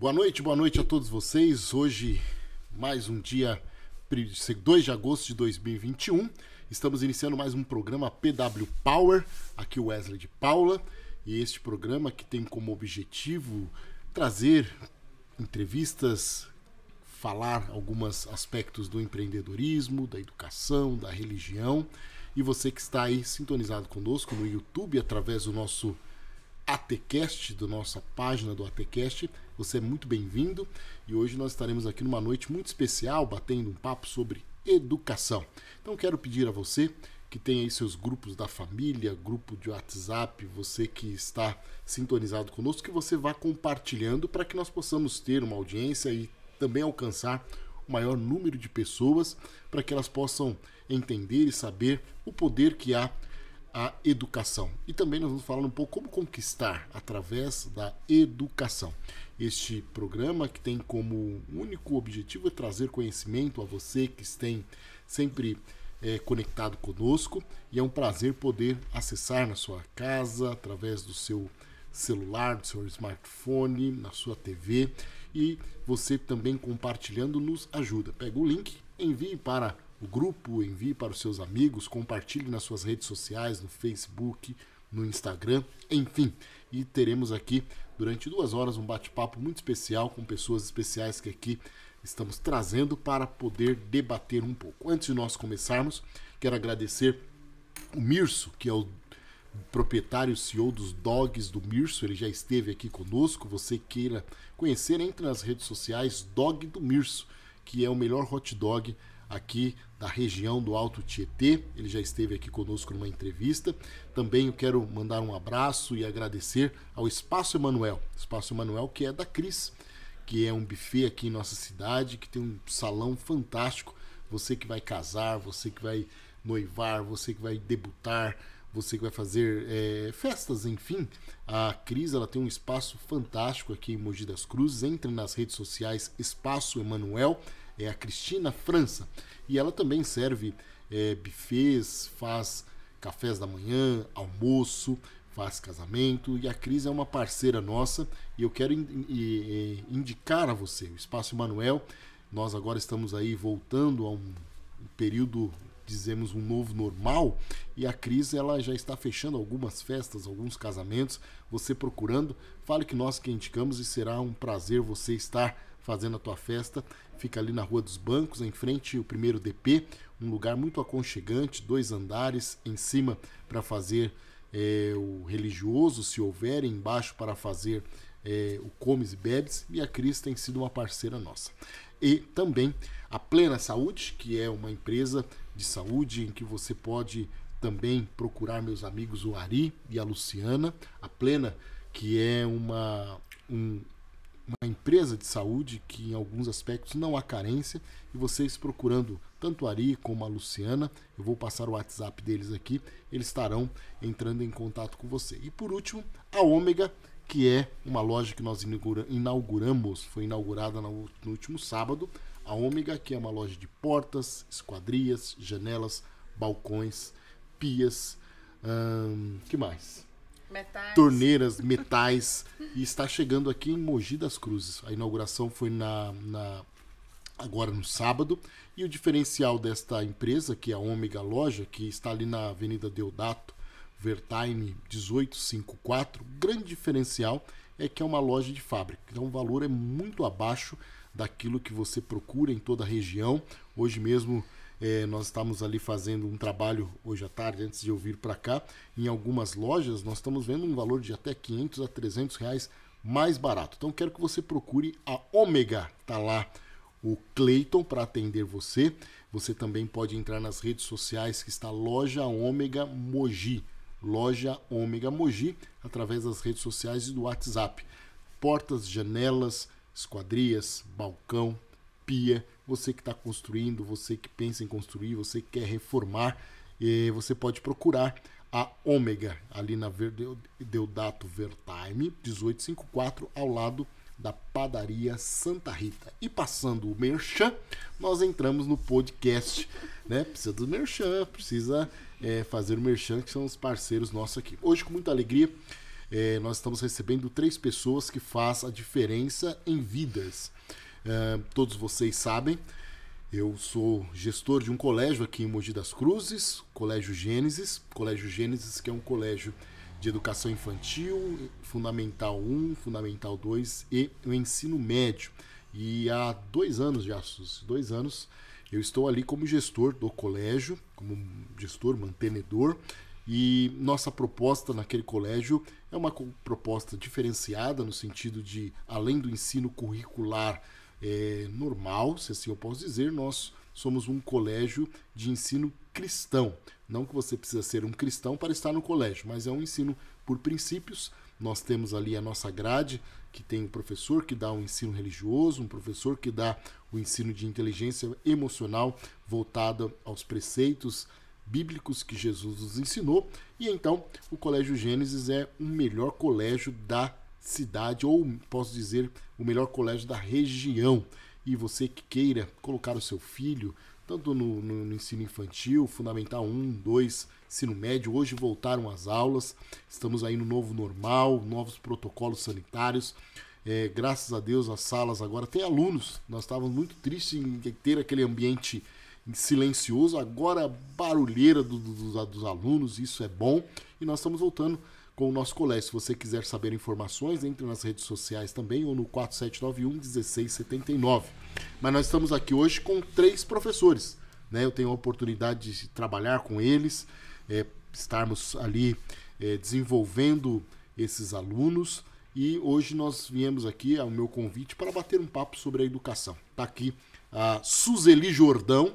Boa noite, boa noite a todos vocês. Hoje, mais um dia, 2 de agosto de 2021. Estamos iniciando mais um programa PW Power. Aqui o Wesley de Paula. E este programa que tem como objetivo trazer entrevistas, falar alguns aspectos do empreendedorismo, da educação, da religião. E você que está aí sintonizado conosco no YouTube através do nosso ATCast, da nossa página do ATCast, você é muito bem-vindo e hoje nós estaremos aqui numa noite muito especial batendo um papo sobre educação. Então quero pedir a você que tem aí seus grupos da família, grupo de WhatsApp, você que está sintonizado conosco, que você vá compartilhando para que nós possamos ter uma audiência e também alcançar o maior número de pessoas para que elas possam entender e saber o poder que há a educação. E também nós vamos falar um pouco como conquistar através da educação. Este programa que tem como único objetivo é trazer conhecimento a você que tem sempre é, conectado conosco e é um prazer poder acessar na sua casa através do seu celular, do seu smartphone, na sua TV e você também compartilhando nos ajuda. Pega o link, envie para o grupo, envie para os seus amigos, compartilhe nas suas redes sociais, no Facebook, no Instagram, enfim. E teremos aqui durante duas horas um bate-papo muito especial com pessoas especiais que aqui estamos trazendo para poder debater um pouco. Antes de nós começarmos, quero agradecer o Mirso, que é o proprietário CEO dos Dogs do Mirso, ele já esteve aqui conosco. Você queira conhecer, entre nas redes sociais Dog do Mirso, que é o melhor hot dog aqui da região do Alto Tietê. Ele já esteve aqui conosco numa entrevista. Também eu quero mandar um abraço e agradecer ao Espaço Emanuel. Espaço Emanuel que é da Cris, que é um buffet aqui em nossa cidade, que tem um salão fantástico. Você que vai casar, você que vai noivar, você que vai debutar, você que vai fazer é, festas, enfim. A Cris ela tem um espaço fantástico aqui em Mogi das Cruzes. Entre nas redes sociais Espaço Emanuel é a Cristina França. E ela também serve é, buffets, faz cafés da manhã, almoço, faz casamento. E a Cris é uma parceira nossa e eu quero in, in, indicar a você o Espaço Manuel. Nós agora estamos aí voltando a um período dizemos um novo normal e a Cris ela já está fechando algumas festas, alguns casamentos. Você procurando, fale que nós que indicamos e será um prazer você estar fazendo a tua festa. Fica ali na Rua dos Bancos, em frente ao primeiro DP, um lugar muito aconchegante, dois andares em cima para fazer é, o religioso, se houver, embaixo para fazer é, o comes e bebes, e a Cris tem sido uma parceira nossa. E também a Plena Saúde, que é uma empresa de saúde em que você pode também procurar meus amigos o Ari e a Luciana. A Plena, que é uma, um, uma empresa de saúde que em alguns aspectos não há carência e vocês procurando tanto a Ari como a Luciana, eu vou passar o WhatsApp deles aqui, eles estarão entrando em contato com você. E por último, a Ômega, que é uma loja que nós inauguramos, foi inaugurada no último sábado, a Ômega, que é uma loja de portas, esquadrias, janelas, balcões, pias, hum, que mais? Metais. torneiras, metais. e está chegando aqui em Mogi das Cruzes. A inauguração foi na, na agora no sábado. E o diferencial desta empresa, que é a Ômega Loja, que está ali na Avenida Deodato, Vertime 1854, o grande diferencial é que é uma loja de fábrica. Então o valor é muito abaixo daquilo que você procura em toda a região. Hoje mesmo é, nós estamos ali fazendo um trabalho hoje à tarde, antes de eu vir para cá. Em algumas lojas, nós estamos vendo um valor de até 500 a 300 reais mais barato. Então, quero que você procure a Ômega. Tá lá o Clayton para atender você. Você também pode entrar nas redes sociais que está Loja Ômega Mogi. Loja Ômega Mogi, através das redes sociais e do WhatsApp. Portas, janelas, esquadrias, balcão, pia, você que está construindo, você que pensa em construir, você que quer reformar, você pode procurar a Ômega, ali na Deodato Vertime 1854, ao lado da padaria Santa Rita. E passando o merchan, nós entramos no podcast, né? Precisa do merchan, precisa é, fazer o merchan, que são os parceiros nossos aqui. Hoje, com muita alegria, é, nós estamos recebendo três pessoas que faz a diferença em vidas. É, todos vocês sabem, eu sou gestor de um colégio aqui em Mogi das Cruzes, Colégio Gênesis. Colégio Gênesis, que é um colégio de educação infantil, Fundamental 1, Fundamental 2 e o ensino médio. E há dois anos já, dois anos, eu estou ali como gestor do colégio, como gestor, mantenedor, e nossa proposta naquele colégio é uma proposta diferenciada no sentido de, além do ensino curricular é, normal, se assim eu posso dizer, nós somos um colégio de ensino cristão. Não que você precisa ser um cristão para estar no colégio, mas é um ensino por princípios. Nós temos ali a nossa grade, que tem um professor que dá um ensino religioso, um professor que dá o ensino de inteligência emocional voltada aos preceitos bíblicos que Jesus nos ensinou. E então, o Colégio Gênesis é o melhor colégio da cidade, ou posso dizer, o melhor colégio da região. E você que queira colocar o seu filho, tanto no, no, no ensino infantil, fundamental 1, 2, ensino médio, hoje voltaram as aulas, estamos aí no novo normal, novos protocolos sanitários. É, graças a Deus as salas agora têm alunos. Nós estávamos muito tristes em ter aquele ambiente silencioso, agora barulheira do, do, dos alunos, isso é bom. E nós estamos voltando com o nosso colégio. Se você quiser saber informações, entre nas redes sociais também ou no 4791 1679. Mas nós estamos aqui hoje com três professores. Né? Eu tenho a oportunidade de trabalhar com eles, é, estarmos ali é, desenvolvendo esses alunos. E hoje nós viemos aqui ao meu convite para bater um papo sobre a educação. Está aqui a Suzeli Jordão,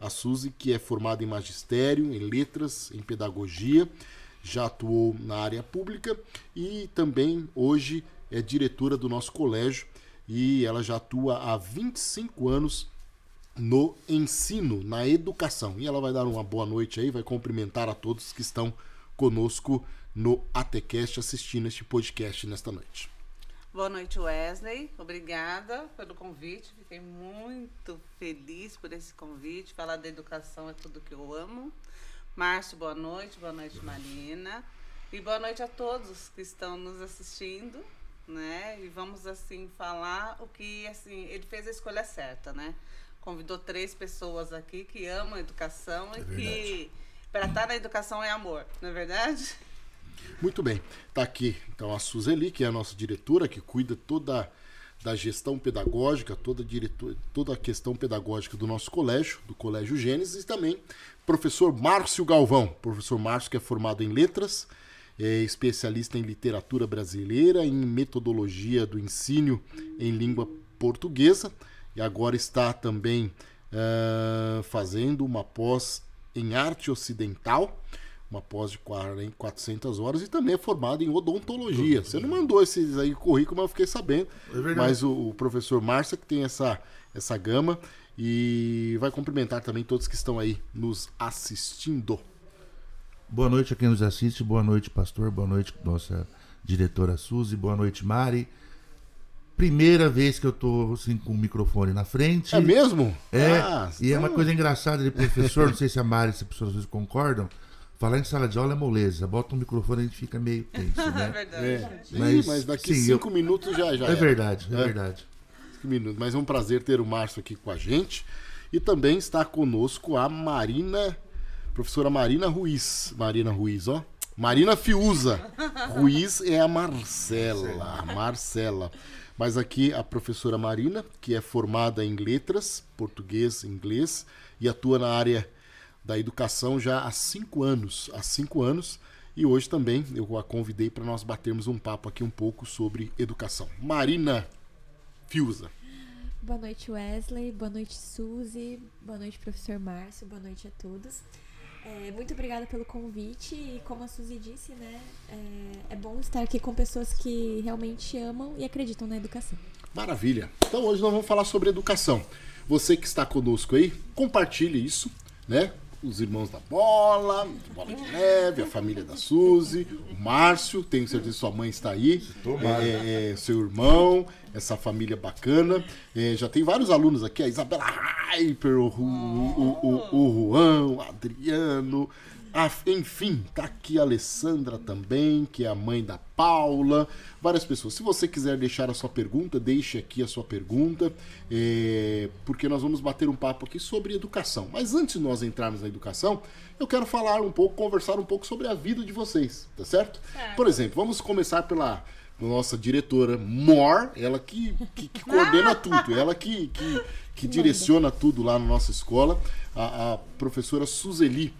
a Suzy, que é formada em magistério, em letras, em pedagogia já atuou na área pública e também hoje é diretora do nosso colégio e ela já atua há 25 anos no ensino, na educação. E ela vai dar uma boa noite aí, vai cumprimentar a todos que estão conosco no ATCast assistindo este podcast nesta noite. Boa noite, Wesley. Obrigada pelo convite. Fiquei muito feliz por esse convite. Falar da educação é tudo que eu amo. Márcio, boa noite. Boa noite, Marina. E boa noite a todos que estão nos assistindo, né? E vamos assim falar o que assim, ele fez a escolha certa, né? Convidou três pessoas aqui que amam a educação é e verdade. que para estar na educação é amor, não é verdade? Muito bem. Está aqui então a Suzeli, que é a nossa diretora, que cuida toda da gestão pedagógica, toda, diretor, toda a questão pedagógica do nosso colégio, do Colégio Gênesis, e também professor Márcio Galvão. Professor Márcio, que é formado em letras, é especialista em literatura brasileira, em metodologia do ensino em língua portuguesa, e agora está também uh, fazendo uma pós em arte ocidental uma pós de 400 horas e também é formado em odontologia. Você não mandou esses aí currículo, mas eu fiquei sabendo. É mas o, o, professor Márcia que tem essa, essa gama e vai cumprimentar também todos que estão aí nos assistindo. Boa noite a quem nos assiste, boa noite, pastor, boa noite, nossa diretora Suzy, boa noite, Mari. Primeira vez que eu tô assim, com o microfone na frente. É mesmo? É. Ah, e é uma coisa engraçada de professor, não sei se a Mari e se as pessoas às vezes concordam. Falar em sala de aula é moleza. Bota um microfone e a gente fica meio tenso, né? é verdade. É. Mas, mas, daqui sim, cinco eu... minutos já, já É verdade, é, é verdade. Cinco minutos. Mas é um prazer ter o Márcio aqui com a gente. E também está conosco a Marina, professora Marina Ruiz. Marina Ruiz, ó. Marina Fiuza. Ruiz é a Marcela. Marcela. Mas aqui a professora Marina, que é formada em letras, português, inglês, e atua na área da educação já há cinco anos. Há cinco anos. E hoje também eu a convidei para nós batermos um papo aqui um pouco sobre educação. Marina Fiuza. Boa noite, Wesley. Boa noite, Suzy. Boa noite, professor Márcio. Boa noite a todos. É, muito obrigada pelo convite e como a Suzy disse, né, é, é, bom estar aqui com pessoas que realmente amam e acreditam na educação. Maravilha. Então hoje nós vamos falar sobre educação. Você que está conosco aí, compartilhe isso, né? Os irmãos da Bola, Bola de Neve, a família da Suzy, o Márcio, tenho certeza que sua mãe está aí, é, é, seu irmão, essa família bacana. É, já tem vários alunos aqui, a Isabela Hyper, o, o, o, o, o Juan, o Adriano, Ah, enfim, tá aqui a Alessandra também, que é a mãe da Paula. Várias pessoas. Se você quiser deixar a sua pergunta, deixe aqui a sua pergunta, é, porque nós vamos bater um papo aqui sobre educação. Mas antes de nós entrarmos na educação, eu quero falar um pouco, conversar um pouco sobre a vida de vocês, tá certo? Certo. Por exemplo, vamos começar pela nossa diretora Mor, ela que, que, que coordena tudo, ela que, que, que direciona tudo lá na nossa escola, a, a professora Suzeli.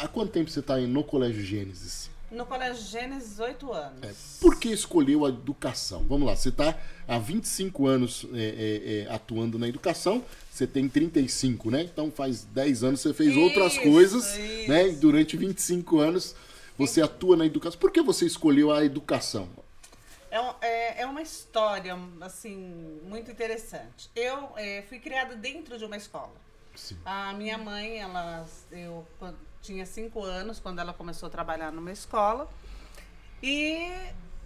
Há quanto tempo você está no Colégio Gênesis? No Colégio Gênesis, 8 anos. Por que escolheu a educação? Vamos lá, você está há 25 anos é, é, é, atuando na educação, você tem 35, né? Então faz 10 anos você fez outras Isso, coisas, isso. né? E durante 25 anos você atua na educação. Por que você escolheu a educação? É, é, é uma história, assim, muito interessante. Eu eh, fui criada dentro de uma escola. Sim. A minha mãe, ela, eu tinha cinco anos quando ela começou a trabalhar numa escola. E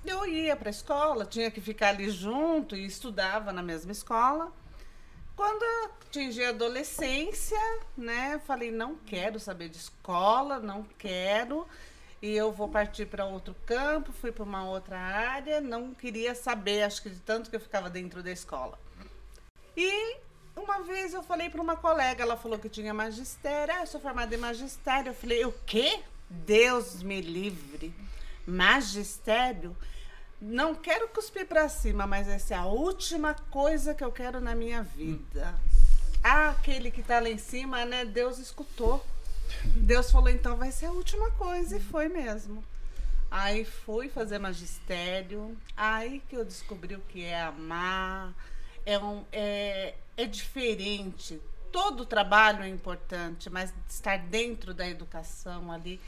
eu ia para a escola, tinha que ficar ali junto e estudava na mesma escola. Quando atingi a adolescência, né, falei, não quero saber de escola, não quero. E eu vou partir para outro campo, fui para uma outra área, não queria saber, acho que de tanto que eu ficava dentro da escola. E uma vez eu falei para uma colega, ela falou que tinha magistério. Ah, eu sou formada em magistério. Eu falei, o quê? Deus me livre. Magistério? Não quero cuspir para cima, mas essa é a última coisa que eu quero na minha vida. Ah, aquele que tá lá em cima, né? Deus escutou. Deus falou, então vai ser a última coisa, e foi mesmo. Aí fui fazer magistério, aí que eu descobri o que é amar, é, um, é, é diferente. Todo trabalho é importante, mas estar dentro da educação ali,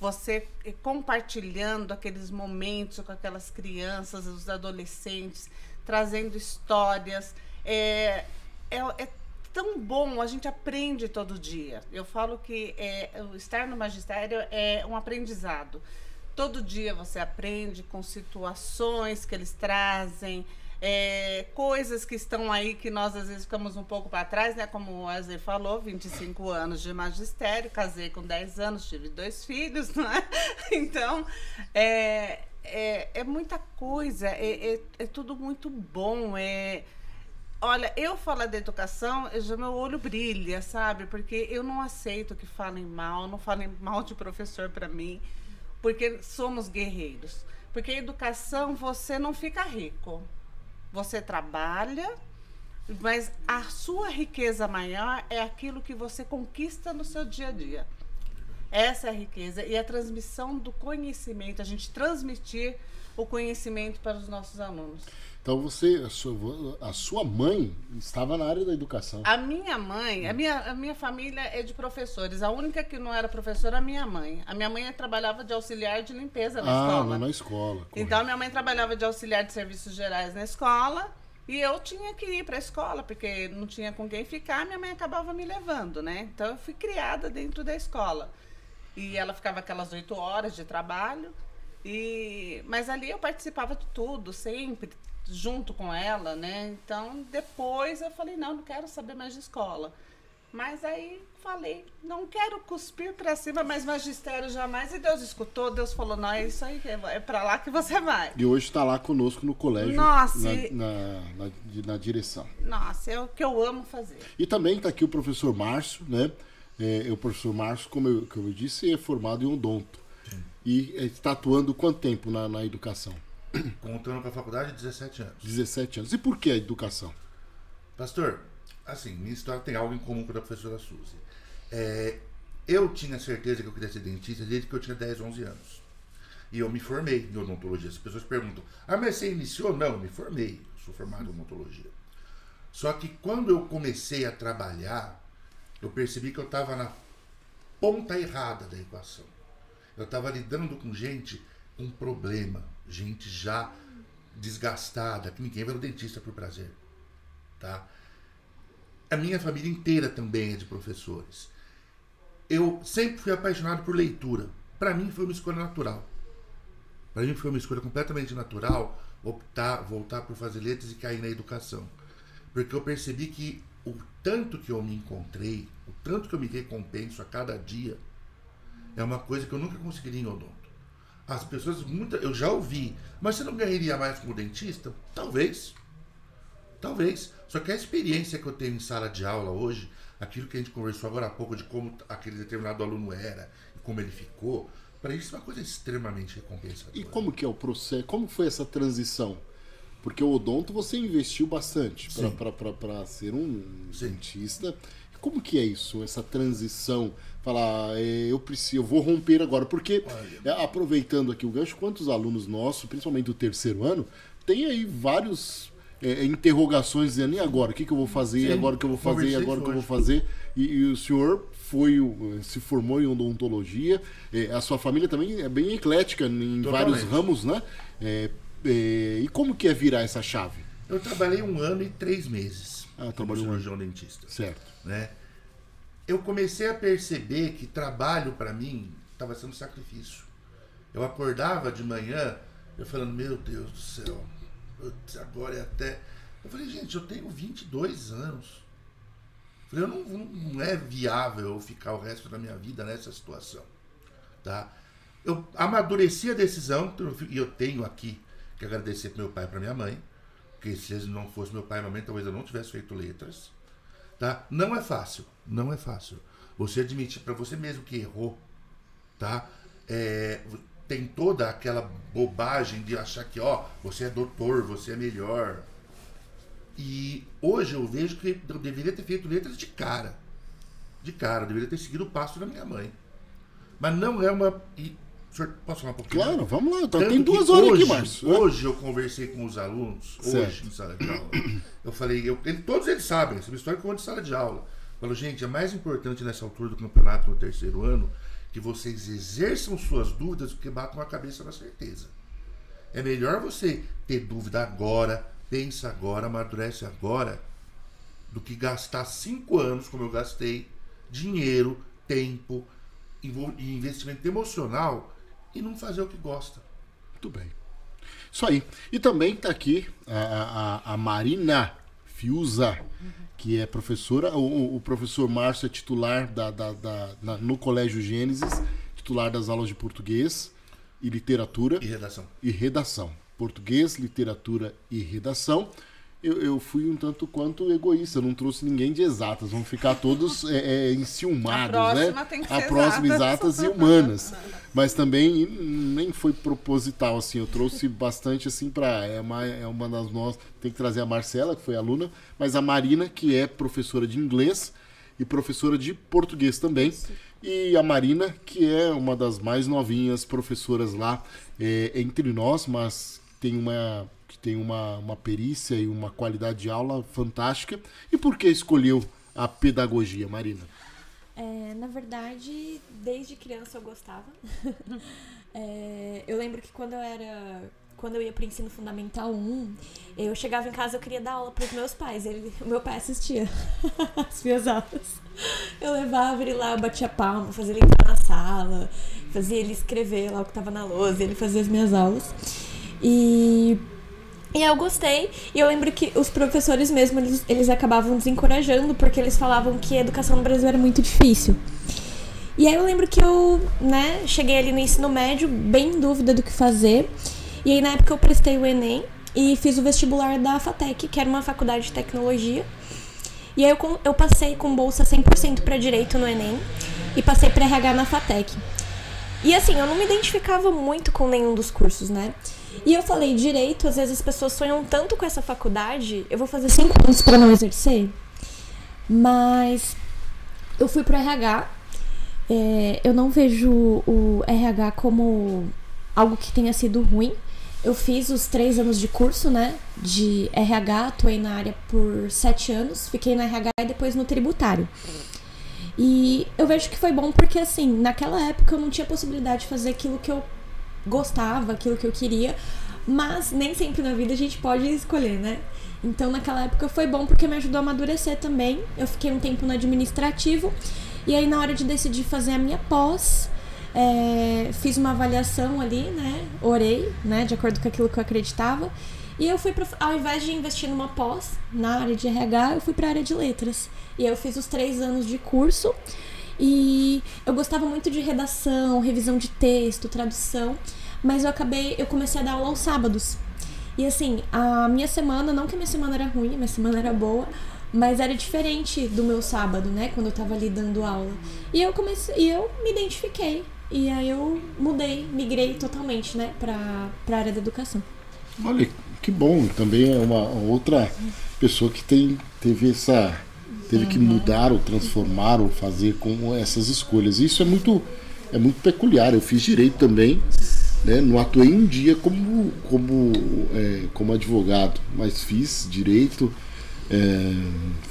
você eh, compartilhando aqueles momentos com aquelas crianças, os adolescentes, trazendo histórias, é, é, é tão bom, a gente aprende todo dia. Eu falo que é, estar no magistério é um aprendizado. Todo dia você aprende com situações que eles trazem, é, coisas que estão aí que nós às vezes ficamos um pouco para trás, né? Como o Wesley falou, 25 anos de magistério, casei com 10 anos, tive dois filhos, não é? Então, é, é, é muita coisa, é, é, é tudo muito bom, é... Olha, eu falar da educação, já meu olho brilha, sabe? Porque eu não aceito que falem mal, não falem mal de professor para mim, porque somos guerreiros. Porque educação você não fica rico. Você trabalha, mas a sua riqueza maior é aquilo que você conquista no seu dia a dia. Essa é a riqueza e a transmissão do conhecimento, a gente transmitir o conhecimento para os nossos alunos. Então você, a sua, a sua mãe estava na área da educação. A minha mãe, a minha, a minha família é de professores. A única que não era professora é a minha mãe. A minha mãe trabalhava de auxiliar de limpeza na ah, escola. na escola. correto. Então, minha mãe trabalhava de auxiliar de serviços gerais na escola e eu tinha que ir para a escola, porque não tinha com quem ficar, minha mãe acabava me levando, né? Então, eu fui criada dentro da escola. E ela ficava aquelas oito horas de trabalho, e mas ali eu participava de tudo, sempre junto com ela, né? Então, depois eu falei, não, não quero saber mais de escola. Mas aí falei, não quero cuspir para cima, mas magistério jamais. E Deus escutou, Deus falou, não, é isso aí, é para lá que você vai. E hoje está lá conosco no colégio, Nossa, na, e- na, na, na direção. Nossa, é o que eu amo fazer. E também está aqui o professor Márcio, né? É, o professor Márcio, como eu, como eu disse, é formado em odonto. E é, está atuando quanto tempo na, na educação? Contando com a faculdade, 17 anos. 17 anos. E por que a educação? Pastor, assim, minha história tem algo em comum com a da professora Suzy. É, eu tinha certeza que eu queria ser dentista desde que eu tinha 10, 11 anos. E eu me formei em odontologia. As pessoas perguntam, ah, mas você iniciou? Não, eu me formei. Eu sou formado em odontologia. Só que quando eu comecei a trabalhar, eu percebi que eu estava na ponta errada da equação. Eu estava lidando com gente com problema, gente já desgastada, que ninguém vai no dentista por prazer tá? A minha família inteira também é de professores. Eu sempre fui apaixonado por leitura. Para mim foi uma escolha natural. Para mim foi uma escolha completamente natural optar, voltar por fazer letras e cair na educação. Porque eu percebi que o tanto que eu me encontrei, o tanto que eu me recompenso a cada dia, é uma coisa que eu nunca conseguiria em odonto. As pessoas, muita, eu já ouvi, mas você não ganharia mais como dentista? Talvez. Talvez. Só que a experiência que eu tenho em sala de aula hoje, aquilo que a gente conversou agora há pouco de como aquele determinado aluno era e como ele ficou, para isso é uma coisa extremamente recompensadora. E como que é o processo? Como foi essa transição? Porque o odonto você investiu bastante para ser um Sim. dentista. Como que é isso, essa transição? Falar, é, eu preciso, eu vou romper agora. Porque, é, aproveitando aqui o gancho, quantos alunos nossos, principalmente do terceiro ano, tem aí vários é, interrogações dizendo, e agora? O que, que eu vou fazer? Sim. agora o que eu vou fazer? E agora o que eu vou fazer? E, e o senhor foi se formou em odontologia. é, a sua família também é bem eclética em Totalmente. vários ramos, né? É, é, e como que é virar essa chave? Eu trabalhei um ano e três meses Ah, como trabalhou um ano. dentista. Certo. né? Eu comecei a perceber que trabalho para mim estava sendo sacrifício. Eu acordava de manhã, eu falando, meu Deus do céu, agora é até. Eu falei, gente, eu tenho 22 anos. Eu falei, eu não, não- é viável eu ficar o resto da minha vida nessa situação. Tá? Eu amadureci a decisão, e eu tenho aqui que agradecer pro meu pai e para minha mãe, porque se eles não fossem meu pai e minha mãe, talvez eu não tivesse feito letras. Tá? Não é fácil, não é fácil. Você admitir para você mesmo que errou, tá? É, tem toda aquela bobagem de achar que, ó, você é doutor, você é melhor. E hoje eu vejo que eu deveria ter feito letras de cara. De cara, eu deveria ter seguido o passo da minha mãe. Mas não é uma. Senhor, posso falar um pouquinho? Claro, vamos lá. Tanto Tem duas horas hoje, aqui, Márcio. né? Hoje eu conversei com os alunos, hoje Certo. em sala de aula. Eu falei, eu, ele- todos eles sabem, essa é uma história que eu em sala de aula. Falou, gente, é mais importante nessa altura do campeonato no terceiro ano que vocês exerçam suas dúvidas do que batam a cabeça na certeza. É melhor você ter dúvida agora, pensa agora, amadurece agora, do que gastar cinco anos, como eu gastei, dinheiro, tempo e investimento emocional e não fazer o que gosta. Muito bem. Isso aí. E também está aqui a, a- a Marina Fiuza, que é professora. O, o professor Márcio é titular da, da- da- na- no Colégio Gênesis, titular das aulas de português e literatura E redação. e redação. Português, literatura e redação. Eu, eu fui um tanto quanto egoísta, eu não trouxe ninguém de exatas. Vão ficar todos é, é, enciumados, A né? próxima tem que A ser próxima exatas. exatas e humanas. Mas também nem foi proposital, assim. Eu trouxe bastante, assim, para é uma, é uma das nossas. Tem que trazer a Marcela, que foi aluna, mas a Marina, que é professora de inglês e professora de português também. E a Marina, que é uma das mais novinhas professoras lá é, entre nós, mas tem uma que tem uma, uma perícia e uma qualidade de aula fantástica. E por que escolheu a pedagogia, Marina? É, na verdade, desde criança eu gostava. É, eu lembro que quando eu era. Quando eu ia pro ensino fundamental 1, eu chegava em casa eu queria dar aula pros meus pais. Ele, o meu pai assistia as minhas aulas. Eu levava ele lá, eu batia palma, fazia ele entrar na sala, fazia ele escrever lá o que tava na lousa, ele fazia as minhas aulas. E e eu gostei. E eu lembro que os professores mesmo, eles, eles acabavam desencorajando, porque eles falavam que a educação no Brasil era muito difícil. E aí eu lembro que eu, né, cheguei ali no ensino médio, bem em dúvida do que fazer. E aí na época eu prestei o Enem e fiz o vestibular da FATEC, que era uma faculdade de tecnologia. E aí eu, eu passei com bolsa 100% para direito no Enem e passei para RH na FATEC. E assim, eu não me identificava muito com nenhum dos cursos, né? E eu falei, direito, às vezes as pessoas sonham tanto com essa faculdade, eu vou fazer cinco anos para não exercer. Mas eu fui pro RH. é, eu não vejo o RH como algo que tenha sido ruim. Eu fiz os três anos de curso, né? De RH, atuei na área por sete anos, fiquei no RH e depois no tributário. E eu vejo que foi bom porque, assim, naquela época eu não tinha possibilidade de fazer aquilo que eu gostava, aquilo que eu queria, mas nem sempre na vida a gente pode escolher, né? Então naquela época foi bom porque me ajudou a amadurecer também. Eu fiquei um tempo no administrativo e aí na hora de decidir fazer a minha pós, é, fiz uma avaliação ali, né? Orei, né? De acordo com aquilo que eu acreditava. E eu fui, pra, ao invés de investir numa pós na área de RH, eu fui para a área de letras. E eu fiz os três anos de curso. E eu gostava muito de redação, revisão de texto, tradução, mas eu acabei, eu comecei a dar aula aos sábados. E assim, a minha semana, não que a minha semana era ruim, a minha semana era boa, mas era diferente do meu sábado, né, quando eu tava ali dando aula. E eu comecei, e eu me identifiquei. E aí eu mudei, migrei totalmente, né, pra, pra área da educação. Olha, que bom. Também é uma outra pessoa que tem, teve essa. Teve que mudar ou transformar ou fazer com essas escolhas. Isso é muito, é muito peculiar. Eu fiz direito também. Né? Não atuei um dia como, como, é, como advogado, mas fiz direito, é,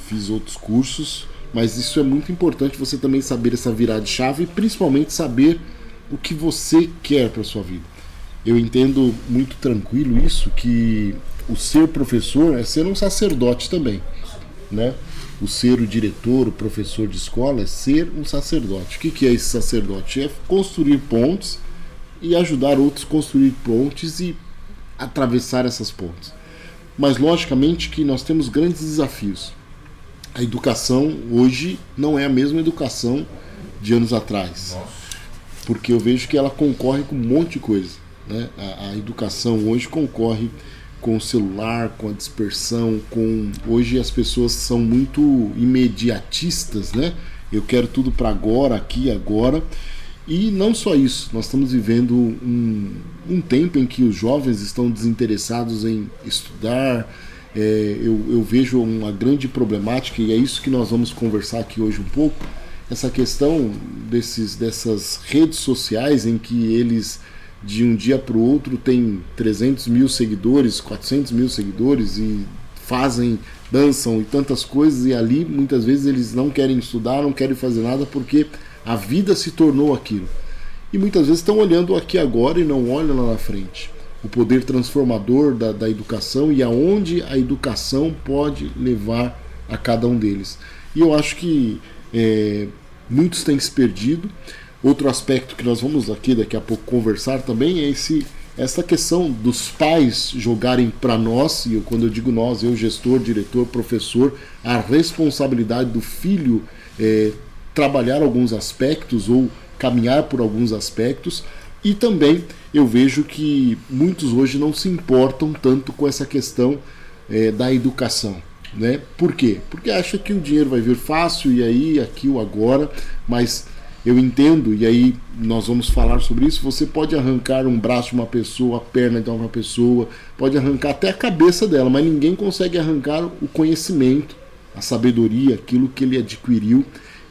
fiz outros cursos. Mas isso é muito importante você também saber essa virada de chave e principalmente saber o que você quer para sua vida. Eu entendo muito tranquilo isso que o ser professor é ser um sacerdote também, né? O ser o diretor, o professor de escola é ser um sacerdote. O que, que é esse sacerdote? É construir pontes e ajudar outros a construir pontes e atravessar essas pontes. Mas logicamente que nós temos grandes desafios. A educação hoje não é a mesma educação de anos atrás. Porque eu vejo que ela concorre com um monte de coisa. Né? A, a educação hoje concorre com o celular, com a dispersão, com hoje as pessoas são muito imediatistas, né? Eu quero tudo para agora, aqui, agora. E não só isso, nós estamos vivendo um, um tempo em que os jovens estão desinteressados em estudar. É, eu, eu vejo uma grande problemática e é isso que nós vamos conversar aqui hoje um pouco. Essa questão desses, dessas redes sociais em que eles de um dia para o outro tem 300 mil seguidores, 400 mil seguidores e fazem, dançam e tantas coisas e ali muitas vezes eles não querem estudar, não querem fazer nada porque a vida se tornou aquilo. E muitas vezes estão olhando aqui agora e não olham lá na frente. O poder transformador da, da educação e aonde a educação pode levar a cada um deles. E eu acho que é, muitos têm se perdido. Outro aspecto que nós vamos aqui daqui a pouco conversar também é esse essa questão dos pais jogarem para nós, e eu, quando eu digo nós, eu, gestor, diretor, professor, a responsabilidade do filho é, trabalhar alguns aspectos ou caminhar por alguns aspectos, e também eu vejo que muitos hoje não se importam tanto com essa questão é, da educação. Né? Por quê? Porque acha que o dinheiro vai vir fácil e aí, aqui ou agora, mas eu entendo, e aí nós vamos falar sobre isso. Você pode arrancar um braço de uma pessoa, a perna de uma pessoa, pode arrancar até a cabeça dela, mas ninguém consegue arrancar o conhecimento, a sabedoria, aquilo que ele adquiriu.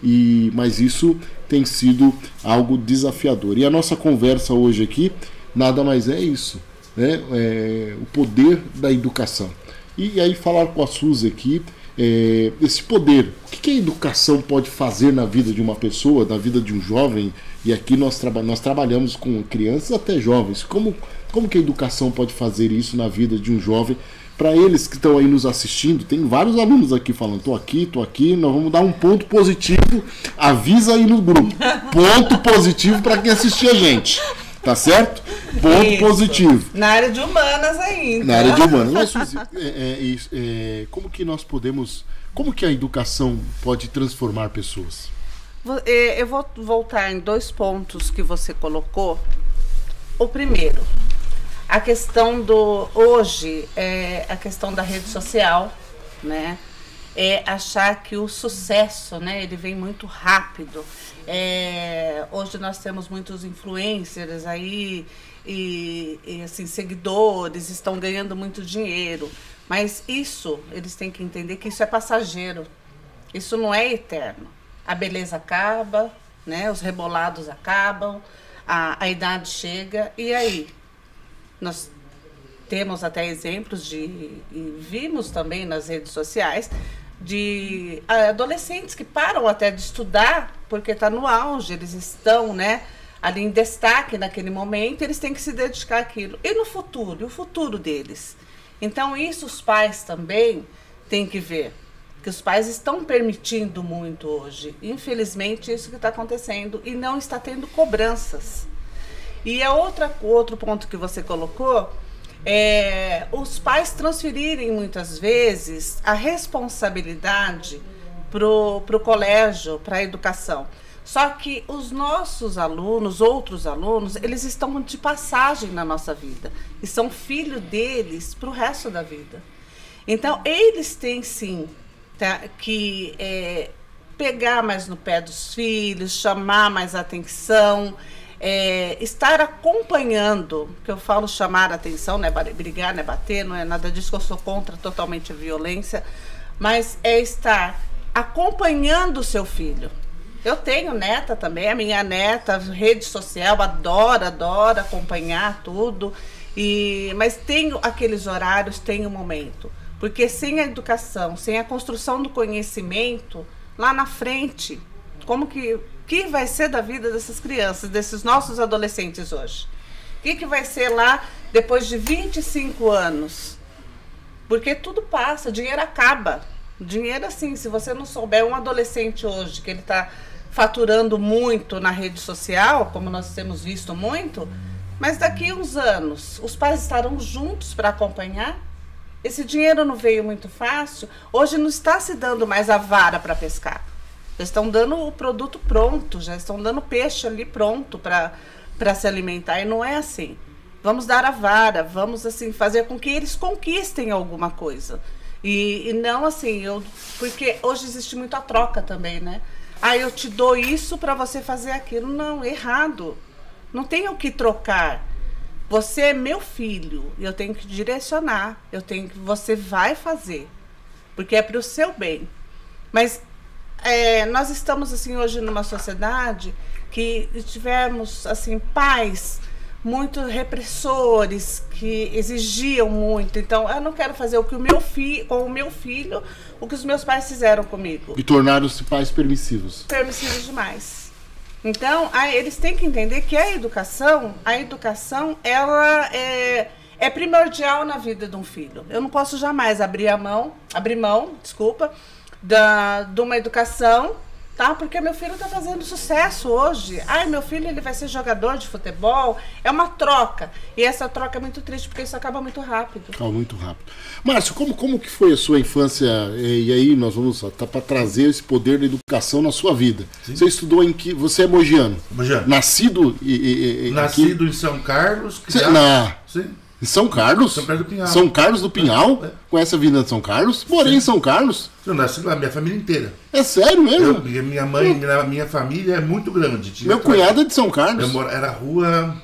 E mas isso tem sido algo desafiador. E a nossa conversa hoje aqui nada mais é isso, né? É, o poder da educação. E aí falar com a Suzy aqui é, esse poder. O que, que, a educação pode fazer na vida de uma pessoa, na vida de um jovem? E aqui nós, traba nós trabalhamos com crianças até jovens. Como, como que a educação pode fazer isso na vida de um jovem? Para eles que estão aí nos assistindo, tem vários alunos aqui falando: tô aqui, tô aqui, nós vamos dar um ponto positivo. Avisa aí no grupo. Ponto positivo para quem assistir a gente. Tá certo? Ponto isso. positivo. Na área de humanas ainda. Na área de humanas. Mas, Suzy, é, é, é, como que nós podemos. Como que a educação pode transformar pessoas? Eu vou voltar em dois pontos que você colocou. O primeiro, a questão do. Hoje, é a questão da rede social, né? É achar que o sucesso, né, ele vem muito rápido. É, hoje nós temos muitos influencers aí e, e, assim seguidores estão ganhando muito dinheiro, mas isso eles têm que entender que isso é passageiro. Isso não é eterno. A beleza acaba, né? Os rebolados acabam, a, a idade chega e aí nós temos até exemplos de e vimos também nas redes sociais de adolescentes que param até de estudar porque está no auge, eles estão, né, ali em destaque naquele momento, eles têm que se dedicar àquilo. E no futuro, e o futuro deles? Então, isso os pais também têm que ver, que os pais estão permitindo muito hoje. Infelizmente, isso que está acontecendo e não está tendo cobranças. E a outra outro ponto que você colocou é os pais transferirem muitas vezes a responsabilidade pro, pro colégio, para a educação. Só que os nossos alunos, outros alunos, eles estão de passagem na nossa vida e são filho deles para o resto da vida. Então, eles têm sim tá, que é, pegar mais no pé dos filhos, chamar mais atenção, é, estar acompanhando, que eu falo chamar atenção, não é brigar, não é bater, não é nada disso, que eu sou contra totalmente a violência, mas é estar acompanhando o seu filho. Eu tenho neta também, a minha neta, rede social, adora, adora acompanhar tudo. E, mas tenho aqueles horários, tenho um momento. Porque sem a educação, sem a construção do conhecimento, lá na frente, como que, que vai ser da vida dessas crianças, desses nossos adolescentes hoje? O que, que vai ser lá depois de 25 anos? Porque tudo passa, dinheiro acaba. Dinheiro, assim, se você não souber, um adolescente hoje que ele está faturando muito na rede social, como nós temos visto muito, mas daqui uns anos os pais estarão juntos para acompanhar. Esse dinheiro não veio muito fácil. Hoje não está se dando mais a vara para pescar. Já estão dando o produto pronto, já estão dando peixe ali pronto para se alimentar. E não é assim. Vamos dar a vara, vamos assim fazer com que eles conquistem alguma coisa. E, e não assim, eu, porque hoje existe muita troca também, né? Ah, eu te dou isso para você fazer aquilo. Não, errado. Não tenho que trocar. Você é meu filho, eu tenho que direcionar, eu tenho que você vai fazer, porque é para o seu bem. Mas é, nós estamos assim hoje numa sociedade que tivemos assim pais muito repressores que exigiam muito. Então, eu não quero fazer o que o meu filho, com o meu filho, o que os meus pais fizeram comigo. E tornaram-se pais permissivos. Permissivos demais. Então, eles têm que entender que a educação, a educação, ela é, é primordial na vida de um filho. Eu não posso jamais abrir a mão, abrir mão, desculpa, da, de uma educação tá? Porque meu filho está fazendo sucesso hoje. Ai, meu filho ele vai ser jogador de futebol. É uma troca. E essa troca é muito triste porque isso acaba muito rápido. Acaba muito rápido. Márcio, como, como que foi a sua infância? E aí nós vamos tá para trazer esse poder da educação na sua vida. Sim. Você estudou em que? Você é mogiano? Mogiano. Nascido e, e, Nascido aqui? em São Carlos. Criado... Na... Sim. Em São Carlos? São Carlos do Pinhal. São Carlos do Pinhal? É. Conhece a Avenida de São Carlos? Morei Sim. em São Carlos. Eu nasci lá, minha família inteira. É sério mesmo? Eu, minha mãe, minha, minha família é muito grande. Tinha Meu cunhado é de São Carlos. Eu moro, era rua.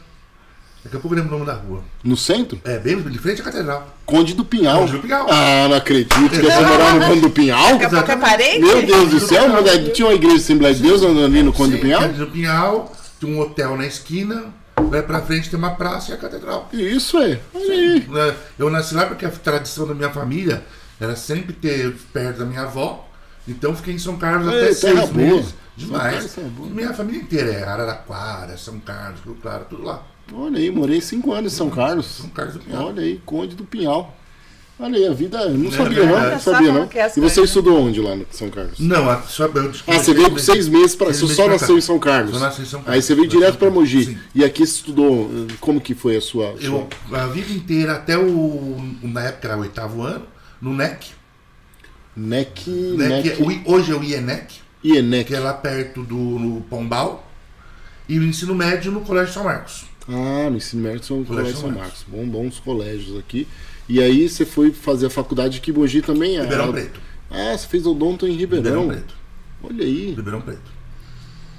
Daqui a pouco eu lembro o nome da rua. No centro? É, bem de frente à catedral. Conde do Pinhal. Conde do Pinhal. Ah, não acredito que você morava no Conde do Pinhal. Daqui a pouco é parente? Meu Deus do céu, tinha uma igreja de Assembleia de Deus ali no Conde do Pinhal? Conde do Pinhal, tinha um hotel na esquina vai pra frente tem uma praça e a catedral. Isso é. Aí. Né? Eu nasci lá porque a tradição da minha família era sempre ter perto da minha avó. Então fiquei em São Carlos é, até seis meses. Demais. Minha família inteira é Araraquara, São Carlos, Rio Claro, tudo lá. Olha aí, morei cinco anos em São Carlos. São Carlos do Pinhal. Olha aí, Conde do Pinhal. Olha aí, a vida. Não sabia, não. Não sabia, não. É e você estudou onde lá no São Carlos? Não, só eu Ah, você veio com seis meses para. Você só nasceu em São Carlos. Só nasci em São Carlos. Aí você veio direto para Mogi. Sim. E aqui você estudou. Como que foi a sua. Eu, a vida inteira, até o. Na época era o oitavo ano, no NEC. NEC. NEC, NEC. Hoje é o IENEC. IENEC. Que é lá perto do Pombal. E o ensino médio no Colégio São Marcos. Ah, no ensino médio são Colégio, Colégio São Marcos. Marcos. Bom, bons colégios aqui. E aí você foi fazer a faculdade que Mogi também é. Ribeirão Preto. Ah, você fez odonto em Ribeirão. Ribeirão Preto. Olha aí. Ribeirão Preto.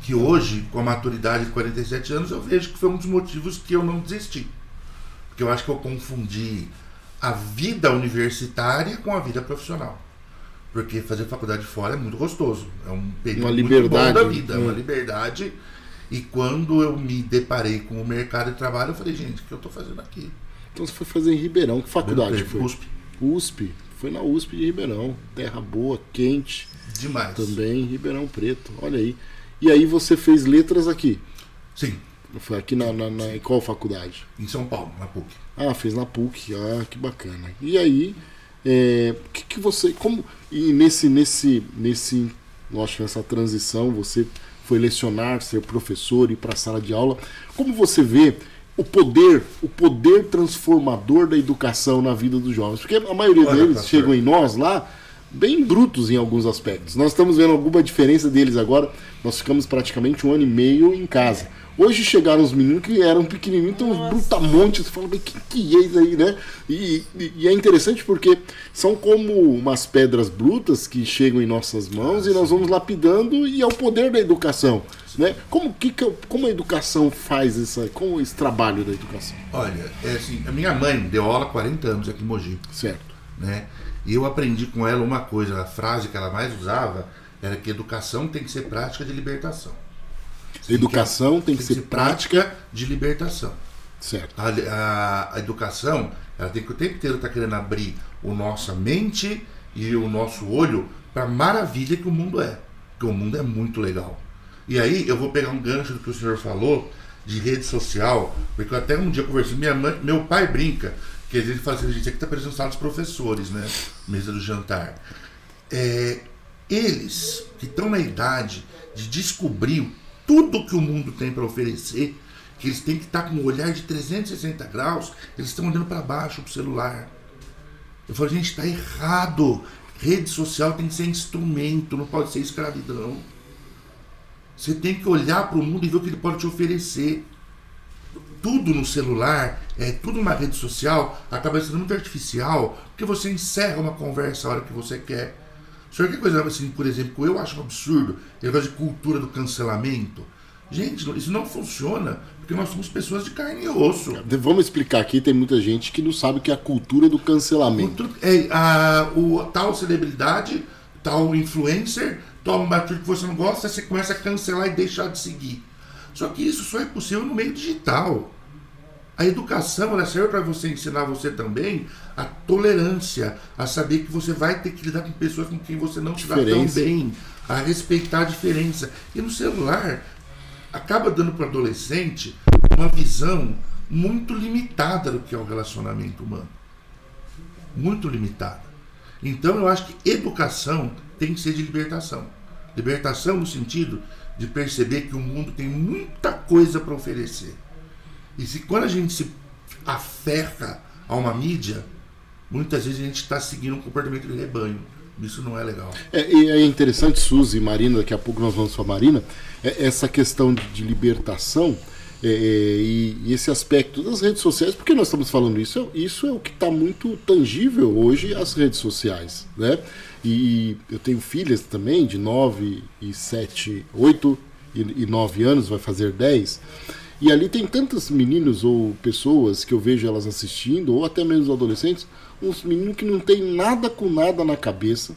Que hoje, com a maturidade de 47 anos, eu vejo que foi um dos motivos que eu não desisti. Porque eu acho que eu confundi a vida universitária com a vida profissional. Porque fazer faculdade fora é muito gostoso. É um período uma liberdade, da vida, é uma liberdade. E quando eu me deparei com o mercado de trabalho, eu falei, gente, o que eu estou fazendo aqui? Então você foi fazer em Ribeirão. Que faculdade foi? USP. USP. Foi na USP de Ribeirão. Terra boa, quente. Demais. Também Ribeirão Preto. Olha aí. E aí você fez letras aqui? Sim. Foi aqui na, na, na em qual faculdade? Em São Paulo, na PUC. Ah, fez na PUC. Ah, que bacana. E aí, é, que, que você. Como. E nesse, nesse, nesse. Acho nessa transição, você foi lecionar, ser professor, ir para a sala de aula. Como você vê o poder, o poder transformador da educação na vida dos jovens. Porque a maioria Olha, deles pastor. chegam em nós lá, bem brutos em alguns aspectos. Nós estamos vendo alguma diferença deles agora. Nós ficamos praticamente um ano e meio em casa. Hoje chegaram os meninos que eram pequenininhos, então uns brutamontes, você fala, mas que, que é isso aí, né? E, e, e, é interessante porque são como umas pedras brutas que chegam em nossas mãos e nós vamos lapidando e é o poder da educação, né? Como, que, como a educação faz essa, como esse trabalho da educação? Olha, é assim, a minha mãe deu aula há 40 anos aqui em Mogi. Certo. Né? E eu aprendi com ela uma coisa, a frase que ela mais usava era que educação tem que ser prática de libertação. Educação tem que, tem ser prática de libertação. Certo. A, a, a, educação, ela tem que o tempo inteiro estar tá querendo abrir o nossa mente e o nosso olho para a maravilha que o mundo é. Porque o mundo é muito legal. E aí eu vou pegar um gancho do que o senhor falou de rede social, porque até um dia eu conversei, minha mãe, meu pai brinca, que a gente fala assim, a gente aqui está parecendo sala dos professores, né? Mesa do jantar. É, eles que estão na idade de descobrir tudo que o mundo tem para oferecer, que eles têm que estar tá com um olhar de 360 graus, eles estão olhando para baixo para o celular. Eu falo, gente, está errado. Rede social tem que ser instrumento, não pode ser escravidão. Você tem que olhar para o mundo e ver o que ele pode te oferecer. Tudo no celular, é tudo uma rede social, acaba sendo muito artificial, porque você encerra uma conversa a hora que você quer senhor quer coisa assim, por exemplo, eu acho um absurdo, ele gosta de cultura do cancelamento. Gente, isso não funciona, porque nós somos pessoas de carne e osso. Vamos explicar aqui, tem muita gente que não sabe o que é a cultura do cancelamento. É, a, o, tal celebridade, tal influencer, toma uma atitude que você não gosta, você começa a cancelar e deixar de seguir. Só que isso só é possível no meio digital. A educação ela serve para você ensinar você também a tolerância, a saber que você vai ter que lidar com pessoas com quem você não se dá tão bem, a respeitar a diferença. E no celular acaba dando para o adolescente uma visão muito limitada do que é o relacionamento humano. Muito limitada. Então eu acho que educação tem que ser de libertação. Libertação no sentido de perceber que o mundo tem muita coisa para oferecer e se quando a gente se aferra a uma mídia, muitas vezes a gente está seguindo um comportamento de rebanho. Isso não é legal. É, e é interessante, Suzy e Marina, daqui a pouco nós vamos para a Marina, é, essa questão de, libertação é, é, e, e, esse aspecto das redes sociais, porque nós estamos falando isso, isso é o que está muito tangível hoje, as redes sociais. Né? E, eu tenho filhas também, de 9 e 7, 8 e, e 9 anos, vai fazer 10. E ali tem tantos meninos ou pessoas que eu vejo elas assistindo, ou até mesmo adolescentes, uns meninos que não tem nada com nada na cabeça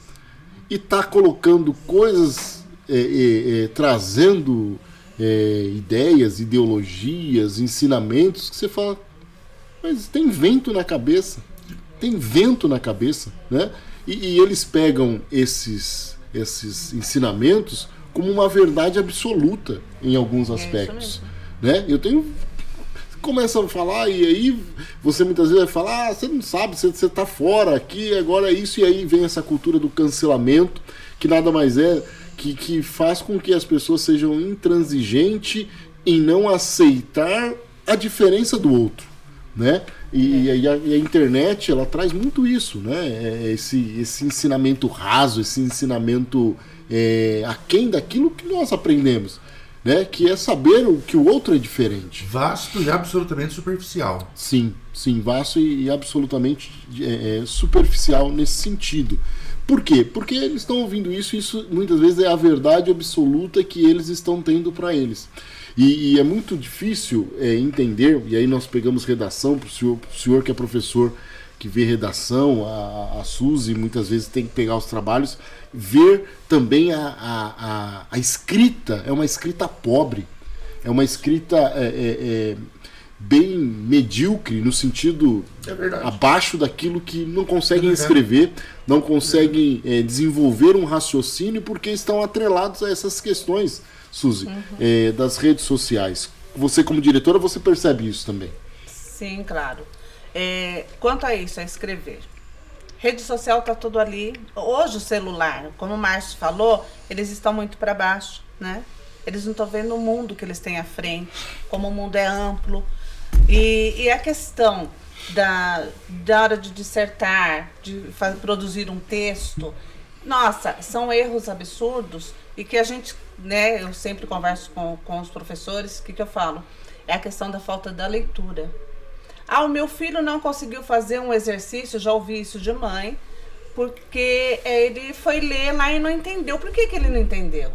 e tá colocando coisas, é, é, é, trazendo é, ideias, ideologias, ensinamentos que você fala, mas tem vento na cabeça, tem vento na cabeça, né? E, e eles pegam esses, esses ensinamentos como uma verdade absoluta em alguns é aspectos. Né? Eu tenho. Começa a falar, e aí você muitas vezes vai falar: ah, você não sabe, você, você tá fora aqui, agora é isso, e aí vem essa cultura do cancelamento, que nada mais é que, que faz com que as pessoas sejam intransigentes em não aceitar a diferença do outro. Né? E, e, a, e, a, internet ela traz muito isso, né? É esse, esse ensinamento raso, esse ensinamento é, aquém daquilo que nós aprendemos né? Que é saber o que o outro é diferente. Vasto e absolutamente superficial. Sim, sim, vasto e, e absolutamente é, é, superficial nesse sentido. Por quê? Porque eles estão ouvindo isso e isso muitas vezes é a verdade absoluta que eles estão tendo para eles. E, e, é muito difícil é, entender, e aí nós pegamos redação para o senhor, senhor que é professor que vê redação, a, a Suzy muitas vezes tem que pegar os trabalhos ver também a, a, a, a escrita, é uma escrita pobre, é uma escrita é, é, é bem medíocre, no sentido é abaixo daquilo que não conseguem escrever, não conseguem é, desenvolver um raciocínio porque estão atrelados a essas questões, Suzy, uhum. É, das redes sociais. Você, como diretora, você percebe isso também? Sim, claro. quanto a isso, a escrever, Rede social está tudo ali. Hoje o celular, como o Márcio falou, eles estão muito para baixo, né? Eles não estão vendo o mundo que eles têm à frente, como o mundo é amplo. E, e a questão da, da hora de dissertar, de produzir um texto, nossa, são erros absurdos e que a gente, né, eu sempre converso com, com os professores, o que, que eu falo? É a questão da falta da leitura. Ah, o meu filho não conseguiu fazer um exercício, já ouvi isso de mãe, porque ele foi ler lá e não entendeu. Por que, que ele não entendeu?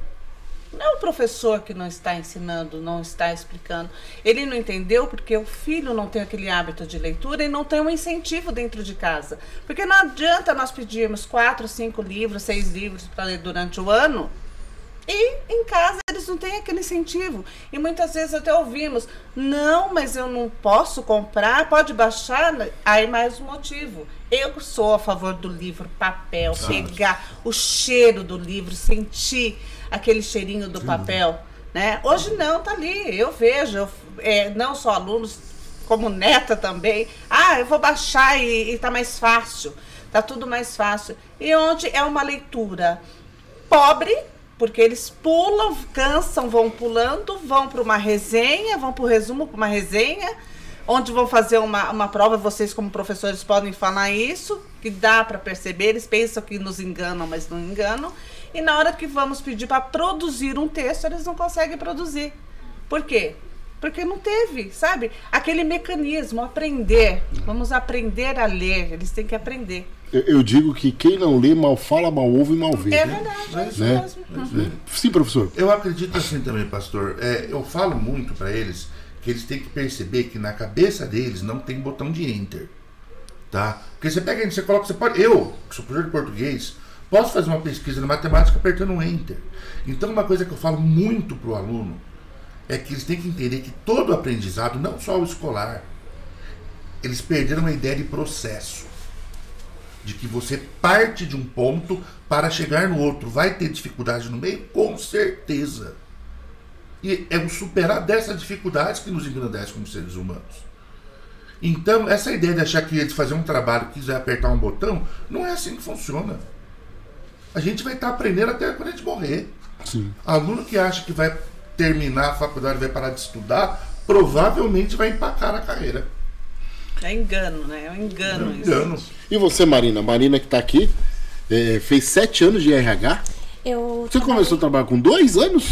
Não é o professor que não está ensinando, não está explicando. Ele não entendeu porque o filho não tem aquele hábito de leitura e não tem um incentivo dentro de casa. Porque não adianta nós pedirmos quatro, cinco livros, seis livros para ler durante o ano e em casa eles não têm aquele incentivo. E muitas vezes até ouvimos: não, mas eu não posso comprar, pode baixar. Aí mais um motivo. Eu sou a favor do livro papel, pegar o cheiro do livro, sentir aquele cheirinho do Sim. papel. Né? Hoje não, tá ali. Eu vejo, eu, é, não só alunos, como neta também. Ah, eu vou baixar e, e tá mais fácil. Tá tudo mais fácil. E onde é uma leitura pobre, porque eles pulam, cansam, vão pulando, vão para uma resenha, vão para o resumo, para uma resenha, onde vão fazer uma, uma prova. Vocês, como professores, podem falar isso, que dá para perceber. Eles pensam que nos enganam, mas não enganam. E na hora que vamos pedir para produzir um texto, eles não conseguem produzir. Por quê? Porque não teve, sabe? Aquele mecanismo, aprender. Vamos aprender a ler. Eles têm que aprender. Eu, digo que quem não lê mal fala, mal ouve e mal vê. É verdade, é isso né? mesmo. Uhum. Sim, professor. Eu acredito assim também, pastor. É, eu falo muito para eles que eles têm que perceber que na cabeça deles não tem botão de enter. Tá? Porque você pega, você coloca, você pode. Eu, que sou professor de português, posso fazer uma pesquisa na matemática apertando um enter. Então, uma coisa que eu falo muito pro aluno é que eles têm que entender que todo aprendizado, não só o escolar, eles perderam a ideia de processo de que você parte de um ponto para chegar no outro. Vai ter dificuldade no meio? Com certeza. E é o superar dessas dificuldades que nos engrandece como seres humanos. Então, essa ideia de achar que eles fazer um trabalho, quiser apertar um botão, não é assim que funciona. A gente vai estar aprendendo até quando a gente morrer. Sim. Aluno que acha que vai terminar a faculdade, vai parar de estudar, provavelmente vai empacar a carreira. É engano, né? É um engano, é engano. isso. E você, Marina? Marina que está aqui, é, fez sete anos de RH. Eu você trabalhei... começou a trabalhar com dois anos?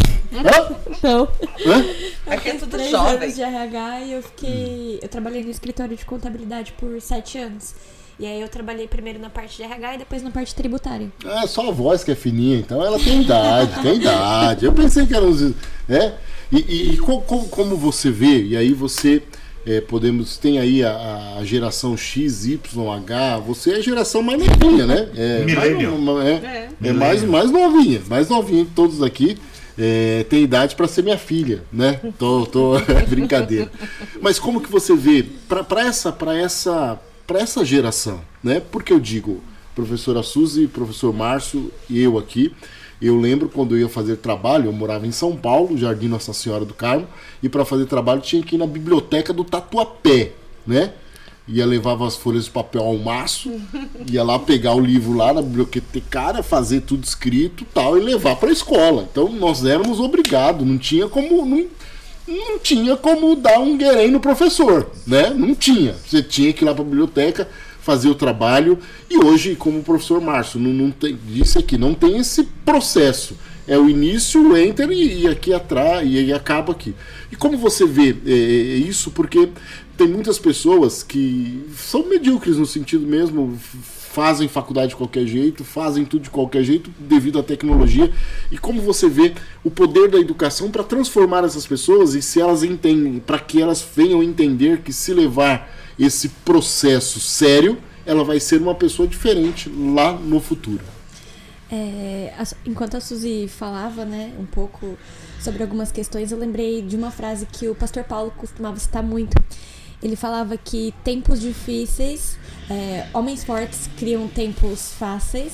Não. Hã? Aqui é tudo três jovem. anos de RH e eu fiquei. Eu trabalhei no escritório de contabilidade por sete anos. E aí eu trabalhei primeiro na parte de RH e depois na parte tributária. É, só a voz que é fininha, então ela tem idade, tem idade. Eu pensei que era uns. É? E, e, e como, como você vê, e aí você é, podemos tem aí a, a, geração X, Y, H. Você é a geração mais novinha, né? É, Millennial. Mais, é, é. é mais, mais novinha, mais novinha que todos aqui. É, tem idade para ser minha filha, né? Tô, tô é brincadeira. Mas como que você vê para essa, para essa, para essa geração, né? Porque eu digo, professora Suzy, professor Márcio e eu aqui, eu lembro quando eu ia fazer trabalho, eu morava em São Paulo, Jardim Nossa Senhora do Carmo, e para fazer trabalho tinha que ir na biblioteca do Tatuapé, né? Ia levava as folhas de papel ao maço, ia lá pegar o livro lá na bibliotecária, fazer tudo escrito tal, e levar para a escola. Então nós éramos obrigados, não tinha como. Não, não tinha como dar um guerém no professor, né? Não tinha. Você tinha que ir lá para a biblioteca, fazer o trabalho. E hoje, como o professor Márcio não, não tem, disse aqui, não tem esse processo. É o início, o enter e, e aqui atrás, e aí acaba aqui. E como você vê é, é, é, isso? Porque tem muitas pessoas que são medíocres no sentido mesmo, fazem faculdade de qualquer jeito, fazem tudo de qualquer jeito devido à tecnologia. E como você vê o poder da educação para transformar essas pessoas e se elas entendem, para que elas venham entender que se levar esse processo sério, ela vai ser uma pessoa diferente lá no futuro. É, enquanto a Suzy falava, né, um pouco sobre algumas questões, eu lembrei de uma frase que o pastor Paulo costumava citar muito. Ele falava que tempos difíceis, é, homens fortes criam tempos fáceis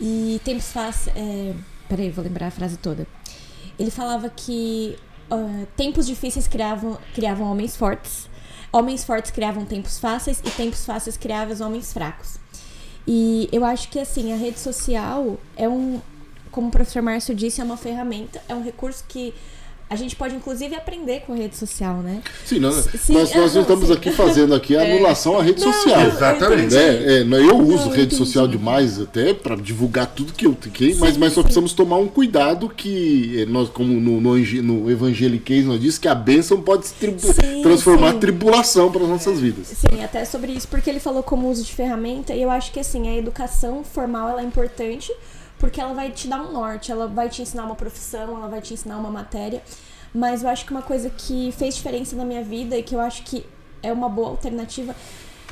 e tempos fáceis. É, peraí, vou lembrar a frase toda. Ele falava que uh, tempos difíceis criavam, criavam homens fortes homens fortes criavam tempos fáceis e tempos fáceis criavam homens fracos. E eu acho que assim, a rede social é um, como o professor Márcio disse, é uma ferramenta, é um recurso que a gente pode inclusive aprender com a rede social, né? Sim, não, Sim, nós, ah, nós não, estamos sim. aqui fazendo aqui a anulação à rede Não, social. Exatamente. né? É, não, eu uso Não, rede entendi. social demais até para divulgar tudo que eu tenho, mas, Sim, mas só precisamos tomar um cuidado que eh, nós, como no, no, no evangeliquez nós diz que a bênção pode se tribu- Sim, transformar sim. tribulação para as nossas vidas. Sim, até sobre isso, porque ele falou como uso de ferramenta, e eu acho que assim, a educação formal ela é importante, porque ela vai te dar um norte, ela vai te ensinar uma profissão, ela vai te ensinar uma matéria. Mas eu acho que uma coisa que fez diferença na minha vida e que eu acho que é uma boa alternativa,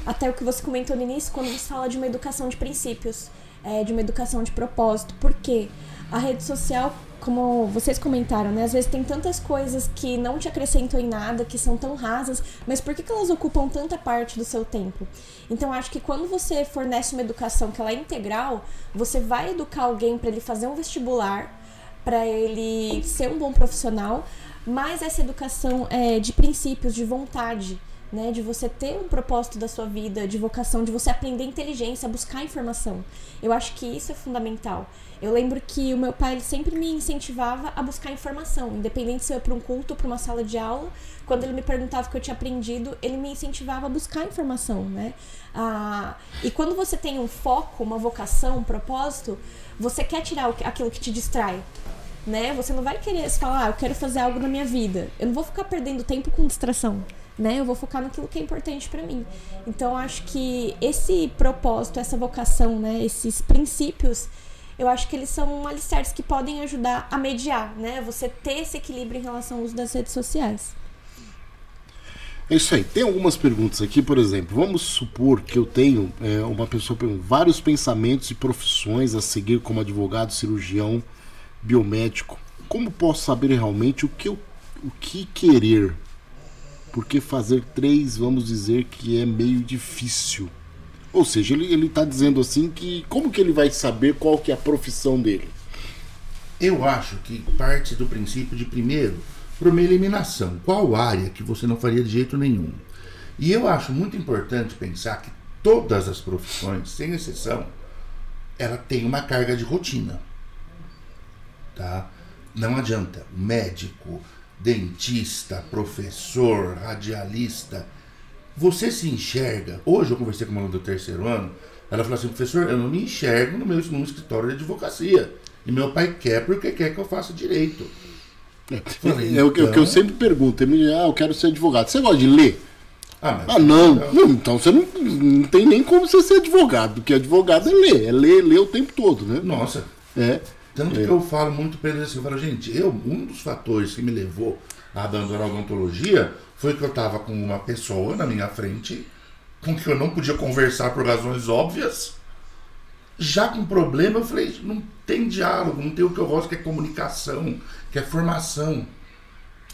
até o que você comentou no início, quando você fala de uma educação de princípios, é, de uma educação de propósito. Por quê? A rede social, como vocês comentaram, né? Às vezes tem tantas coisas que não te acrescentam em nada, que são tão rasas, mas por que, que elas ocupam tanta parte do seu tempo? Então, acho que quando você fornece uma educação que ela é integral, você vai educar alguém para ele fazer um vestibular, para ele ser um bom profissional, mas essa educação é, de princípios, de vontade, né, de você ter um propósito da sua vida, de vocação, de você aprender inteligência, buscar informação. Eu acho que isso é fundamental. Eu lembro que o meu pai ele sempre me incentivava a buscar informação, independente se eu ia para um culto ou para uma sala de aula. Quando ele me perguntava o que eu tinha aprendido, ele me incentivava a buscar informação, né? Ah, e quando você tem um foco, uma vocação, um propósito, você quer tirar aquilo que te distrai, né? Você não vai querer falar, ah, eu quero fazer algo na minha vida. Eu não vou ficar perdendo tempo com distração, né? Eu vou focar naquilo que é importante pra mim. Então, acho que esse propósito, essa vocação, né? Esses princípios, eu acho que eles são alicerces que podem ajudar a mediar, né? Você ter esse equilíbrio em relação ao uso das redes sociais. É isso aí. Tem algumas perguntas aqui, por exemplo. Vamos supor que eu tenho é, uma pessoa perguntando vários pensamentos e profissões a seguir como advogado, cirurgião, biomédico. Como posso saber realmente o que eu, o que querer? Porque fazer três, vamos dizer que é meio difícil. Ou seja, ele ele está dizendo assim que como que ele vai saber qual que é a profissão dele? Eu acho que parte do princípio de primeiro para uma eliminação. Qual área que você não faria de jeito nenhum? E eu acho muito importante pensar que todas as profissões, sem exceção, ela tem uma carga de rotina. Tá? Não adianta. Médico, dentista, professor, radialista. Você se enxerga. Hoje eu conversei com uma aluna do terceiro ano. Ela falou assim: professor, eu não me enxergo no meu num escritório de advocacia. E meu pai quer porque quer que eu faça direito. Falei, É, o que- é o que eu então- sempre pergunto. Ah, eu quero ser advogado. Você gosta de ler? Ah, mas Ah, não. não então você não, não tem nem como você ser advogado, porque advogado é ler, é ler, ler o tempo todo, né? Nossa. É. Tanto É. que eu falo muito pra eles assim, eu falo, gente, eu, um dos fatores que me levou a a odontologia foi que eu tava com uma pessoa na minha frente com que eu não podia conversar por razões óbvias. Já com problema, eu falei, não tem diálogo, não tem o que eu gosto, que é comunicação, que é formação.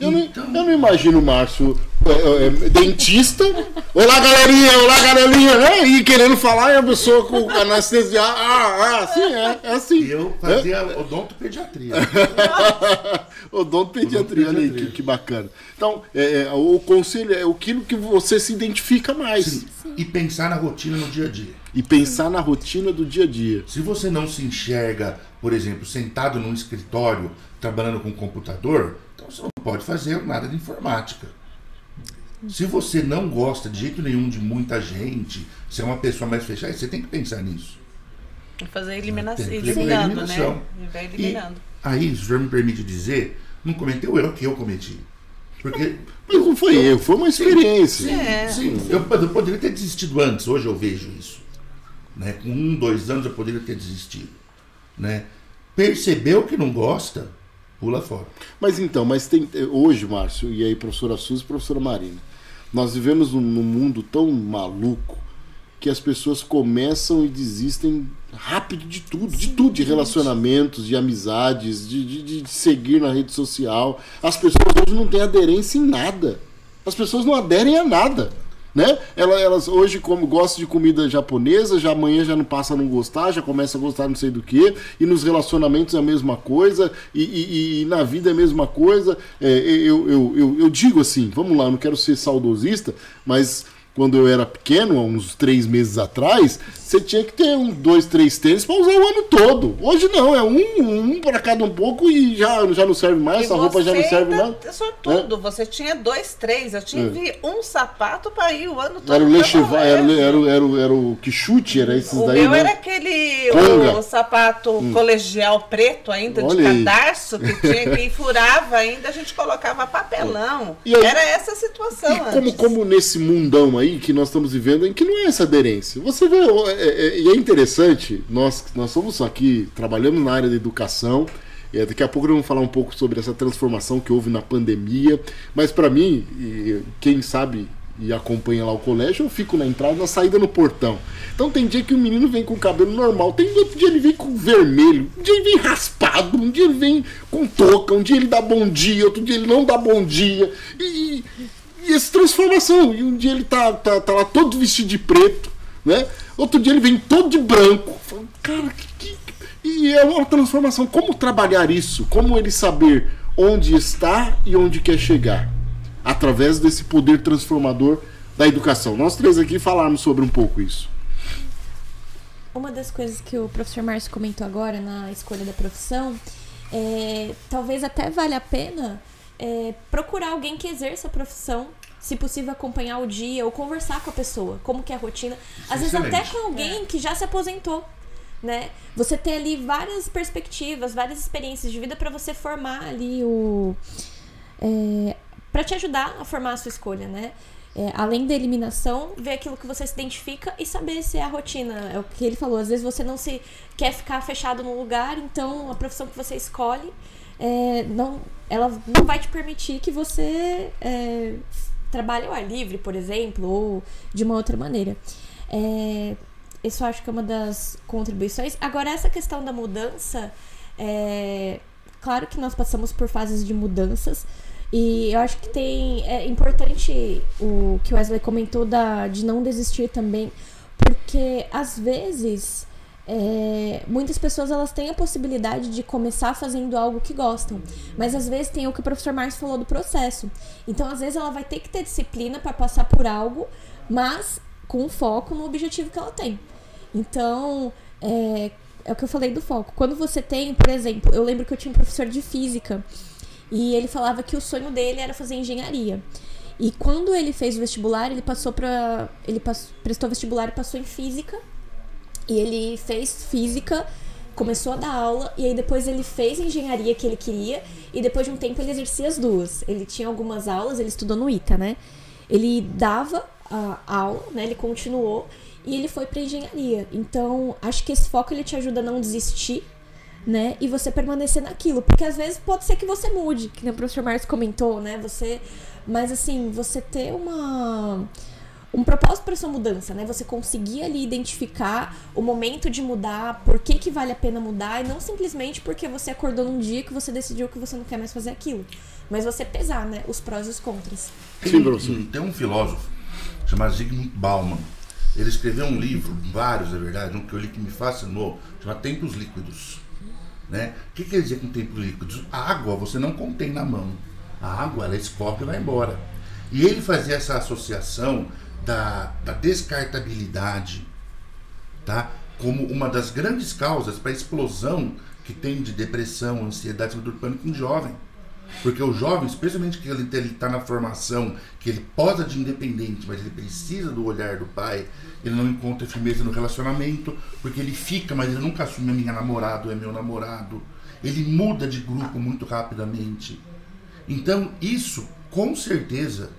Eu não, Então- eu não imagino o Márcio é, é, é, dentista. Olá, galerinha, olá, galerinha, né? E querendo falar e a pessoa com anestesia. Ah, ah, assim, é, é assim. E eu fazia odontopediatria. Odontopediatria, olha aí, que, que bacana. Então, é, é, o conselho é aquilo que você se identifica mais. e pensar na rotina no dia a dia. E pensar na rotina do dia a dia. Se você não se enxerga, por exemplo, sentado num escritório trabalhando com computador, você não pode fazer nada de informática. Se você não gosta de jeito nenhum de muita gente, se é uma pessoa mais fechada, você tem que pensar nisso. Fazer elimina Tem que fazer eliminando, eliminação. né? E vai E eliminando. aí, se o senhor me permite dizer, não cometeu o erro que eu cometi. Porque Mas não foi erro, foi uma experiência. Sim, É. sim. Eu, eu poderia ter desistido antes, hoje eu vejo isso. Né? Com um, dois anos eu poderia ter desistido. Né? Percebeu que não gosta, pula fora. Mas então, mas tem hoje, Márcio, e aí professora Suzy e professora Marina, nós vivemos num, num mundo tão maluco que as pessoas começam e desistem rápido de tudo, de tudo, de relacionamentos, de amizades, de, de, de seguir na rede social. As pessoas hoje não têm aderência em nada. As pessoas não aderem a nada. Né? Elas, elas hoje como gostam de comida japonesa, já amanhã já não passa a não gostar, já começa a gostar não sei do que, e nos relacionamentos é a mesma coisa, e, e- e na vida é a mesma coisa. É, eu, eu, eu, eu digo assim, vamos lá, não quero ser saudosista, mas quando eu era pequeno, há uns três meses atrás, você tinha que ter um, dois, três tênis para usar o ano todo. Hoje não, é um, um para cada um pouco e já, já não serve mais, essa roupa já não serve mais. Sortudo, é. você tinha dois, três. Eu tive é. um sapato para ir o ano todo. Era o Lechivar, era, era, era, era, era o que chute, era esses o daí. Meu né? era aquele o, o, sapato hum. colegial preto ainda, Olha de cadarço, que tinha que furava ainda, a gente colocava papelão. Aí, era essa a situação. E como, como nesse mundão aí aí que nós estamos vivendo em que não é essa aderência. Você vê, é, é, e é, é, interessante, nós, nós somos aqui, trabalhamos na área da educação, e daqui a pouco nós vamos falar um pouco sobre essa transformação que houve na pandemia, mas para mim, quem sabe e acompanha lá o colégio, eu fico na entrada, na saída no portão. Então tem dia que o menino vem com o cabelo normal, tem outro dia ele vem com vermelho, um dia ele vem raspado, um dia ele vem com touca, um dia ele dá bom dia, outro dia ele não dá bom dia. E, e essa transformação. E um dia ele tá, tá, tá lá todo vestido de preto, né? Outro dia ele vem todo de branco. Cara, que, que... E é uma transformação. Como trabalhar isso? Como ele saber onde está e onde quer chegar? Através desse poder transformador da educação. Nós três aqui falarmos sobre um pouco isso. Uma das coisas que o professor Márcio comentou agora na escolha da profissão é talvez até valha a pena é, procurar alguém que exerça a profissão se possível acompanhar o dia ou conversar com a pessoa, como que é a rotina, às vezes até com alguém é. que já se aposentou, né? Você ter ali várias perspectivas, várias experiências de vida para você formar ali o é, para te ajudar a formar a sua escolha, né? É, além da eliminação, ver aquilo que você se identifica e saber se é a rotina. É o que ele falou. Às vezes você não se quer ficar fechado num lugar, então a profissão que você escolhe é, não, ela não vai te permitir que você é, trabalhe ao ar livre, por exemplo, ou de uma outra maneira. É, isso eu acho que é uma das contribuições. Agora, essa questão da mudança, é, claro que nós passamos por fases de mudanças. E eu acho que tem. É importante o que o Wesley comentou da, de não desistir também, porque às vezes é, muitas pessoas elas têm a possibilidade de começar fazendo algo que gostam, mas às vezes tem o que o professor Márcio falou do processo. Então, às vezes ela vai ter que ter disciplina para passar por algo, mas com foco no objetivo que ela tem. Então, é, é o que eu falei do foco. Quando você tem, por exemplo, eu lembro que eu tinha um professor de física e ele falava que o sonho dele era fazer engenharia. E quando ele fez o vestibular, ele passou para ele passou, prestou vestibular e passou em física e ele fez física, começou a dar aula, e aí depois ele fez engenharia que ele queria, e depois de um tempo ele exercia as duas. Ele tinha algumas aulas, ele estudou no ITA, né? Ele dava a aula, né? Ele continuou e ele foi para engenharia. Então, acho que esse foco ele te ajuda a não desistir, né? E você permanecer naquilo, porque às vezes pode ser que você mude, que o professor Marcos comentou, né? Você, mas assim, você ter uma um propósito para sua mudança, né? Você conseguir ali identificar o momento de mudar, por que, que vale a pena mudar, e não simplesmente porque você acordou num dia que você decidiu que você não quer mais fazer aquilo. Mas você pesar, né? Os prós e os contras. Sim, professor. Tem um filósofo chamado Zygmunt Bauman. Ele escreveu um livro, vários, na verdade, um que eu li que me fascinou, chamado Tempos Líquidos. Né? O que quer dizer com tempos líquidos? A água você não contém na mão. A água, ela escorre e vai embora. E ele fazia essa associação da, da descartabilidade tá? como uma das grandes causas para a explosão que tem de depressão, ansiedade, síndrome do pânico em jovem. Porque o jovem, especialmente que ele está na formação, que ele posa de independente, mas ele precisa do olhar do pai, ele não encontra firmeza no relacionamento, porque ele fica, mas ele nunca assume a minha namorada, é meu namorado. Ele muda de grupo muito rapidamente. Então, isso, com certeza,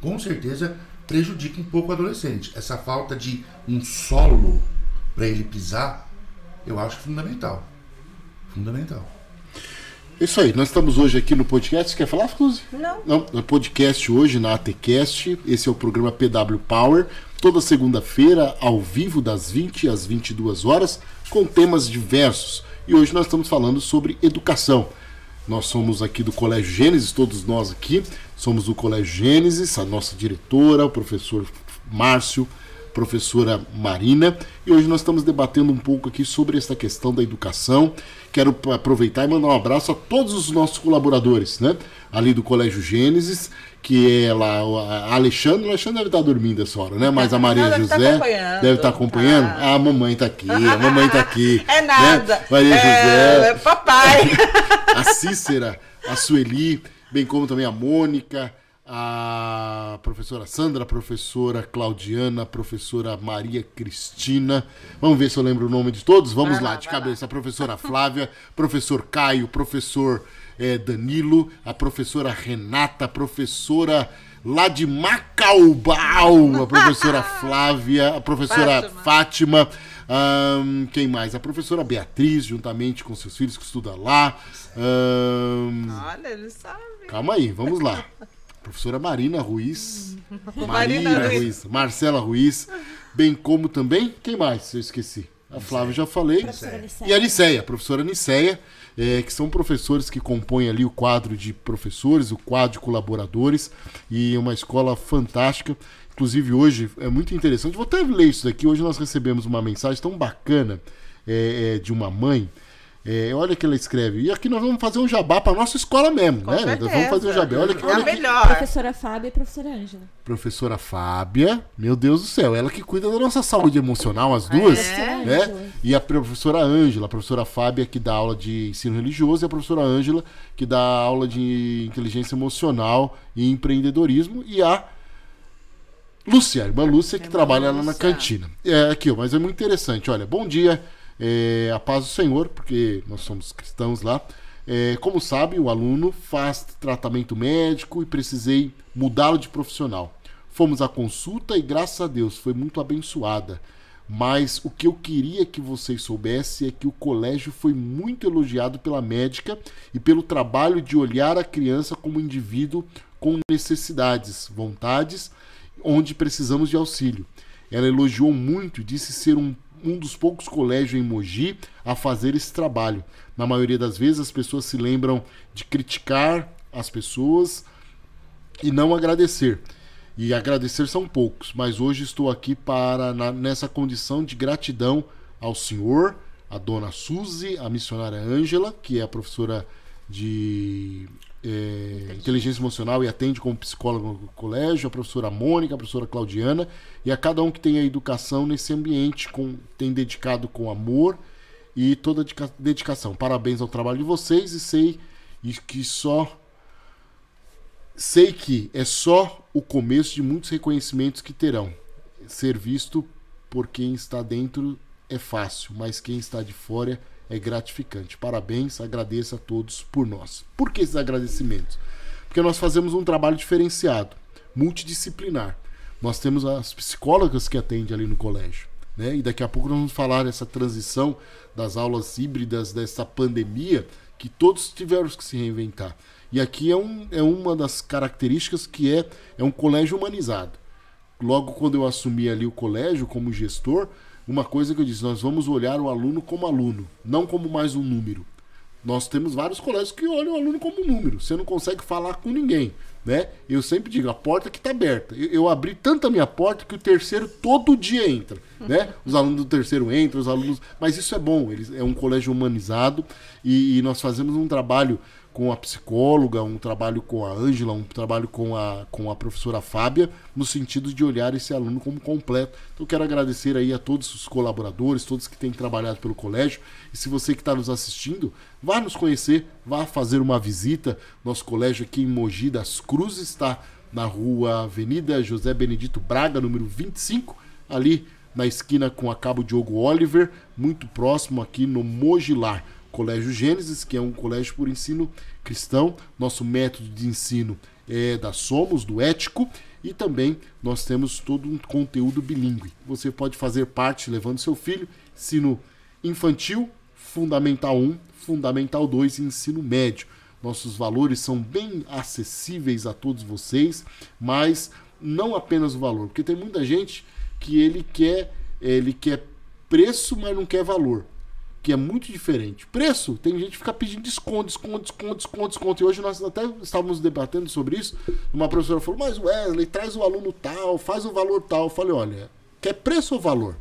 com certeza, prejudica um pouco o adolescente. Essa falta de um solo para ele pisar, eu acho fundamental. Fundamental. Isso aí, nós estamos hoje aqui no podcast. Você quer falar, Fluzi? Não. Não, no podcast hoje na ATCast. Esse é o programa PW Power. Toda segunda-feira, ao vivo, das 20 às 22 horas, com temas diversos. E hoje nós estamos falando sobre educação. Nós somos aqui do Colégio Gênesis, todos nós aqui. Somos do Colégio Gênesis, a nossa diretora, o professor Márcio, professora Marina. E hoje nós estamos debatendo um pouco aqui sobre essa questão da educação. Quero aproveitar e mandar um abraço a todos os nossos colaboradores, né? Ali do Colégio Gênesis, que é lá a Alexandre. O Alexandre deve estar dormindo essa hora, né? Mas a Maria Não, deve José estar acompanhando. deve estar acompanhando. Tá. Ah, a mamãe tá aqui, a mamãe tá aqui. É né? nada. Maria é, José é papai. a Cícera, a Sueli, bem como também a Mônica, a professora Sandra, a professora Claudiana, a professora Maria Cristina. Vamos ver se eu lembro o nome de todos? Vamos Vai lá, lá, de cabeça. A professora Flávia, professor Caio, professor eh, Danilo, a professora Renata, a professora lá de Macaubal, a professora Flávia, a professora Fátima. Fátima. ahn, quem mais? A professora Beatriz, juntamente com seus filhos que estudam lá. Ahn, Olha, ele sabe. calma aí, vamos lá. Professora Marina Ruiz. Marina Marina Ruiz. Ruiz. Marcela Ruiz. Bem como também. Quem mais? Eu esqueci. A Flávia já falei. Professora Niceia. E a Niceia, a professora Niceia, é, que são professores que compõem ali o quadro de professores, o quadro de colaboradores, e uma escola fantástica. Inclusive, hoje é muito interessante. Vou até ler isso daqui. Hoje nós recebemos uma mensagem tão bacana é, é, de uma mãe. É, olha que ela escreve. E aqui nós vamos fazer um jabá para nossa escola mesmo, Com né? certeza. Nós vamos fazer um jabá. Olha que, É a olha que melhor. Professora Fábia e professora Ângela. professora Fábia, meu Deus do céu, ela que cuida da nossa saúde emocional, as duas, É? né? E a professora Ângela, a professora Fábia que dá aula de ensino religioso e a professora Ângela que dá aula de inteligência emocional e empreendedorismo e a Lúcia, a irmã Lúcia que Irmã trabalha lá na Lúcia. cantina. É aqui, ó, mas é muito interessante. Olha, bom dia, é, a paz do Senhor, porque nós somos cristãos lá. É, como sabe, o aluno faz tratamento médico e precisei mudá-lo de profissional. Fomos à consulta e, graças a Deus, foi muito abençoada. Mas o que eu queria que vocês soubessem é que o colégio foi muito elogiado pela médica e pelo trabalho de olhar a criança como indivíduo com necessidades, vontades, onde precisamos de auxílio. Ela elogiou muito e disse ser um, um dos poucos colégios em Mogi a fazer esse trabalho. Na maioria das vezes as pessoas se lembram de criticar as pessoas e não agradecer. E agradecer são poucos, mas hoje estou aqui para na- nessa condição de gratidão ao senhor, a dona Suzy, a missionária Ângela, que é a professora de eh, inteligência emocional e atende como psicóloga no colégio, a professora Mônica, a professora Claudiana, e a cada um que tem a educação nesse ambiente, com, tem dedicado com amor e toda dedica- dedicação. Parabéns ao trabalho de vocês e sei e que só sei que é só o começo de muitos reconhecimentos que terão. Ser visto por quem está dentro é fácil, mas quem está de fora é gratificante. Parabéns, agradeço a todos por nós. Por que esses agradecimentos? Porque nós fazemos um trabalho diferenciado, multidisciplinar. Nós temos as psicólogas que atendem ali no colégio. Né? E daqui a pouco nós vamos falar dessa transição das aulas híbridas, dessa pandemia, que todos tiveram que se reinventar. E aqui é, um, é uma das características que é, é um colégio humanizado. Logo quando eu assumi ali o colégio como gestor, uma coisa que eu disse, nós vamos olhar o aluno como aluno, não como mais um número. Nós temos vários colégios que olham o aluno como um número. Você não consegue falar com ninguém, né? Eu sempre digo, a porta que está aberta. Eu, eu abri tanto a minha porta que o terceiro todo dia entra, né? Os alunos do terceiro entram, os alunos... Mas isso é bom, eles, é um colégio humanizado e, e nós fazemos um trabalho com a psicóloga, um trabalho com a Ângela, um trabalho com a, com a professora Fábia, no sentido de olhar esse aluno como completo. Então quero agradecer aí a todos os colaboradores, todos que têm trabalhado pelo colégio. E se você que está nos assistindo, vá nos conhecer, vá fazer uma visita. Nosso colégio aqui em Mogi das Cruzes está na rua Avenida José Benedito Braga, número 25, ali na esquina com a Cabo Diogo Oliver, muito próximo aqui no Mogilar. Colégio Gênesis, que é um colégio por ensino cristão. Nosso método de ensino é da Somos, do Ético, e também nós temos todo um conteúdo bilíngue. Você pode fazer parte levando seu filho, ensino infantil, fundamental 1, fundamental 2 e ensino médio. Nossos valores são bem acessíveis a todos vocês, mas não apenas o valor, porque tem muita gente que ele quer, ele quer preço, mas não quer valor que é muito diferente. Preço, tem gente que fica pedindo desconto, desconto, desconto, desconto, desconto. E hoje nós até estávamos debatendo sobre isso. Uma professora falou, mas Wesley, traz o aluno tal, faz o valor tal. Eu falei, olha, Quer preço ou valor?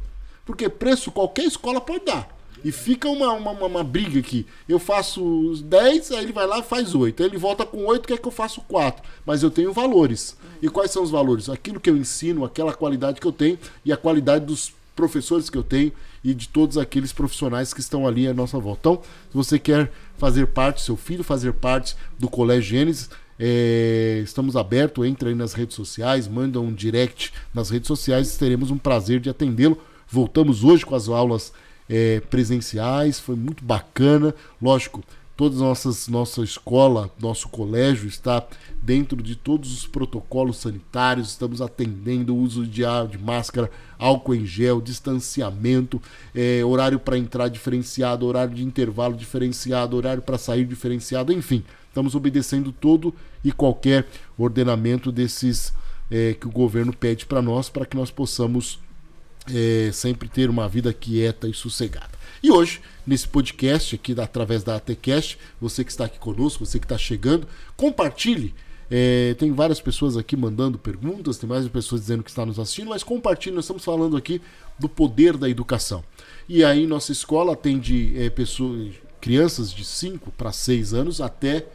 Porque preço qualquer escola pode dar. E fica uma, uma, uma, uma briga aqui. Eu faço os 10, aí ele vai lá e faz 8. Aí ele volta com 8, quer que eu faça 4. Mas eu tenho valores. E quais são os valores? Aquilo que eu ensino, aquela qualidade que eu tenho e a qualidade dos professores que eu tenho e de todos aqueles profissionais que estão ali à nossa volta. Então, se você quer fazer parte, seu filho fazer parte do Colégio Gênesis, é, estamos abertos, entre aí nas redes sociais, manda um direct nas redes sociais, teremos um prazer de atendê-lo. Voltamos hoje com as aulas é, presenciais, foi muito bacana. Lógico, toda nossas, nossa escola, nosso colégio está dentro de todos os protocolos sanitários, estamos atendendo o uso de, de máscara, álcool em gel, distanciamento, é, horário para entrar diferenciado, horário de intervalo diferenciado, horário para sair diferenciado, enfim, estamos obedecendo todo e qualquer ordenamento desses é, que o governo pede para nós, para que nós possamos é, sempre ter uma vida quieta e sossegada. E hoje, nesse podcast aqui através da ATCast, você que está aqui conosco, você que está chegando, compartilhe. É, tem várias pessoas aqui mandando perguntas, tem mais pessoas dizendo que está nos assistindo, mas compartilhe, nós estamos falando aqui do poder da educação. E aí nossa escola atende é, pessoas, crianças de 5 para 6 anos até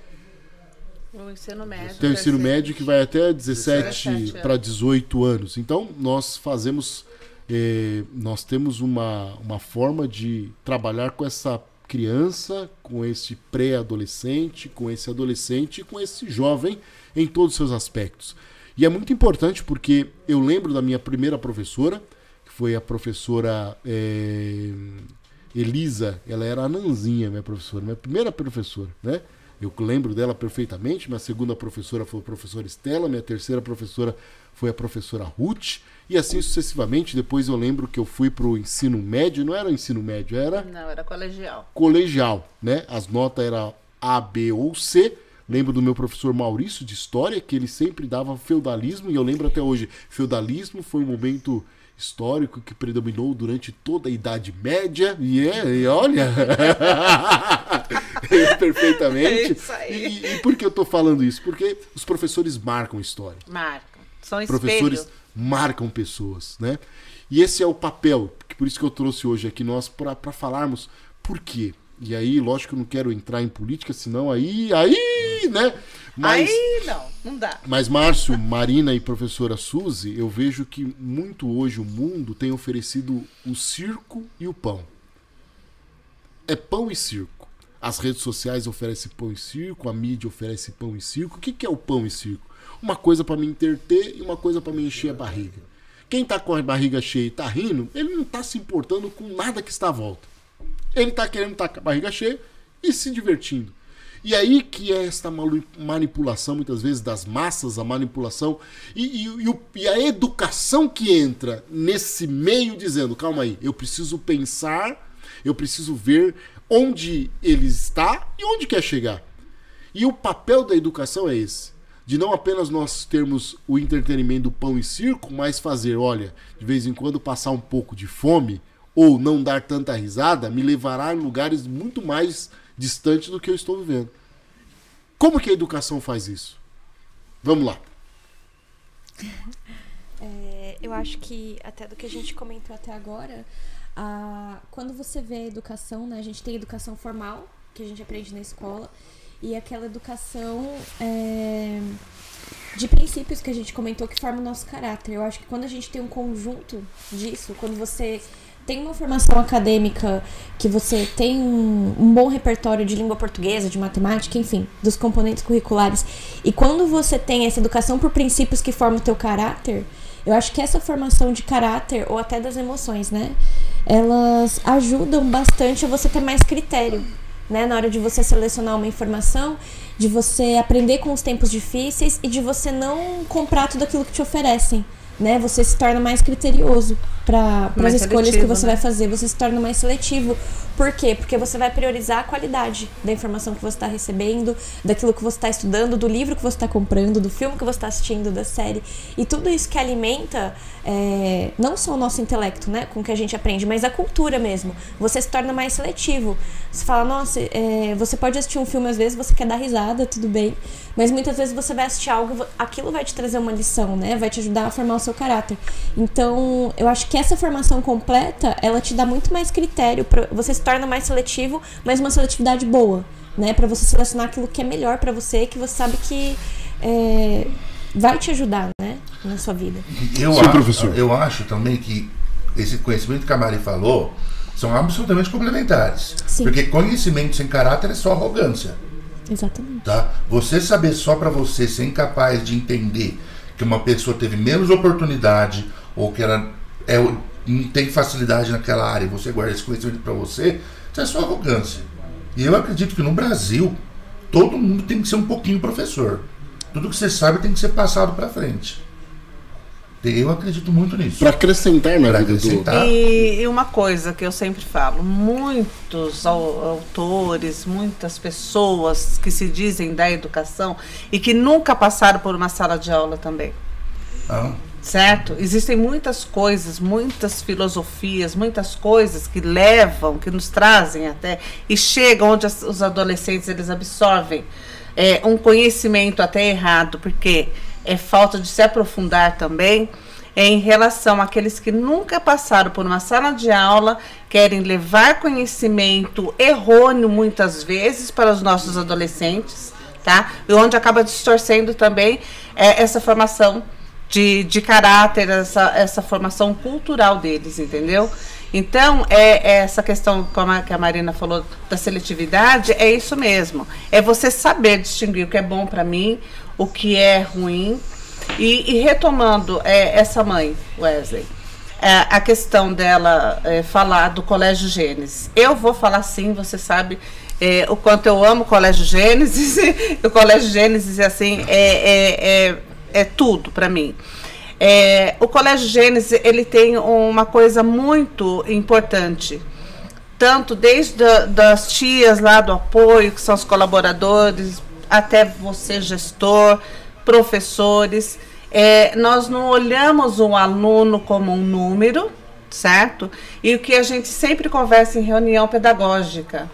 o ensino médio. Tem o ensino médio que vai até 17, 17 para 18 anos. Então, nós fazemos é, nós temos uma, uma forma de trabalhar com essa criança, com esse pré-adolescente, com esse adolescente com esse jovem em todos os seus aspectos. E é muito importante porque eu lembro da minha primeira professora, que foi a professora é, Elisa, ela era a Nanzinha, minha professora, minha primeira professora, né? Eu lembro dela perfeitamente. Minha segunda professora foi a professora Estela, minha terceira professora foi a professora Ruth, e assim sucessivamente. Depois eu lembro que eu fui para o ensino médio, não era ensino médio, era. Não, era colegial. Colegial, né? As notas eram A, B ou C. Lembro do meu professor Maurício de História, que ele sempre dava feudalismo, e eu lembro até hoje. Feudalismo foi um momento histórico que predominou durante toda a Idade Média. E, é, e olha. perfeitamente. É e, e, por que eu estou falando isso? Porque os professores marcam história. Marcam. São espelho. Professores marcam pessoas, né? E esse é o papel, por isso que eu trouxe hoje aqui nós para falarmos por quê. E aí, lógico que eu não quero entrar em política, senão aí, aí, né? Mas, aí não, não dá. Mas Márcio, Marina e professora Suzy, eu vejo que muito hoje o mundo tem oferecido o circo e o pão. É pão e circo. As redes sociais oferecem pão e circo, a mídia oferece pão e circo. O que, que é o pão e circo? Uma coisa para me interter e uma coisa para me encher a barriga. Quem tá com a barriga cheia e tá rindo, ele não tá se importando com nada que está à volta. Ele tá querendo estar tá com a barriga cheia e se divertindo. E aí que é esta manipulação, muitas vezes, das massas, a manipulação e, e, e, a educação que entra nesse meio dizendo, calma aí, eu preciso pensar, eu preciso ver onde ele está e onde quer chegar. E o papel da educação é esse. De não apenas nós termos o entretenimento do pão e circo, mas fazer, olha, de vez em quando passar um pouco de fome ou não dar tanta risada me levará em lugares muito mais distantes do que eu estou vivendo. Como que a educação faz isso? Vamos lá. É, eu acho que até do que a gente comentou até agora, a, quando você vê a educação, né, a gente tem educação formal que a gente aprende na escola e aquela educação é, de princípios que a gente comentou que forma o nosso caráter. Eu acho que quando a gente tem um conjunto disso, quando você tem uma formação acadêmica, que você tem um, um, bom repertório de língua portuguesa, de matemática, enfim, dos componentes curriculares, e quando você tem essa educação por princípios que formam o teu caráter, eu acho que essa formação de caráter, ou até das emoções, né, elas ajudam bastante a você ter mais critério, né, na hora de você selecionar uma informação, de você aprender com os tempos difíceis e de você não comprar tudo aquilo que te oferecem né? Você se torna mais criterioso para as escolhas que você né? vai fazer. Você se torna mais seletivo. Por quê? Porque você vai priorizar a qualidade da informação que você está recebendo, daquilo que você está estudando, do livro que você está comprando, do filme que você está assistindo, da série. E tudo isso que alimenta é, não só o nosso intelecto, né? Com o que a gente aprende, mas a cultura mesmo. Você se torna mais seletivo. Você fala, nossa, é, você pode assistir um filme às vezes, você quer dar risada, tudo bem. Mas muitas vezes você vai assistir algo, aquilo vai te trazer uma lição, né? Vai te ajudar a formar o seu caráter. Então, eu acho que que essa formação completa, ela te dá muito mais critério, pra, você se torna mais seletivo, mas uma seletividade boa, né? Para você selecionar aquilo que é melhor para você, que você sabe que é, vai te ajudar, né? Na sua vida. Eu, Sim, acho, professor. eu acho também que esse conhecimento que a Mari falou são absolutamente complementares. Sim. Porque conhecimento sem caráter é só arrogância. Exatamente. Tá? Você saber só pra você ser incapaz de entender que uma pessoa teve menos oportunidade ou que ela é, não tem facilidade naquela área você guarda esse conhecimento pra você, isso é só arrogância. E eu acredito que no Brasil todo mundo tem que ser um pouquinho professor. Tudo que você sabe tem que ser passado pra frente. Eu acredito muito nisso. Pra acrescentar na Pra vida do. acrescentar. E, e uma coisa que eu sempre falo, muitos au- autores, muitas pessoas que se dizem da educação e que nunca passaram por uma sala de aula também. Ah, Certo? Existem muitas coisas, muitas filosofias, muitas coisas que levam, que nos trazem até e chegam onde as- os adolescentes eles absorvem é, um conhecimento até errado, porque é falta de se aprofundar também em relação àqueles que nunca passaram por uma sala de aula, querem levar conhecimento errôneo muitas vezes para os nossos adolescentes, tá? E onde acaba distorcendo também é, essa formação de, de caráter, essa, essa formação cultural deles, entendeu? Então, é, é essa questão, como a, que a Marina falou, da seletividade, é isso mesmo. É você saber distinguir o que é bom para mim, o que é ruim. E, e retomando é, essa mãe, Wesley, é, a questão dela é, falar do Colégio Gênesis. Eu vou falar sim, você sabe é, o quanto eu amo o Colégio Gênesis. o Colégio Gênesis, assim, é, é, tudo para mim. É, o Colégio Gênesis ele tem uma coisa muito importante, tanto desde a, das tias lá do apoio, que são os colaboradores, até você gestor, professores. É, nós não olhamos o aluno como um número, certo? E o que a gente sempre conversa em reunião pedagógica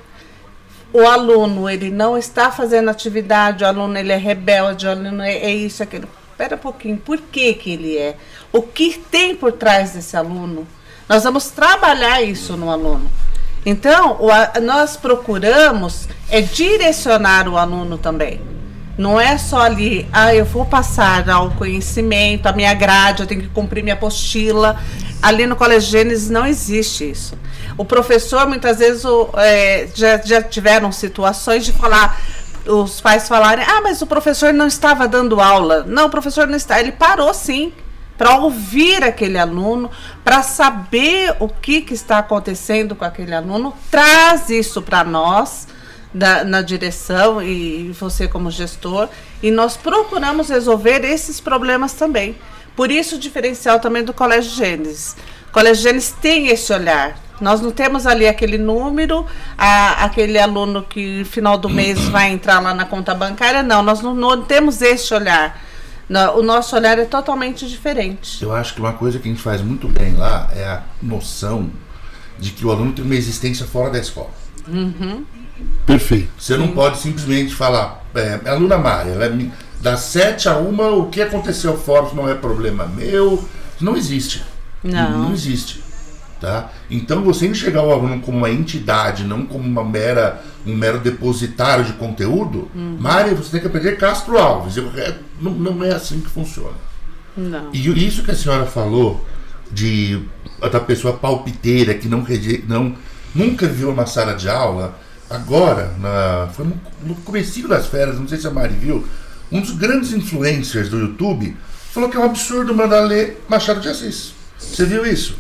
o aluno ele não está fazendo atividade, o aluno ele é rebelde, o aluno é, é isso, aquilo. Espera um pouquinho, por que, que ele é? O que tem por trás desse aluno? Nós vamos trabalhar isso no aluno. Então, o nós procuramos é direcionar o aluno também. Não é só ali, ah, eu vou passar ao conhecimento, a minha grade, eu tenho que cumprir minha apostila. Ali no Colégio Gênesis não existe isso. O professor, muitas vezes, o, é, já, já tiveram situações de falar, os pais falarem, ah, mas o professor não estava dando aula. Não, o professor não está. Ele parou sim para ouvir aquele aluno, para saber o que, que está acontecendo com aquele aluno, traz isso para nós na direção e você como gestor e nós procuramos resolver esses problemas também. Por isso o diferencial também do Colégio Gênesis. O Colégio Gênesis tem esse olhar. Nós não temos ali aquele número, a- aquele aluno que final do mês vai entrar lá na conta bancária, não. Nós não, não temos esse olhar. Não, o nosso olhar é totalmente diferente. Eu acho que uma coisa que a gente faz muito bem lá é a noção de que o aluno tem uma existência fora da escola. Perfeito. Você não pode simplesmente falar, é, a aluna Maria, ela é das 7 a 1, o que aconteceu fora não é problema meu. Não existe. Não. Não existe. Tá? Então você enxergar o aluno como uma entidade, não como uma mera, um mero depositário de conteúdo, Mária, você tem que aprender Castro Alves. Eu- é, não, não é assim que funciona. Não. E isso que a senhora falou de da pessoa palpiteira que não, não nunca viu uma sala de aula, agora, na, foi no, no comecinho das férias, não sei se a Mari viu, um dos grandes influencers do YouTube falou que é um absurdo mandar ler Machado de Assis. Você viu isso?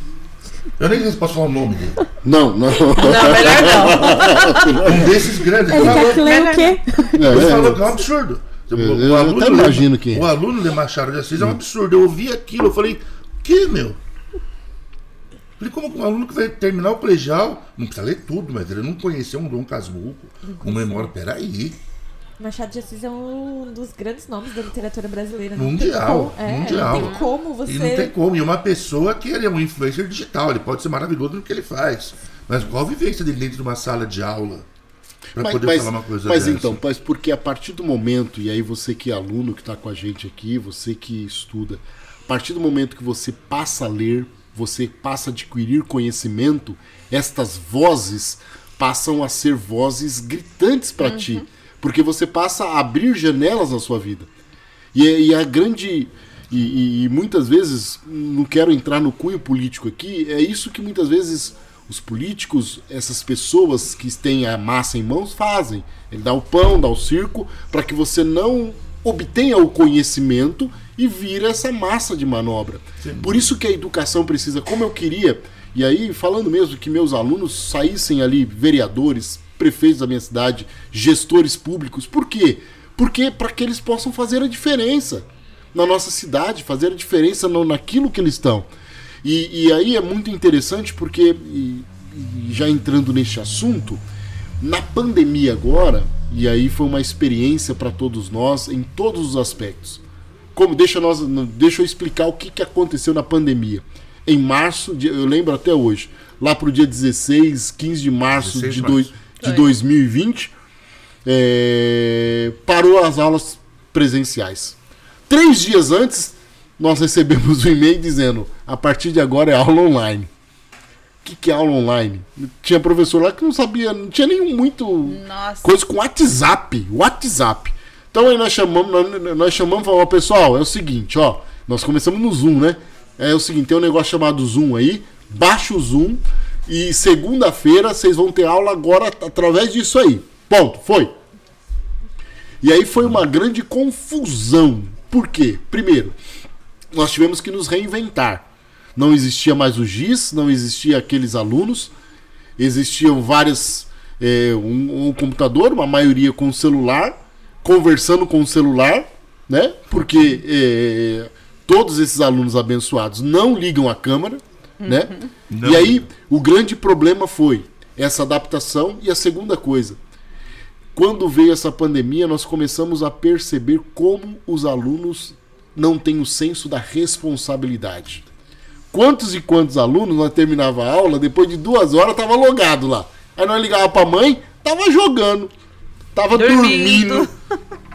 Eu nem sei se posso falar o nome dele. Não, não. Não, melhor não. Um desses grandes. Ele falou- quer que leia o quê? ele falou É, que é um absurdo. Eu- eu até imagino que- O aluno de Machado de Assis é um absurdo. Eu ouvi aquilo, eu falei, que, meu? Falei, como que um aluno que vai terminar o colegial, não precisa ler tudo, mas ele não conheceu um Dom Casmurro, um memória, peraí. Machado de Assis é um dos grandes nomes da literatura brasileira. Não Mundial, Tem como, é, mundial. Não tem como você. E não tem como. E uma pessoa que ele é um influencer digital, ele pode ser maravilhoso no que ele faz. Mas qual a vivência dele dentro de uma sala de aula? Pra Mas, poder mas- falar uma coisa mas dessa? então, mas porque a partir do momento, e aí você que é aluno que está com a gente aqui, você que estuda, a partir do momento que você passa a ler, você passa a adquirir conhecimento, estas vozes passam a ser vozes gritantes para ti, porque você passa a abrir janelas na sua vida. E, e a grande e, e- e muitas vezes, não quero entrar no cunho político aqui, é isso que muitas vezes os políticos, essas pessoas que têm a massa em mãos, fazem. Ele dá o pão, dá o circo, para que você não obtenha o conhecimento e vira essa massa de manobra. Por isso que a educação precisa, como eu queria, e aí falando mesmo que meus alunos saíssem ali vereadores, prefeitos da minha cidade, gestores públicos. Por quê? Porque para que eles possam fazer a diferença na nossa cidade, fazer a diferença no, naquilo que eles estão. E, e aí é muito interessante porque, e- e já entrando neste assunto, na pandemia agora, e aí foi uma experiência para todos nós em todos os aspectos. Como deixa nós, deixa eu explicar o que, que aconteceu na pandemia. Em março, eu lembro até hoje, lá pro dia 16, 15 de março 16 de, de dois, março. De Foi. 2020, é, parou as aulas presenciais. Três dias antes, nós recebemos um e-mail dizendo: a partir de agora é aula online. O que, que é aula online? Tinha professor lá que não sabia, não tinha nem muito Nossa. coisa com WhatsApp, WhatsApp. Então aí nós chamamos, nós, nós chamamos e falamos, pessoal, é o seguinte, ó, nós começamos no Zoom, né? É o seguinte, tem um negócio chamado Zoom aí, baixa o Zoom e segunda-feira vocês vão ter aula agora através disso aí. Ponto, foi. E aí foi uma grande confusão. Por quê? Primeiro, nós tivemos que nos reinventar. Não existia mais o GIS, não existia aqueles alunos, existiam várias. é, um, um computador, uma maioria com celular, conversando com o celular, né? Porque é, todos esses alunos abençoados não ligam a câmera, né? Não. E aí o grande problema foi essa adaptação e a segunda coisa. Quando veio essa pandemia, nós começamos a perceber como os alunos não têm o senso da responsabilidade. Quantos e quantos alunos nós terminava a aula, depois de duas horas tava logado lá. Aí nós ligava pra mãe, tava jogando, tava Dormindo. dormindo,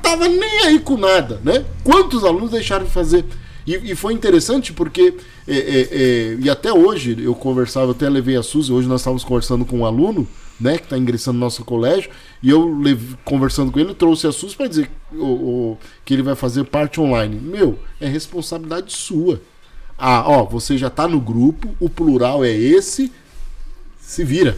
tava nem aí com nada, né? Quantos alunos deixaram de fazer? E, e foi interessante porque, é, é, é, e até hoje eu conversava, até levei a Suzy, hoje nós estávamos conversando com um aluno, né, que está ingressando no nosso colégio, e eu conversando com ele, trouxe a Suzy para dizer o, o- que ele vai fazer parte online. Meu, é responsabilidade sua. Ah, ó, você já tá no grupo, o plural é esse, se vira.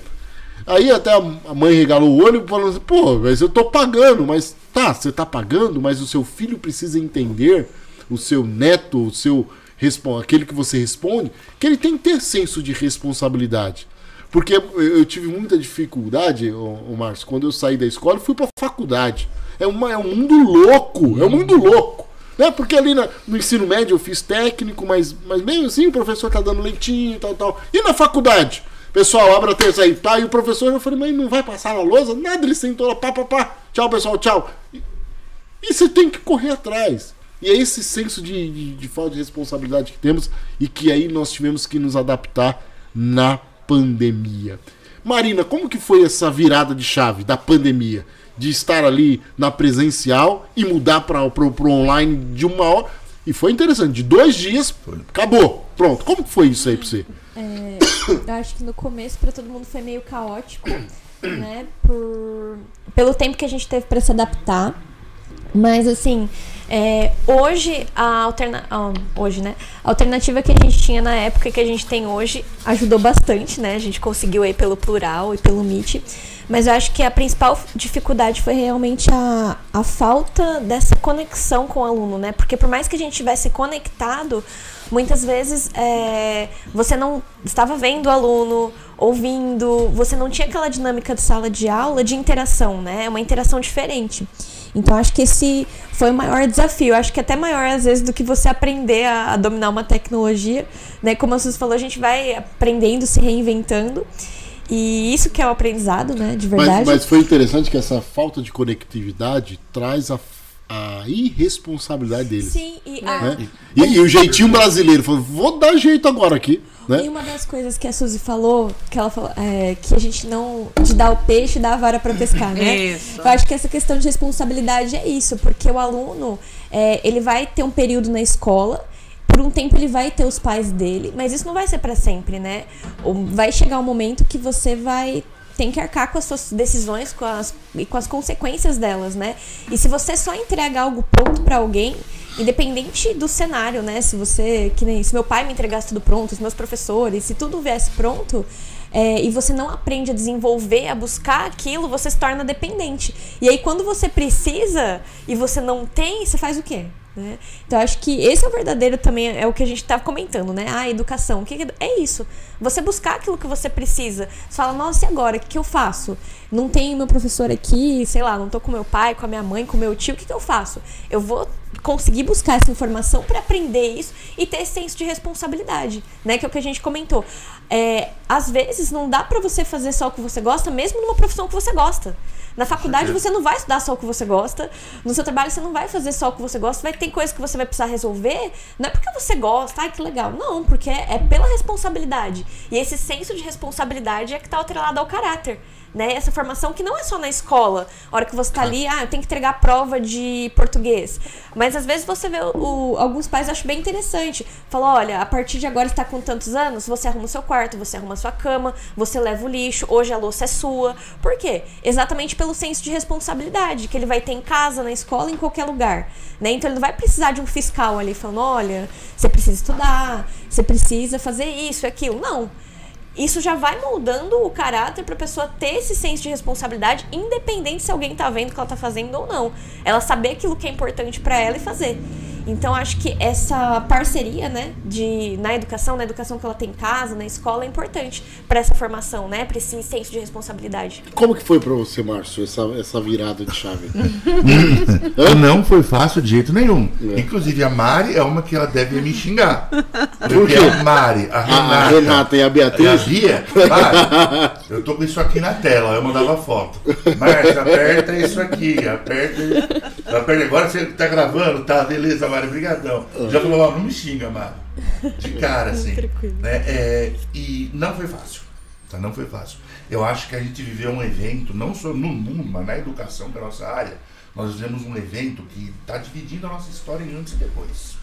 Aí até a a mãe regalou o olho falando assim, pô, mas eu tô pagando, mas tá, você tá pagando, mas o seu filho precisa entender, o seu neto, o seu respon- aquele que você responde, que ele tem que ter senso de responsabilidade. Porque eu, tive muita dificuldade, o, Márcio, quando eu saí da escola, fui pra faculdade. É, uma, é um mundo louco, é um mundo louco. Né? Porque ali na- no ensino médio eu fiz técnico, mas, mas meio assim, o professor tá dando leitinho e tal, tal. E na faculdade? Pessoal, abra a terça aí, tá? E o professor, eu falei, mas não vai passar na lousa? Nada, ele sentou lá, pá, pá, pá. Tchau, pessoal, tchau. E você tem que correr atrás. E é esse senso de, de, de falta de responsabilidade que temos e que aí nós tivemos que nos adaptar na pandemia. Marina, como que foi essa virada de chave da pandemia? De estar ali na presencial e mudar para o online de uma hora. E foi interessante, de dois dias, acabou. Pronto. Como que foi isso aí pra você? É, eu acho que no começo pra todo mundo foi meio caótico, né? Por, pelo tempo que a gente teve pra se adaptar. Mas assim, é, hoje a alterna, ah, hoje, né? A alternativa que a gente tinha na época e que a gente tem hoje ajudou bastante, né? A gente conseguiu aí pelo plural e pelo Meet. Mas eu acho que a principal dificuldade foi realmente a, a falta dessa conexão com o aluno, né? Porque por mais que a gente tivesse conectado, muitas vezes é, você não estava vendo o aluno, ouvindo, você não tinha aquela dinâmica de sala de aula de interação, né? É uma interação diferente. Então acho que esse foi o maior desafio. Acho que até maior às vezes do que você aprender a, a dominar uma tecnologia, né? Como a Suzy falou, a gente vai aprendendo, se reinventando. E isso que é o aprendizado, né? De Mas, verdade. mas foi interessante que essa falta de conectividade traz a, a irresponsabilidade deles. Sim, e, a- né? E, e o jeitinho brasileiro falou: vou dar jeito agora aqui. E Né? uma das coisas que a Suzy falou, que ela falou, é, que a gente não. de dar o peixe e dar a vara pra pescar, né? Isso. Eu acho que essa questão de responsabilidade é isso, porque o aluno, é, ele vai ter um período na escola por um tempo ele vai ter os pais dele, mas isso não vai ser para sempre, né? Vai chegar um momento que você vai tem que arcar com as suas decisões com as, e com as consequências delas, né? E se você só entregar algo pronto para alguém, independente do cenário, né? Se você, que nem se meu pai me entregasse tudo pronto, os meus professores, se tudo viesse pronto, é, e você não aprende a desenvolver, a buscar aquilo, você se torna dependente. E aí, quando você precisa e você não tem, você faz o quê? Né? Então, acho que esse é o verdadeiro também, é o que a gente estava comentando, né? Ah, educação. O que é isso? Você buscar aquilo que você precisa. Você fala, nossa, e agora? O que, que eu faço? Não tem meu professor aqui, sei lá, não tô com meu pai, com a minha mãe, com meu tio. O que, que eu faço? Eu vou conseguir buscar essa informação para aprender isso e ter esse senso de responsabilidade, né? Que é o que a gente comentou. É, às vezes não dá para você fazer só o que você gosta, mesmo numa profissão que você gosta. Na faculdade você não vai estudar só o que você gosta. No seu trabalho você não vai fazer só o que você gosta. Vai ter coisas que você vai precisar resolver. Não é porque você gosta, ai que legal. Não, porque é pela responsabilidade. E esse senso de responsabilidade é que está atrelado ao caráter né? Essa formação que não é só na escola. A hora que você tá ali, ah, eu tenho que entregar a prova de português. Mas às vezes você vê o, o, alguns pais acham bem interessante. Fala, olha, a partir de agora está com tantos anos, você arruma o seu quarto, você arruma a sua cama, você leva o lixo, hoje a louça é sua. Por quê? Exatamente pelo senso de responsabilidade que ele vai ter em casa, na escola, em qualquer lugar. Né? Então ele não vai precisar de um fiscal ali falando, olha, você precisa estudar, você precisa fazer isso e aquilo. Não isso já vai moldando o caráter para a pessoa ter esse senso de responsabilidade, independente se alguém tá vendo o que ela tá fazendo ou não. Ela saber aquilo que é importante para ela e fazer. Então acho que essa parceria, né, de na educação, na educação que ela tem em casa, na escola é importante para essa formação, né, para esse senso de responsabilidade. Como que foi para você, Márcio, essa, essa virada de chave? Não foi fácil de jeito nenhum. É. Inclusive a Mari é uma que ela deve me xingar. Porque a Mari, a Renata, a Renata e a Beatriz, a Bia, Mari, eu tô com isso aqui na tela, eu mandava foto. Márcio, aperta isso aqui, aperta, aperta. Agora você tá gravando, tá, beleza, Mário, brigadão. Já falou, não me xinga, Mário. De cara, assim. né? É, e não foi fácil. Tá? Não foi fácil. Eu acho que a gente viveu um evento, não só no mundo, mas na educação, que é nossa área, nós vivemos um evento que está dividindo a nossa história em antes e depois.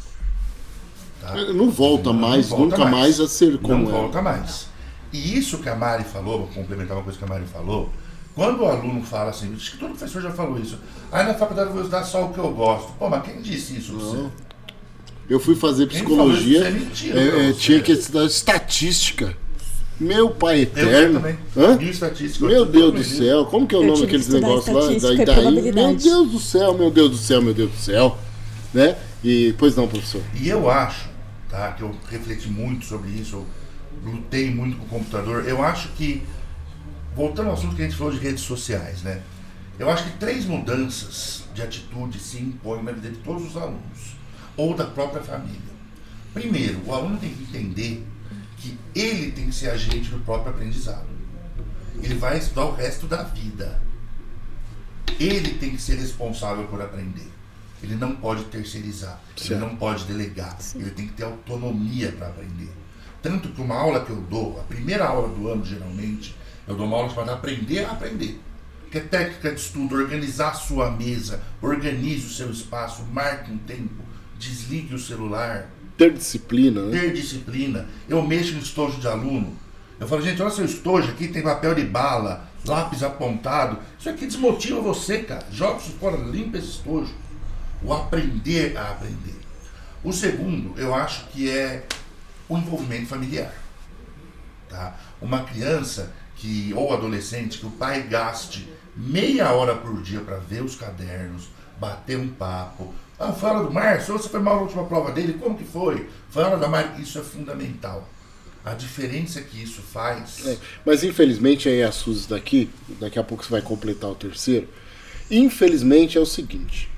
Tá? Não volta mais, não volta nunca mais. mais. a ser como Não é. volta mais. E isso que a Mari falou, vou complementar uma coisa que a Mari falou, quando o aluno fala assim, acho que todo professor já falou isso, aí na faculdade eu vou estudar só o que eu gosto. Pô, mas quem disse isso você? Eu fui fazer psicologia, é mentira, é, é, tinha que estudar estatística. Meu pai eterno. Hã? Estatística, meu Deus do céu, como que é o nome daqueles negócios lá? Daí, daí, meu Deus do céu, meu Deus do céu, meu Deus do céu. Né? E, pois não, professor. E eu acho, tá, que eu refleti muito sobre isso, eu lutei muito com o computador, eu acho que voltando ao assunto que a gente falou de redes sociais, né? Eu acho que três mudanças de atitude se impõem na vida de todos os alunos, ou da própria família. Primeiro, o aluno tem que entender que ele tem que ser agente do próprio aprendizado. Ele vai estudar o resto da vida. Ele tem que ser responsável por aprender. Ele não pode terceirizar, certo. ele não pode delegar, Sim. ele tem que ter autonomia para aprender. Tanto que uma aula que eu dou, a primeira aula do ano geralmente, eu dou uma aula chamada Aprender a Aprender. Que é técnica de estudo, organizar a sua mesa, organize o seu espaço, marque um tempo, desligue o celular. Ter disciplina, né? Ter disciplina. Eu mexo no estojo de aluno. Eu falo, gente, olha seu estojo aqui, tem papel de bala, lápis apontado. Isso aqui desmotiva você, cara. Joga isso fora, limpa esse estojo. O aprender a aprender. O segundo, eu acho que é o envolvimento familiar. Tá? Uma criança que ou adolescente que o pai gaste meia hora por dia para ver os cadernos, bater um papo. Ah, fala do Márcio, você foi mal na última prova dele, como que foi? Fala da Mari, isso é fundamental. A diferença que isso faz. É, mas infelizmente aí a Suzy daqui, daqui a pouco você vai completar o terceiro. Infelizmente é o seguinte,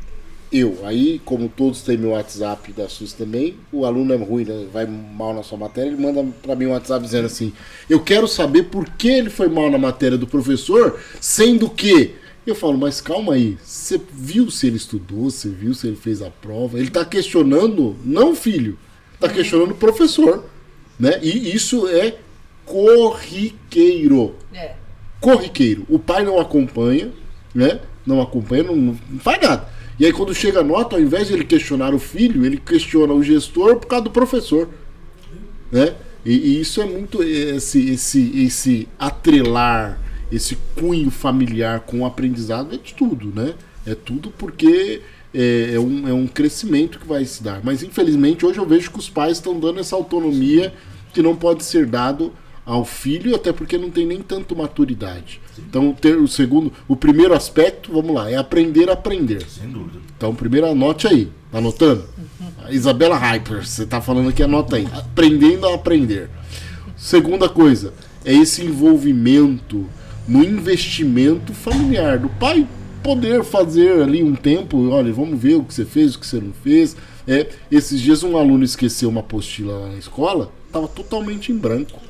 eu. Aí, como todos têm meu WhatsApp da SUS também, o aluno é ruim, né? vai mal na sua matéria, ele manda para mim um WhatsApp dizendo assim: Eu quero saber por que ele foi mal na matéria do professor, sendo que. Eu falo, mas calma aí, você viu se ele estudou, você viu se ele fez a prova? Ele está questionando, não filho, está questionando o professor. Né? E isso é corriqueiro. É. Corriqueiro. O pai não acompanha, né? Não acompanha, não, não faz nada. E aí quando chega a nota, ao invés de ele questionar o filho, ele questiona o gestor por causa do professor. Né? E, e isso é muito esse, esse, esse atrelar, esse cunho familiar com o aprendizado é de tudo, né? É tudo porque é, é, um, é um crescimento que vai se dar. Mas infelizmente hoje eu vejo que os pais estão dando essa autonomia que não pode ser dado ao filho, até porque não tem nem tanto maturidade. Então, ter o segundo, o primeiro aspecto, vamos lá, é aprender a aprender. Sem dúvida. Então, primeiro anote aí, tá anotando? Isabela Hyper, você tá falando aqui, anota aí. Aprendendo a aprender. Segunda coisa, é esse envolvimento no investimento familiar, do pai poder fazer ali um tempo, olha, vamos ver o que você fez, o que você não fez. É, esses dias um aluno esqueceu uma apostila lá na escola, estava totalmente em branco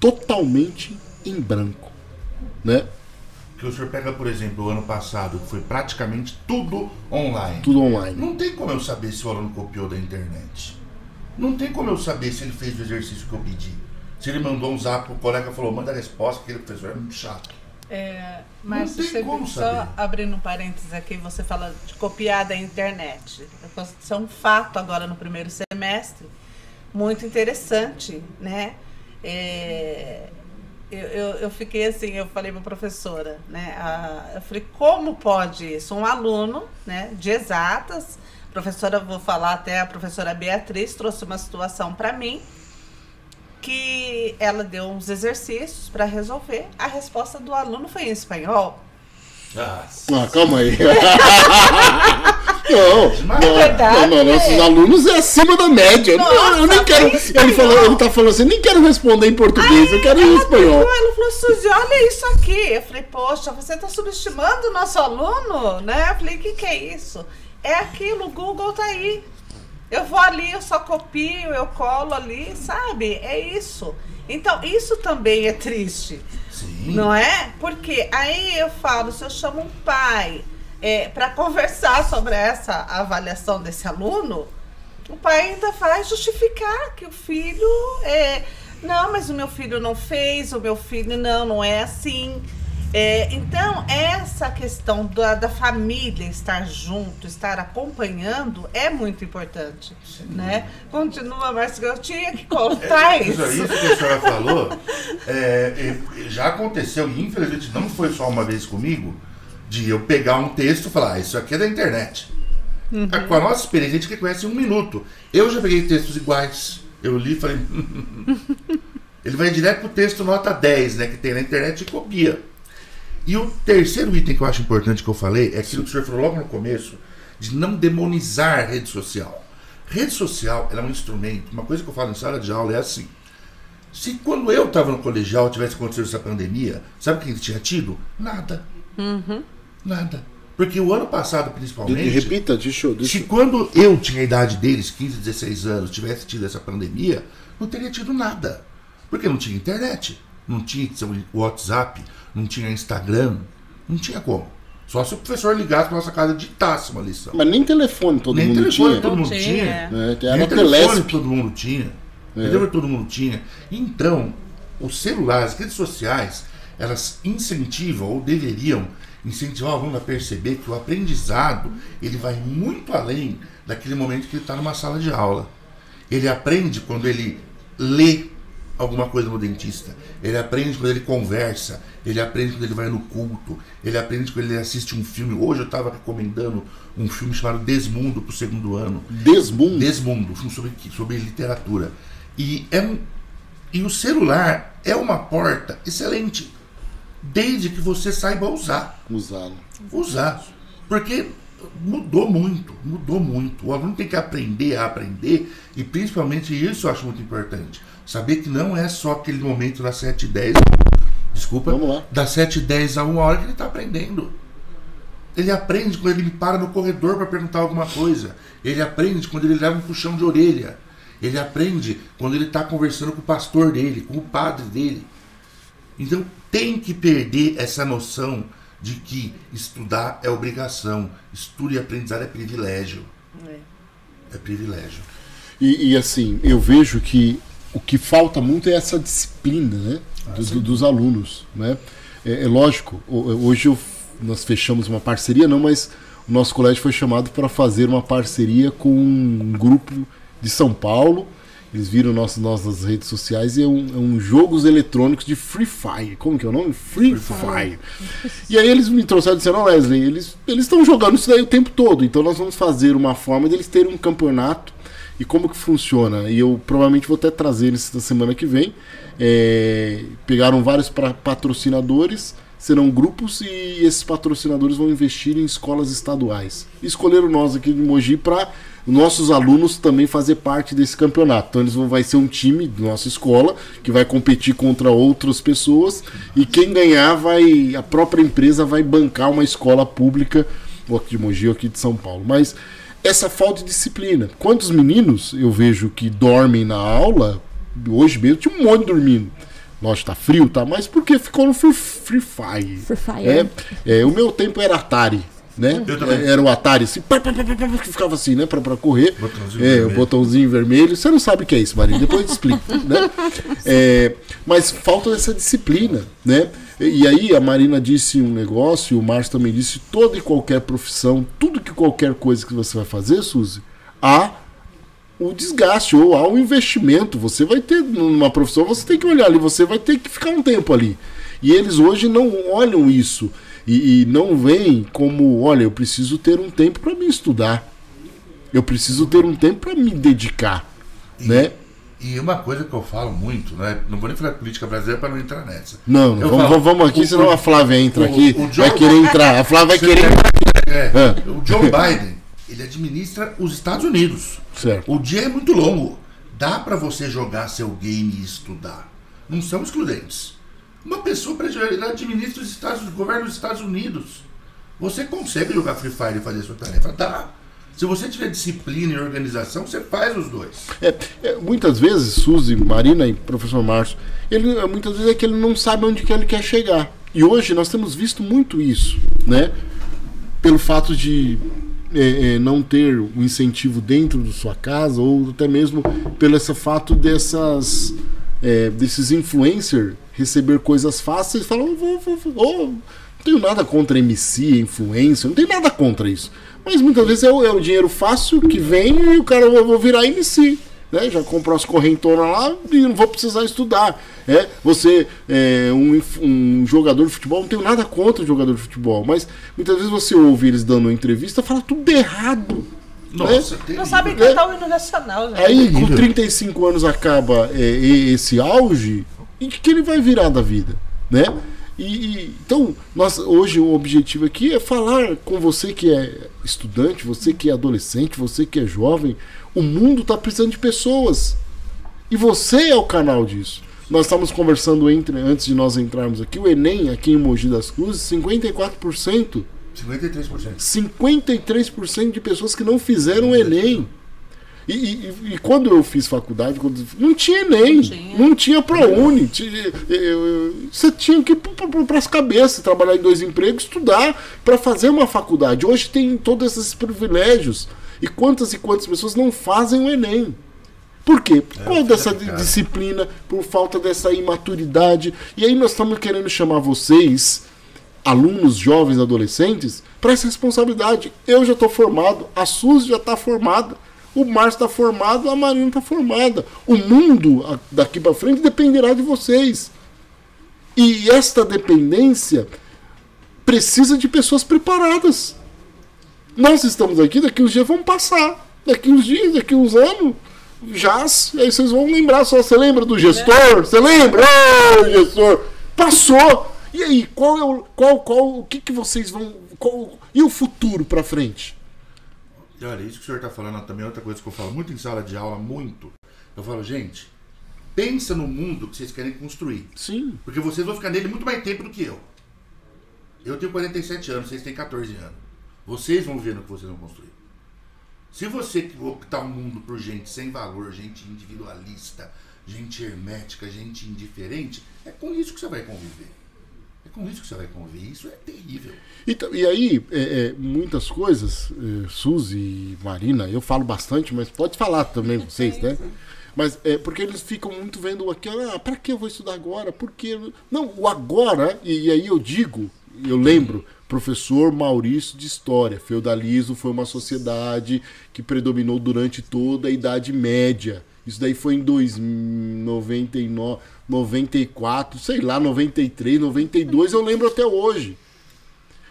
totalmente em branco, né? Que o senhor pega, por exemplo, o ano passado, que foi praticamente tudo online. Tudo online. Não tem como eu saber se o aluno copiou da internet. Não tem como eu saber se ele fez o exercício que eu pedi. Se ele mandou um zap pro colega e falou, manda a resposta, aquele professor é muito chato. É, mas tem você como só saber. abrindo um parênteses aqui, você fala de copiar da internet. Isso é um fato agora no primeiro semestre, muito interessante, né? É, eu, eu, eu fiquei assim, eu falei para a professora, né? a- eu falei, como pode isso? Um aluno né, de exatas, professora, vou falar até a professora Beatriz, trouxe uma situação para mim, que ela deu uns exercícios para resolver. A resposta do aluno foi em espanhol. Ah, Ah, calma aí. não, Mas não, verdade, não, não, nossos é. alunos é acima da média. Não, eu nem Nossa, quero. Ele, falou, ele tá falando assim, nem quero responder em português, eu quero em espanhol. pegou, ela falou, Suzy, olha isso aqui. Eu falei, poxa, você está subestimando o nosso aluno, né? Eu falei, o que, que é isso? É aquilo, o Google tá aí. Eu vou ali, eu só copio, eu colo ali, sabe? É isso. Então, isso também é triste. sim. Não é? Porque aí eu falo, se eu chamo um pai é, para conversar sobre essa avaliação desse aluno, o pai ainda vai justificar que o filho é. Não, mas o meu filho não fez, o meu filho não, não é assim. É, então, essa questão da, da família estar junto, estar acompanhando, é muito importante. Né? Continua, Márcio, eu tinha que contar Isso aí, isso. isso que a senhora falou, é, é, já aconteceu, e infelizmente não foi só uma vez comigo, de eu pegar um texto e falar, ah, isso aqui é da internet. Ah, Com a nossa experiência, a gente que conhece em um minuto. Eu já peguei textos iguais. Eu li e falei. Ele vai direto pro texto nota 10, né? Que tem na internet e copia. E o terceiro item que eu acho importante que eu falei é aquilo que o senhor falou logo no começo, de não demonizar a rede social. Rede social é um instrumento. Uma coisa que eu falo em sala de aula é assim. Se quando eu estava no colegial tivesse acontecido essa pandemia, sabe o que tinha tido? Nada. Nada. Porque o ano passado, principalmente. Repita, deixa eu. Deixa Se quando eu tinha a idade deles, 15, 16 anos, tivesse tido essa pandemia, não teria tido nada. Porque não tinha internet, não tinha WhatsApp, não tinha Instagram, não tinha como. Só se o professor ligasse para nossa casa e ditasse uma lição. Mas nem telefone todo Nem mundo telefone tinha. todo mundo tinha. tinha. É, Nem telefone todo mundo tinha. Entendeu? Todo mundo tinha. Então, os celulares, as redes sociais, elas incentivam ou deveriam incentivar o aluno a perceber que o aprendizado ele vai muito além daquele momento que ele está numa sala de aula. Ele aprende quando ele lê alguma coisa no dentista. Ele aprende quando ele conversa. Ele aprende quando ele vai no culto. Ele aprende quando ele assiste um filme. Hoje eu estava recomendando um filme chamado Desmundo para o segundo ano. Desmundo. Desmundo, um filme sobre, sobre literatura. E, é um, e o celular é uma porta excelente, desde que você saiba usar. Usado. Usar. Porque mudou muito, mudou muito. O aluno tem que aprender a aprender, e principalmente isso eu acho muito importante. Saber que não é só aquele momento das 7 e 10, desculpa, Vamos lá. das 7 e 10 a uma hora que ele está aprendendo. Ele aprende quando ele me para no corredor para perguntar alguma coisa. Ele aprende quando ele leva um puxão de orelha. Ele aprende quando ele está conversando com o pastor dele, com o padre dele. Então tem que perder essa noção de que estudar é obrigação, estudo e aprendizado é privilégio. É privilégio. E, e, assim, eu vejo que o que falta muito é essa disciplina né? do- do- dos alunos. Né? É, é lógico, ho- hoje eu nós fechamos uma parceria, não, mas o nosso colégio foi chamado para fazer uma parceria com um grupo de São Paulo. Eles viram nossas, nossas redes sociais e é um, é um jogos eletrônicos de Free Fire. Como que é o nome? Free, Fire. E aí eles me trouxeram e disseram, Wesley, eles estão jogando isso daí o tempo todo. Então nós vamos fazer uma forma deles terem um campeonato. E como que funciona? E eu provavelmente vou até trazer eles na semana que vem. É, pegaram vários patrocinadores serão grupos e esses patrocinadores vão investir em escolas estaduais. Escolheram nós aqui de Mogi para nossos alunos também fazer parte desse campeonato. Então eles vão vai ser um time da nossa escola que vai competir contra outras pessoas e quem ganhar vai a própria empresa vai bancar uma escola pública ou aqui de Mogi ou aqui de São Paulo. Mas essa falta de disciplina. Quantos meninos eu vejo que dormem na aula? Hoje mesmo tinha um monte dormindo. Lógico, tá frio, tá? Mas porque ficou no Free, free Fire. Free Fire. É, é, o meu tempo era Atari. Né? Era o Atari assim, pá, pá, pá, que ficava assim, né? Pra, pra correr. Botãozinho é, vermelho. o botãozinho vermelho. Você não sabe o que é isso, Maria. Depois eu te explico. né? É, mas falta essa disciplina, né? E aí a Marina disse um negócio, e o Márcio também disse, toda e qualquer profissão, tudo que qualquer coisa que você vai fazer, Suzy, há o desgaste ou há um investimento. Você vai ter numa profissão, você tem que olhar ali, você vai ter que ficar um tempo ali. E eles hoje não olham isso e, e não veem como, olha, eu preciso ter um tempo para me estudar. Eu preciso ter um tempo para me dedicar, né? E uma coisa que eu falo muito, né? Não vou nem falar política brasileira para não entrar nessa. Não, vamos, falo, vamos aqui, o- senão a Flávia entra o- aqui, o vai querer entrar. A Flávia vai querer entrar. É, Ah. o Joe Biden, ele administra os Estados Unidos. Certo. O dia é muito longo. Dá para você jogar seu game e estudar. Não são excludentes. Uma pessoa ele administra os Estados, o governo dos Estados Unidos. Você consegue jogar Free Fire e fazer sua tarefa? Dá. Se você tiver disciplina e organização, você faz os dois. É, é, muitas vezes, Suzy, Marina e professor Márcio, ele, é, muitas vezes é que ele não sabe onde que ele quer chegar. E hoje nós temos visto muito isso, né? Pelo fato de é, é, não ter um incentivo dentro da sua casa, ou até mesmo pelo esse fato dessas, é, desses influencers receber coisas fáceis e falar, "Oh, vou, vou, vou, oh, não tenho nada contra MC, influencer, não tenho nada contra isso. Mas muitas vezes é o, é o dinheiro fácil que vem e o cara, eu vou virar MC. Né? Já comprou as correntonas lá e não vou precisar estudar. É, você é um, um jogador de futebol, não tenho nada contra o jogador de futebol, mas muitas vezes você ouve eles dando uma entrevista fala tudo errado. Nossa, Não terrível. sabe cantar o hino nacional, gente. Aí, com Terrível. 35 anos acaba é, e- esse auge, e que ele vai virar da vida, né? E, e- então, nós, hoje o objetivo aqui é falar com você que é estudante, você que é adolescente, você que é jovem. O mundo está precisando de pessoas. E você é o canal disso. Nós estávamos conversando entre, antes de nós entrarmos aqui, o Enem, aqui em Mogi das Cruzes, 54%. 53%. 53% de pessoas que não fizeram o Enem. E, e- e quando eu fiz faculdade, quando- não tinha Enem, não tinha. tinha, ProUni. tinha- eu- Você tinha que ir para as cabeças, trabalhar em dois empregos, estudar para fazer uma faculdade. Hoje tem todos esses privilégios. E quantas e quantas pessoas não fazem o Enem? Por quê? Por É, causa dessa cara. disciplina, por falta dessa imaturidade. E aí nós estamos querendo chamar vocês, alunos jovens, adolescentes, para essa responsabilidade. Eu já estou formado, a Suzy já está formada, o Márcio está formado, a Marina está formada. O mundo daqui para frente dependerá de vocês. E esta dependência precisa de pessoas preparadas. Nós estamos aqui, daqui uns dias vamos passar. Daqui uns dias, daqui uns anos, já, aí vocês vão lembrar só. Você lembra do gestor? Você lembra? Ô, gestor! Passou! E aí, qual é o. Qual, qual, o que, que vocês vão. Qual, e o futuro pra frente? Olha, isso que o senhor está falando também é outra coisa que eu falo muito em sala de aula, muito. Eu falo, gente, pensa no mundo que vocês querem construir. Sim. Porque vocês vão ficar nele muito mais tempo do que eu. Eu tenho 47 anos, vocês têm 14 anos. Vocês vão ver no que vocês vão construir. Se você optar um mundo por gente sem valor, gente individualista, gente hermética, gente indiferente, é com isso que você vai conviver. É com isso que você vai conviver. Isso é terrível. Então, e aí, é, é, muitas coisas, é, Suzy e Marina, eu falo bastante, mas pode falar também vocês, né? Mas é porque eles ficam muito vendo aqui, ah, pra que eu vou estudar agora? Porque. Não, o agora, e, e aí eu digo, eu lembro, Professor Maurício de História. Feudalismo foi uma sociedade que predominou durante toda a Idade Média. Isso daí foi em 2099, 94, sei lá, 93, 92, eu lembro até hoje.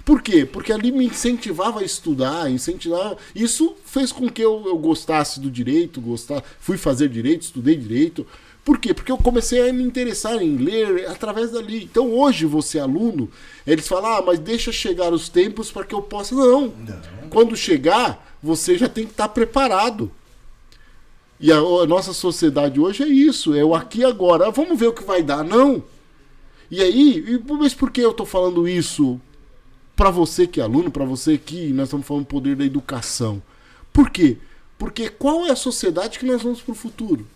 Por quê? Porque ali me incentivava a estudar, incentivava. Isso fez com que eu, eu gostasse do direito, gostar, fui fazer direito, estudei direito. Por quê? Porque eu comecei a me interessar em ler através dali. Então hoje você aluno, eles falam: "Ah, mas deixa chegar os tempos para que eu possa". Não. Não. Quando chegar, você já tem que estar preparado. E a, a nossa sociedade hoje é isso, é o aqui e agora. Ah, vamos ver o que vai dar, não. E aí, mas por que eu estou falando isso para você que é aluno, para você que nós estamos falando do poder da educação? Por quê? Porque qual é a sociedade que nós vamos para o futuro?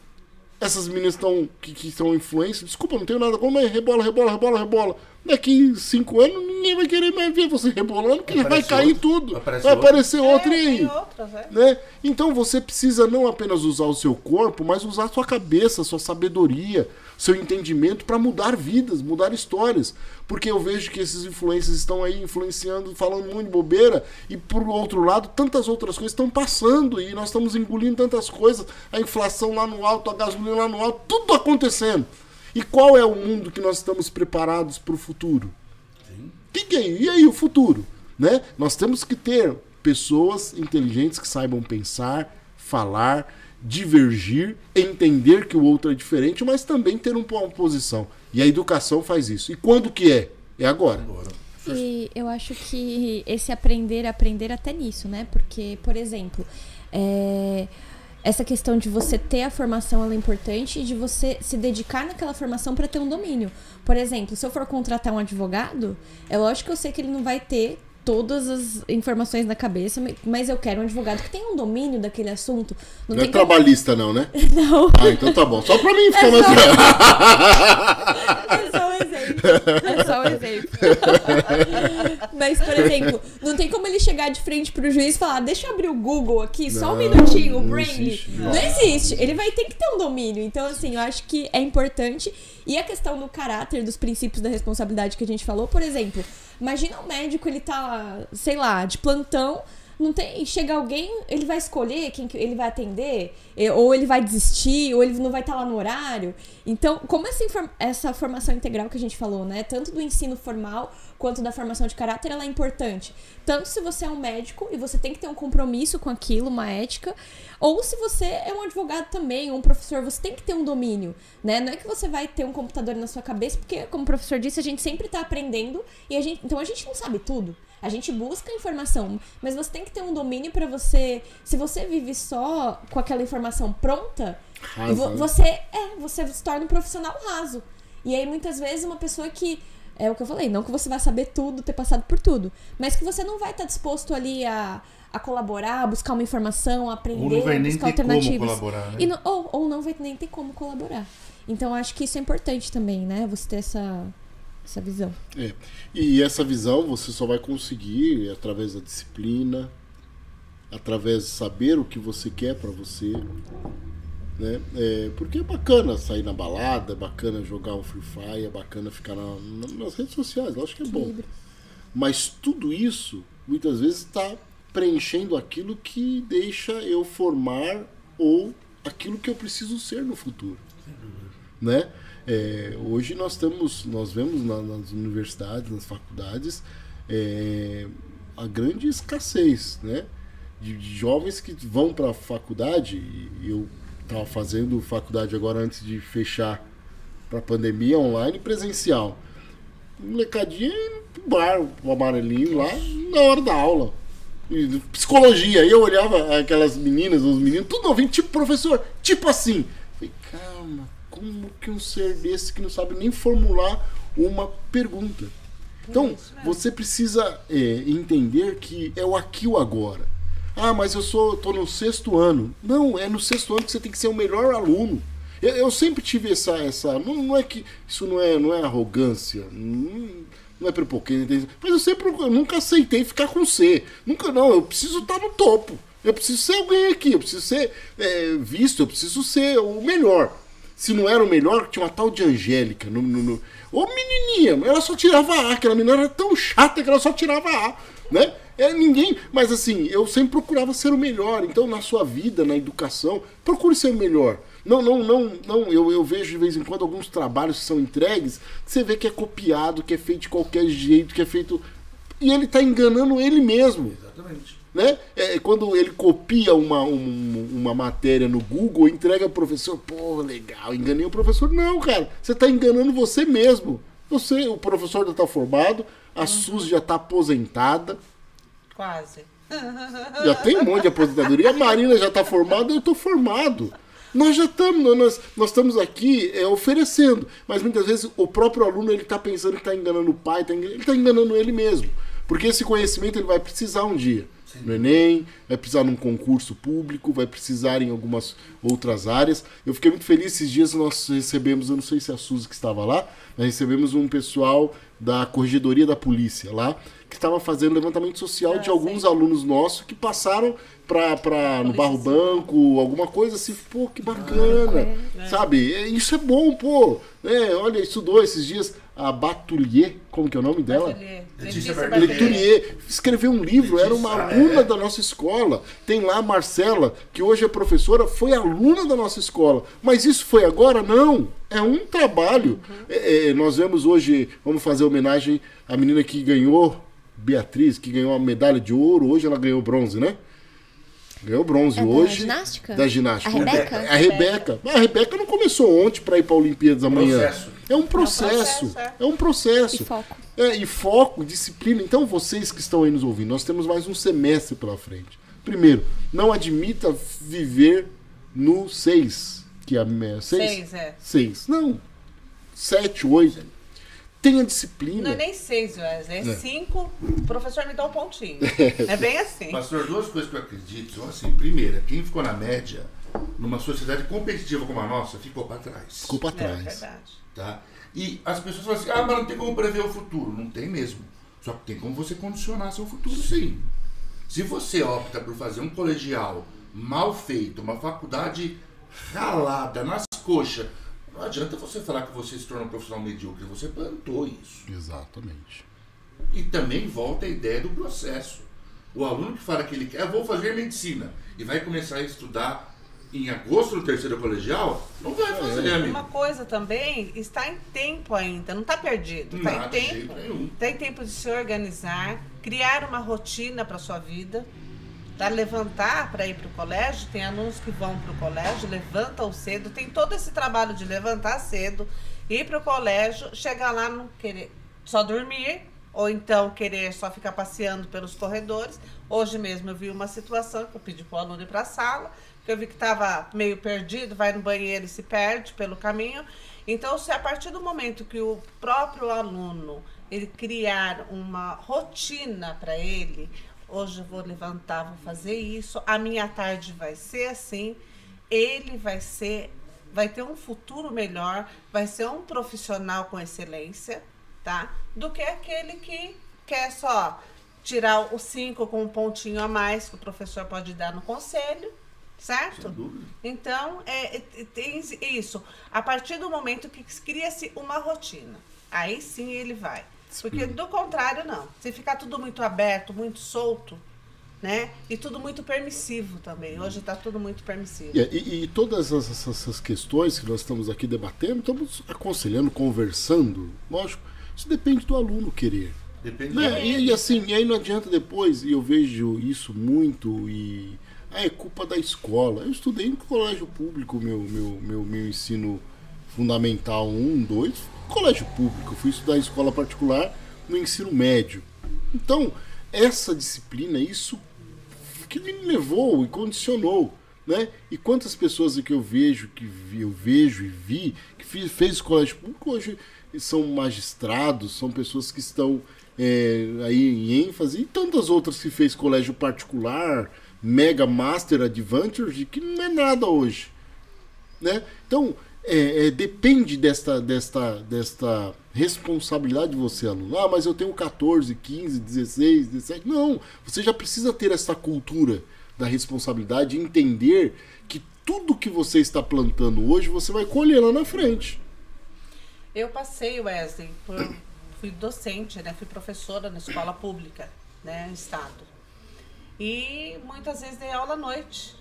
Essas meninas estão que, que são influências, desculpa, não tenho nada como, mas rebola, rebola, rebola, rebola. Daqui cinco anos ninguém vai querer mais ver você rebolando, porque vai cair outro. tudo. Aparece vai outro. aparecer outro e aí? outras, é. né? Então você precisa não apenas usar o seu corpo, mas usar a sua cabeça, a sua sabedoria, seu entendimento para mudar vidas, mudar histórias. Porque eu vejo que esses influencers estão aí influenciando, falando muito de bobeira, e por outro lado, tantas outras coisas estão passando e nós estamos engolindo tantas coisas, a inflação lá no alto, a gasolina lá no alto, tudo acontecendo. E qual é o mundo que nós estamos preparados para o futuro? Que que é? E aí o futuro? Né? Nós temos que ter pessoas inteligentes que saibam pensar, falar, divergir, entender que o outro é diferente, mas também ter um- uma posição. E a educação faz isso. E quando que é? É agora. Agora. E eu acho que esse aprender, aprender até nisso, né? Porque, por exemplo, é, essa questão de você ter a formação ela é importante e de você se dedicar naquela formação para ter um domínio. Por exemplo, se eu for contratar um advogado, é lógico que eu sei que ele não vai ter todas as informações na cabeça, mas eu quero um advogado que tenha um domínio daquele assunto. Não, Não é como... trabalhista, não, né? Não. Ah, então tá bom. Só pra mim ficar mais. É exemplo. É só um exemplo. Mas, por exemplo, não tem como ele chegar de frente pro juiz e falar: deixa eu abrir o Google aqui, só um Não, minutinho, o não Braille. existe. Não existe. Ele vai ter que ter um domínio. Então, assim, eu acho que é importante. E a questão do caráter, dos princípios da responsabilidade que a gente falou, por exemplo, imagina um médico, ele tá, sei lá, de plantão. Não tem. Chega alguém, ele vai escolher quem que ele vai atender, eh, ou ele vai desistir, ou ele não vai estar lá no horário. Então, como essa, essa formação integral que a gente falou, né? Tanto do ensino formal quanto da formação de caráter, ela é importante. Tanto se você é um médico e você tem que ter um compromisso com aquilo, uma ética, ou se você é um advogado também, ou um professor, você tem que ter um domínio, né? Não é que você vai ter um computador na sua cabeça, porque, como o professor disse, a gente sempre está aprendendo e a gente, então a gente não sabe tudo. A gente busca informação, mas você tem que ter um domínio para você. Se você vive só com aquela informação pronta, Rasa, vo- né? você é, você se torna um profissional raso. E aí muitas vezes uma pessoa que é o que eu falei, não que você vai saber tudo, ter passado por tudo, mas que você não vai estar disposto ali a, a colaborar, a buscar uma informação, a aprender, Ou não vai nem buscar ter como alternativas. colaborar, né? E não- ou, ou não vai nem ter como colaborar. Então acho que isso é importante também, né? Você ter essa, essa visão. É. E essa visão você só vai conseguir através da disciplina, através de saber o que você quer pra você. Né? É, porque é bacana sair na balada, é bacana jogar um Free Fire, é bacana ficar na- na- nas redes sociais, eu acho que é bom. Mas tudo isso, muitas vezes, está preenchendo aquilo que deixa eu formar ou aquilo que eu preciso ser no futuro. Né? É, hoje nós temos, nós vemos na- nas universidades, nas faculdades, é, a grande escassez, né? De, de jovens que vão para a faculdade, e eu estava fazendo faculdade agora antes de fechar para a pandemia online presencial molecadinha no bar, o amarelinho lá, na hora da aula. E psicologia. E eu olhava aquelas meninas, os meninos, tudo novinho, tipo professor, tipo assim. Falei, calma, como que um ser desse que não sabe nem formular uma pergunta? Então, você precisa é, entender que é o aqui o agora. Ah, mas eu sou, tô no sexto ano. Não, é no sexto ano que você tem que ser o melhor aluno. Eu, eu sempre tive essa, essa, não, não é que isso não é, não é arrogância, não, não é prepotência, mas eu sempre, eu nunca aceitei ficar com C. Nunca não. Eu preciso estar no topo. Eu preciso ser alguém aqui. Eu preciso ser é, visto. Eu preciso ser o melhor. Se não era o melhor, tinha uma tal de Angélica. No, no, no... Ô menininha, ela só tirava A. Aquela menina era tão chata que ela só tirava A, né? É ninguém, mas assim, eu sempre procurava ser o melhor. Então, na sua vida, na educação, procure ser o melhor. Não, não, não, não. Eu, eu vejo de vez em quando alguns trabalhos que são entregues, você vê que é copiado, que é feito de qualquer jeito, que é feito. E ele está enganando ele mesmo. Exatamente. Né? É, quando ele copia uma, um, uma matéria no Google, entrega ao professor, pô, legal, enganei o professor. Não, cara, você está enganando você mesmo. Você, o professor já está formado, a uhum. Suzy já está aposentada, Quase. Já tem um monte de aposentadoria. A Marina já está formada, eu estou formado. Nós já estamos, nós, nós estamos aqui é, oferecendo, mas muitas vezes o próprio aluno ele está pensando que está enganando o pai, tá enganando, ele está enganando ele mesmo, porque esse conhecimento ele vai precisar um dia Sim. no Enem, vai precisar num concurso público, vai precisar em algumas outras áreas. Eu fiquei muito feliz esses dias nós recebemos, eu não sei se é a Suzy que estava lá, nós recebemos um pessoal da corregedoria da polícia lá que estava fazendo levantamento social ah, de alguns sim. alunos nossos que passaram pra, pra, no Barro Banco, alguma coisa assim, pô, que bacana, ah, sabe? É, isso é bom, pô. É, olha, estudou esses dias a Batoulier, como que é o nome dela? Leturier. Escreveu um livro, era uma aluna da nossa escola. Tem lá a Marcela, que hoje é professora, foi aluna da nossa escola. Mas isso foi agora? Não. É um trabalho. Uhum. É, é, nós vemos hoje, vamos fazer homenagem à menina que ganhou Beatriz, que ganhou a medalha de ouro, hoje ela ganhou bronze, né? Ganhou bronze é hoje. Da ginástica? Da ginástica. A Rebeca? A Rebeca. A Rebeca não começou ontem para ir para a Olimpíadas amanhã. Processo. É um processo. É um processo. É. é um processo. E foco. É, e foco, disciplina. Então, vocês que estão aí nos ouvindo, nós temos mais um semestre pela frente. Primeiro, não admita viver no 6. Que é 6? 6, é. 6. Não. 7, 8 tenha disciplina. Não é nem seis, Wesley, é, é cinco. O professor me dá um pontinho. É bem assim. Pastor, duas coisas que eu acredito são assim. Primeira, quem ficou na média, numa sociedade competitiva como a nossa, ficou para trás. Ficou para trás. É verdade. Tá? E as pessoas falam assim, ah, mas não tem como prever o futuro. Não tem mesmo. Só que tem como você condicionar seu futuro, sim. Se você opta por fazer um colegial mal feito, uma faculdade ralada, nas coxas, não adianta você falar que você se tornou um profissional medíocre, você plantou isso. Exatamente. E também volta a ideia do processo. O aluno que fala que ele quer, vou fazer medicina, e vai começar a estudar em agosto do terceiro colegial, não vai fazer, é. amigo. Uma coisa também, está em tempo ainda, não está perdido. Está em tempo. Está em tempo de se organizar, criar uma rotina para sua vida para levantar para ir para o colégio, tem alunos que vão para o colégio, levantam cedo, tem todo esse trabalho de levantar cedo, ir para o colégio, chegar lá não querer só dormir, ou então querer só ficar passeando pelos corredores. Hoje mesmo eu vi uma situação que eu pedi para o aluno ir para a sala, que eu vi que estava meio perdido, vai no banheiro e se perde pelo caminho. Então, se a partir do momento que o próprio aluno ele criar uma rotina para ele, hoje eu vou levantar, vou fazer isso, a minha tarde vai ser assim, ele vai ser, vai ter um futuro melhor, vai ser um profissional com excelência, tá? Do que aquele que quer só tirar o 5 com um pontinho a mais que o professor pode dar no conselho, certo? Então, é, é, tem isso. A partir do momento que cria-se uma rotina, aí sim ele vai. Porque do contrário, não. Se ficar tudo muito aberto, muito solto, né? E tudo muito permissivo também. Hoje está tudo muito permissivo. E, e, e todas essas, essas, questões que nós estamos aqui debatendo, estamos aconselhando, conversando. Lógico, isso depende do aluno querer. Depende né? e, e, assim, e aí não adianta depois, e eu vejo isso muito, e ah, é culpa da escola. Eu estudei em colégio público, meu, meu, meu, meu ensino fundamental 1, 2, colégio público, fui estudar em escola particular no ensino médio. Então, essa disciplina, isso que me levou e condicionou, né? E quantas pessoas que eu vejo, que eu vejo e vi, que fiz, fez colégio público hoje são magistrados, são pessoas que estão é, aí em ênfase, e tantas outras que fez colégio particular, Mega Master Advantage, que não é nada hoje. Né? Então, é, é, depende desta, desta, desta responsabilidade de você, aluno. Ah, mas eu tenho 14, 15, 16, 17. Não, você já precisa ter essa cultura da responsabilidade entender que tudo que você está plantando hoje, você vai colher lá na frente. Eu passei, Wesley, por, fui docente, né? Fui professora na escola pública, né? Estado. E muitas vezes dei aula à noite,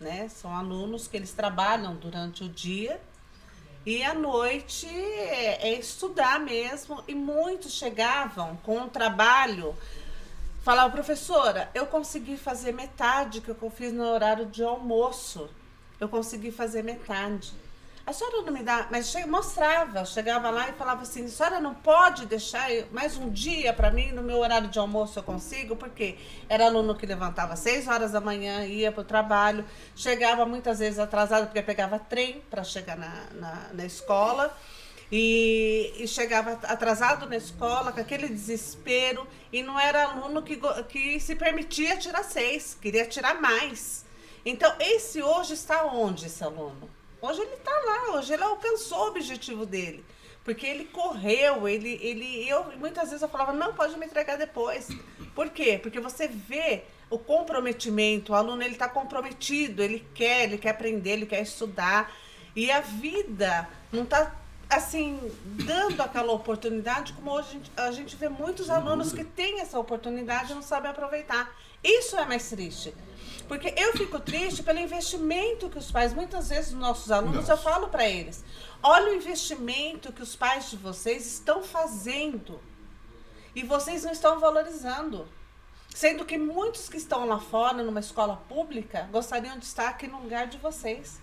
né? São alunos que eles trabalham durante o dia e à noite é, é estudar mesmo. E muitos chegavam com um trabalho Falava, professora, eu consegui fazer metade que eu fiz no horário de almoço. Eu consegui fazer metade. A senhora não me dá, mas mostrava, chegava lá e falava assim: a senhora não pode deixar mais um dia para mim no meu horário de almoço eu consigo, porque era aluno que levantava às 6 horas da manhã, ia para o trabalho, chegava muitas vezes atrasado, porque pegava trem para chegar na, na, na escola. E, e, chegava atrasado na escola, com aquele desespero, e não era aluno que, que se permitia tirar seis, queria tirar mais. Então, esse hoje está onde, esse aluno? Hoje ele está lá, hoje ele alcançou o objetivo dele. Porque ele correu, ele, ele. Eu muitas vezes eu falava, não, pode me entregar depois. Por quê? Porque você vê o comprometimento, o aluno ele está comprometido, ele quer, ele quer aprender, ele quer estudar. E a vida não está assim, dando aquela oportunidade, como hoje a gente, a gente vê muitos alunos que têm essa oportunidade e não sabem aproveitar. Isso é mais triste. Porque eu fico triste pelo investimento que os pais, muitas vezes, os nossos alunos, Nossa. eu falo para eles: olha o investimento que os pais de vocês estão fazendo e vocês não estão valorizando. Sendo que muitos que estão lá fora, numa escola pública, gostariam de estar aqui no lugar de vocês.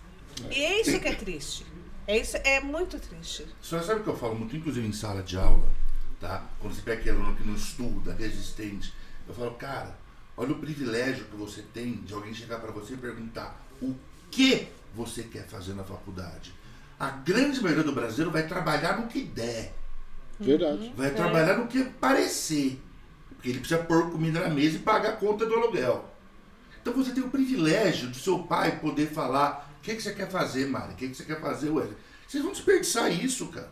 E é isso que é triste. É isso, é muito triste. Você sabe o que eu falo muito, inclusive em sala de aula, tá? Quando você pega aquele aluno que não estuda, resistente, eu falo, cara, olha o privilégio que você tem de alguém chegar para você e perguntar o que você quer fazer na faculdade. A grande maioria do brasileiro vai trabalhar no que der. Verdade. Vai é. trabalhar no que parecer. Porque ele precisa pôr comida na mesa e pagar a conta do aluguel. Então você tem o privilégio de seu pai poder falar o que, que você quer fazer, Mari? O que, que você quer fazer, Wesley? Vocês vão desperdiçar isso, cara.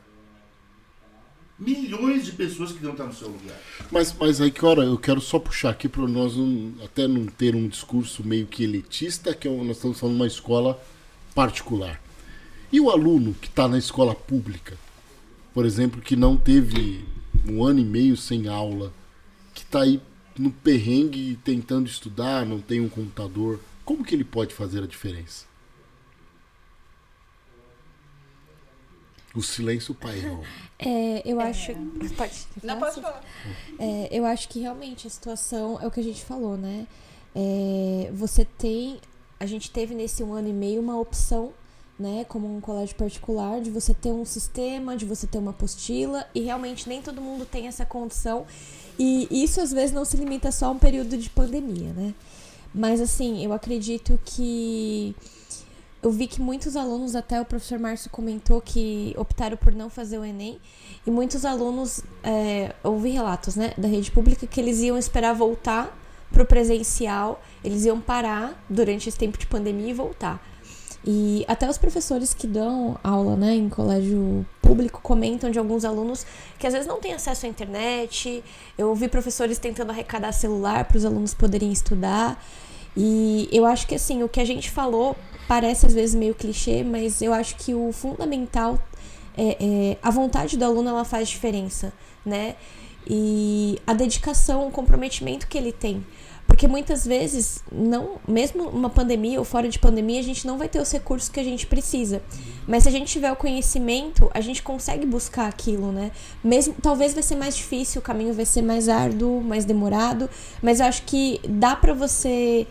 Milhões de pessoas que não estão no seu lugar. Mas, mas aí, hora eu quero só puxar aqui para nós até não ter um discurso meio que elitista, que é nós estamos falando de uma escola particular. E o aluno que está na escola pública, por exemplo, que não teve um ano e meio sem aula, que está aí no perrengue tentando estudar, não tem um computador, como que ele pode fazer a diferença? O silêncio pairou. É, eu acho. É. Pode. Não pode falar. É, eu acho que realmente a situação é o que a gente falou, né? É, você tem. A gente teve nesse um ano e meio uma opção, né? Como um colégio particular, de você ter um sistema, de você ter uma apostila, e realmente nem todo mundo tem essa condição. E isso às vezes não se limita só a um período de pandemia, né? Mas assim, eu acredito que eu vi que muitos alunos, até o professor Márcio comentou que optaram por não fazer o Enem, e muitos alunos, é, ouvi relatos né, da rede pública que eles iam esperar voltar para o presencial, eles iam parar durante esse tempo de pandemia e voltar. E até os professores que dão aula né, em colégio público comentam de alguns alunos que às vezes não têm acesso à internet. Eu ouvi professores tentando arrecadar celular para os alunos poderem estudar. E eu acho que assim, o que a gente falou parece às vezes meio clichê, mas eu acho que o fundamental é, é a vontade do aluno ela faz diferença, né? E a dedicação, o comprometimento que ele tem. Porque muitas vezes, não, mesmo uma pandemia ou fora de pandemia, a gente não vai ter os recursos que a gente precisa. Mas se a gente tiver o conhecimento, a gente consegue buscar aquilo, né? Mesmo, talvez vai ser mais difícil, o caminho vai ser mais árduo, mais demorado, mas eu acho que dá para você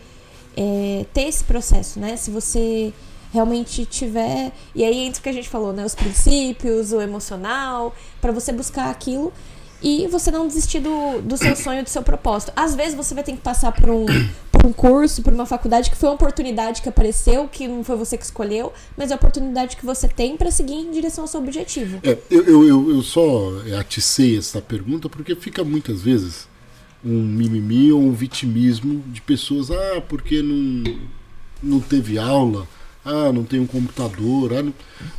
é, ter esse processo, né? Se você realmente tiver. E aí entra o que a gente falou, né? Os princípios, o emocional, para você buscar aquilo e você não desistir do, do seu sonho, do seu propósito. Às vezes você vai ter que passar por um, por um curso, por uma faculdade que foi uma oportunidade que apareceu, que não foi você que escolheu, mas é a oportunidade que você tem para seguir em direção ao seu objetivo. É, eu, eu, eu só aticei essa pergunta porque fica muitas vezes um mimimi ou um vitimismo de pessoas, ah, porque não, não teve aula, ah, não tem um computador, ah, não...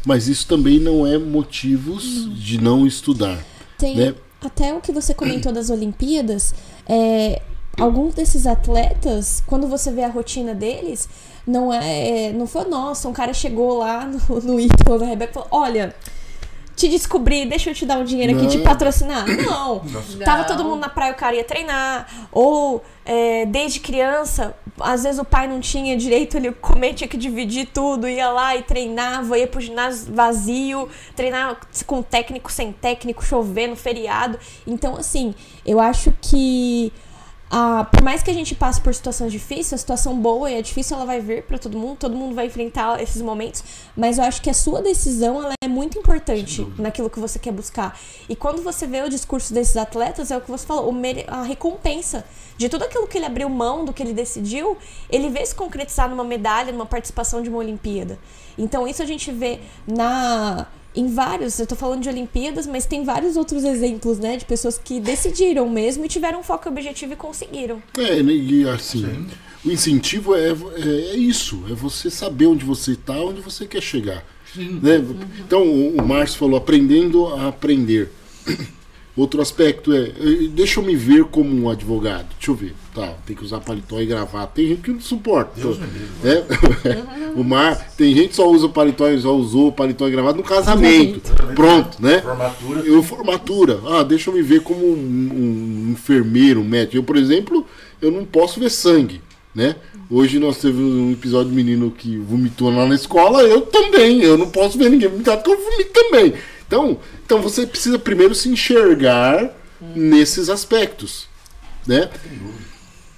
mas isso também não é motivos de não estudar. Tem né? até o que você comentou das Olimpíadas, é, alguns desses atletas, quando você vê a rotina deles, não é. Não foi, nossa, um cara chegou lá no, no Ítalo, na Rebeca e falou: olha. Te descobri, deixa eu te dar um dinheiro aqui, Não. te patrocinar. Não. Nossa. Tava Não. todo mundo na praia, o cara ia treinar. Ou é, desde criança, às vezes o pai não tinha direito, ele comer, tinha que dividir tudo, ia lá e treinava, ia pro ginásio vazio, treinar com técnico, sem técnico, chovendo, feriado. Então, assim, eu acho que ah, por mais que a gente passe por situações difíceis, a situação boa e a difícil ela vai vir pra todo mundo, todo mundo vai enfrentar esses momentos, mas eu acho que a sua decisão ela é muito importante naquilo que você quer buscar. E quando você vê o discurso desses atletas, é o que você falou, a recompensa de tudo aquilo que ele abriu mão, do que ele decidiu, ele vê se concretizar numa medalha, numa participação de uma Olimpíada. Então isso a gente vê na em vários, eu tô falando de Olimpíadas, mas tem vários outros exemplos, né, de pessoas que decidiram mesmo e tiveram um foco e objetivo e conseguiram. É, né, e assim, Sim. o incentivo é, é, é isso, é você saber onde você está, onde você quer chegar. Sim. né? Então, o, o Márcio falou, aprendendo a aprender. Outro aspecto é, eh, deixa eu me ver como um advogado. Deixa eu ver. Tá, tem que usar paletó e gravata. Tem gente que não suporta. Deus né? o Mar, tem gente que só usa paletó e só usou paletó e gravata no casamento. Pronto, né? Formatura. Eu formatura. Ah, deixa eu me ver como um, um enfermeiro, um médico. Eu, por exemplo, eu não posso ver sangue, né? Hoje nós tivemos um episódio de menino que vomitou lá na escola, eu também. Eu não posso ver ninguém vomitar porque eu vomito também. Então, então você precisa primeiro se enxergar nesses aspectos, né?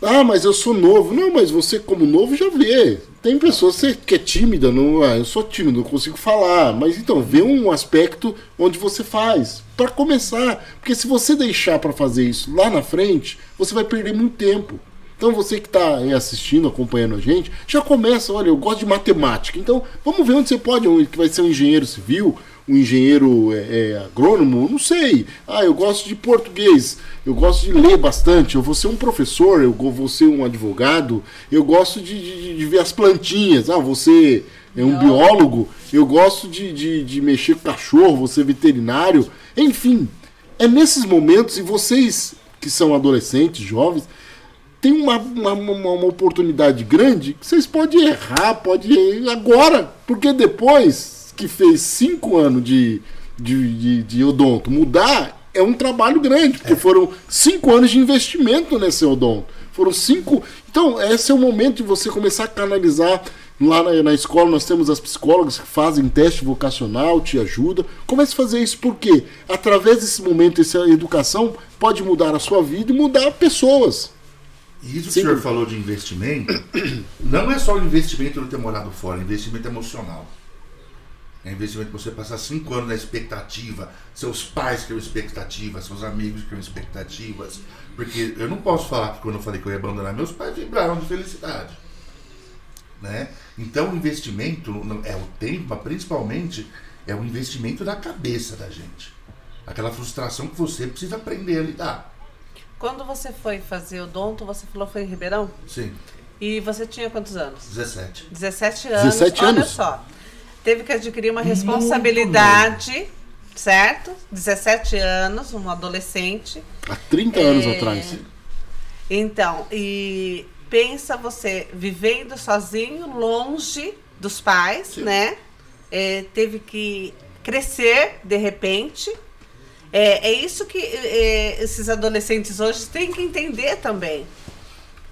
Ah, mas eu sou novo. Não, mas você como novo já vê. Tem pessoas que é tímida, não, ah, eu sou tímido, não consigo falar. Mas então, vê um aspecto onde você faz. Para começar, porque se você deixar para fazer isso lá na frente, você vai perder muito tempo. Então você que está assistindo, acompanhando a gente, já começa, olha, eu gosto de matemática. Então, vamos ver onde você pode, um que vai ser um engenheiro civil, um engenheiro é, é, agrônomo, não sei. Ah, eu gosto de português, eu gosto de ler bastante, eu vou ser um professor, eu vou ser um advogado, eu gosto de, de- de ver as plantinhas, ah, você é um biólogo, eu gosto de, de, de mexer com cachorro, ser veterinário, enfim. É nesses momentos, e vocês que são adolescentes, jovens, tem uma, uma, uma, uma oportunidade grande que vocês podem errar, pode ir agora, porque depois que fez cinco anos de, de, de, de odonto, mudar é um trabalho grande, porque foram cinco anos de investimento nesse odonto. Foram cinco. Então, esse é o momento de você começar a canalizar. Lá na, na escola nós temos as psicólogas que fazem teste vocacional, te ajudam. Comece a fazer isso porque através desse momento, essa educação pode mudar a sua vida e mudar pessoas. E isso que Sim. o senhor falou de investimento, não é só o investimento de ter morado fora, é investimento emocional. É investimento você passar cinco anos na expectativa, seus pais criam expectativas, seus amigos criam expectativas. Porque eu não posso falar que quando eu falei que eu ia abandonar meus pais, vibraram de felicidade. Né? Então o investimento não- é o tempo, mas principalmente é o investimento da cabeça da gente. Aquela frustração que você precisa aprender a lidar. Quando você foi fazer odonto, você falou que foi em Ribeirão? Sim, E você tinha quantos anos? 17. 17 anos. 17 Olha anos. só. Teve que adquirir uma responsabilidade, certo? 17 anos, um adolescente. Há 30 anos É. atrás. Então, e pensa você vivendo sozinho, longe dos pais, né? É, teve que crescer de repente. É, é isso que é, esses adolescentes hoje têm que entender também.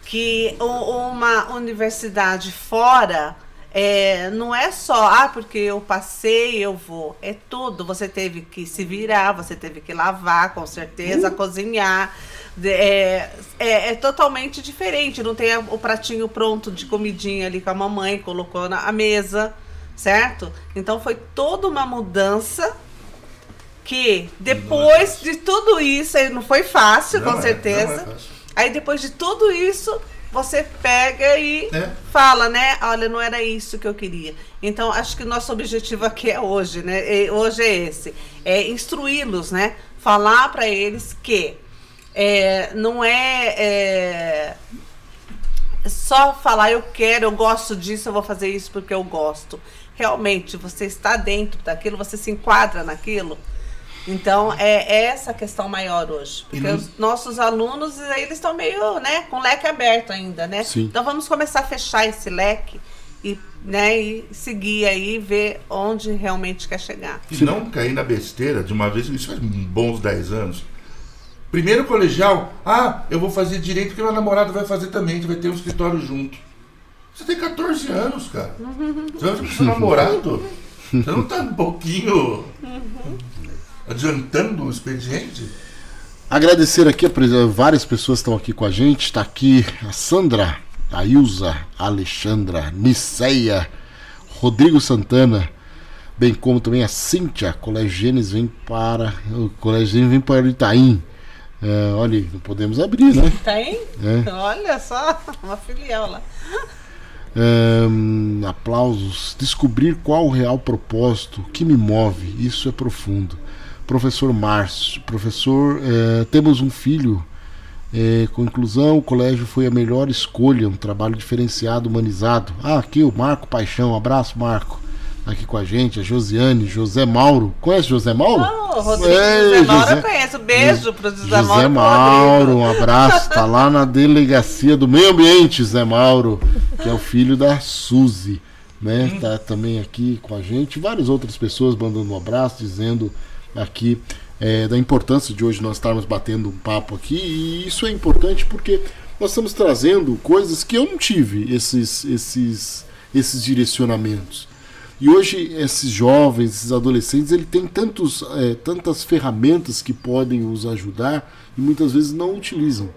Que uma universidade fora é, não é só, ah, porque eu passei, eu vou. É tudo. Você teve que se virar, você teve que lavar, com certeza, cozinhar. De- É, é, é totalmente diferente. Não tem o pratinho pronto de comidinha ali com a mamãe, colocou na mesa, certo? Então foi toda uma mudança que depois de tudo isso, não foi fácil, Não com é, certeza. é fácil. Aí depois de tudo isso, você pega e É. fala, né? Olha, não era isso que eu queria. Então, acho que o nosso objetivo aqui é hoje, né? E Hoje é esse. É instruí-los, né? Falar para eles que é, não é, é só falar eu quero, eu gosto disso, eu vou fazer isso porque eu gosto. Realmente, você está dentro daquilo, você se enquadra naquilo. Então, é essa a questão maior hoje. Porque não- os nossos alunos, eles estão meio, né, com o leque aberto ainda, né? Sim. Então, vamos começar a fechar esse leque e, né, e seguir aí, ver onde realmente quer chegar. E não cair na besteira de uma vez, isso faz bons 10 anos. Primeiro colegial, ah, eu vou fazer direito porque meu namorado vai fazer também, a gente vai ter um escritório junto. Você tem 14 anos, cara. Você vai com seu namorado? Você não tá um pouquinho adiantando o expediente? Agradecer aqui, várias pessoas estão aqui com a gente. Está aqui a Sandra, a Ilza, a Alexandra, Niceia, Rodrigo Santana, bem como também a Cíntia. Colégio Gênesis vem para. O Colégio Gênesis vem para o Itaim. É, olha, não podemos abrir, né? Tem? É. Olha só, uma filial lá. Aplausos. Descobrir qual o real propósito que me move. Isso é profundo. Professor Márcio, professor, eh, temos um filho. eh, com inclusão, o colégio foi a melhor escolha, um trabalho diferenciado, humanizado. Ah, aqui o Marco Paixão, abraço Marco, tá aqui com a gente, a Josiane, José Mauro. Conhece José Mauro? Oh, Rodrigo Ei, José Mauro José- eu conheço. Beijo pro José, José Mauro. pro Mauro, um abraço. Tá lá na delegacia do meio ambiente, Zé Mauro, que é o filho da Suzy, né? Tá também aqui com a gente. Várias outras pessoas mandando um abraço, dizendo aqui é, da importância de hoje nós estarmos batendo um papo aqui. E isso é importante porque nós estamos trazendo coisas que eu não tive esses, esses, esses direcionamentos. E hoje esses jovens, esses adolescentes, ele tem tantos, eh, tantas ferramentas que podem os ajudar e muitas vezes não utilizam,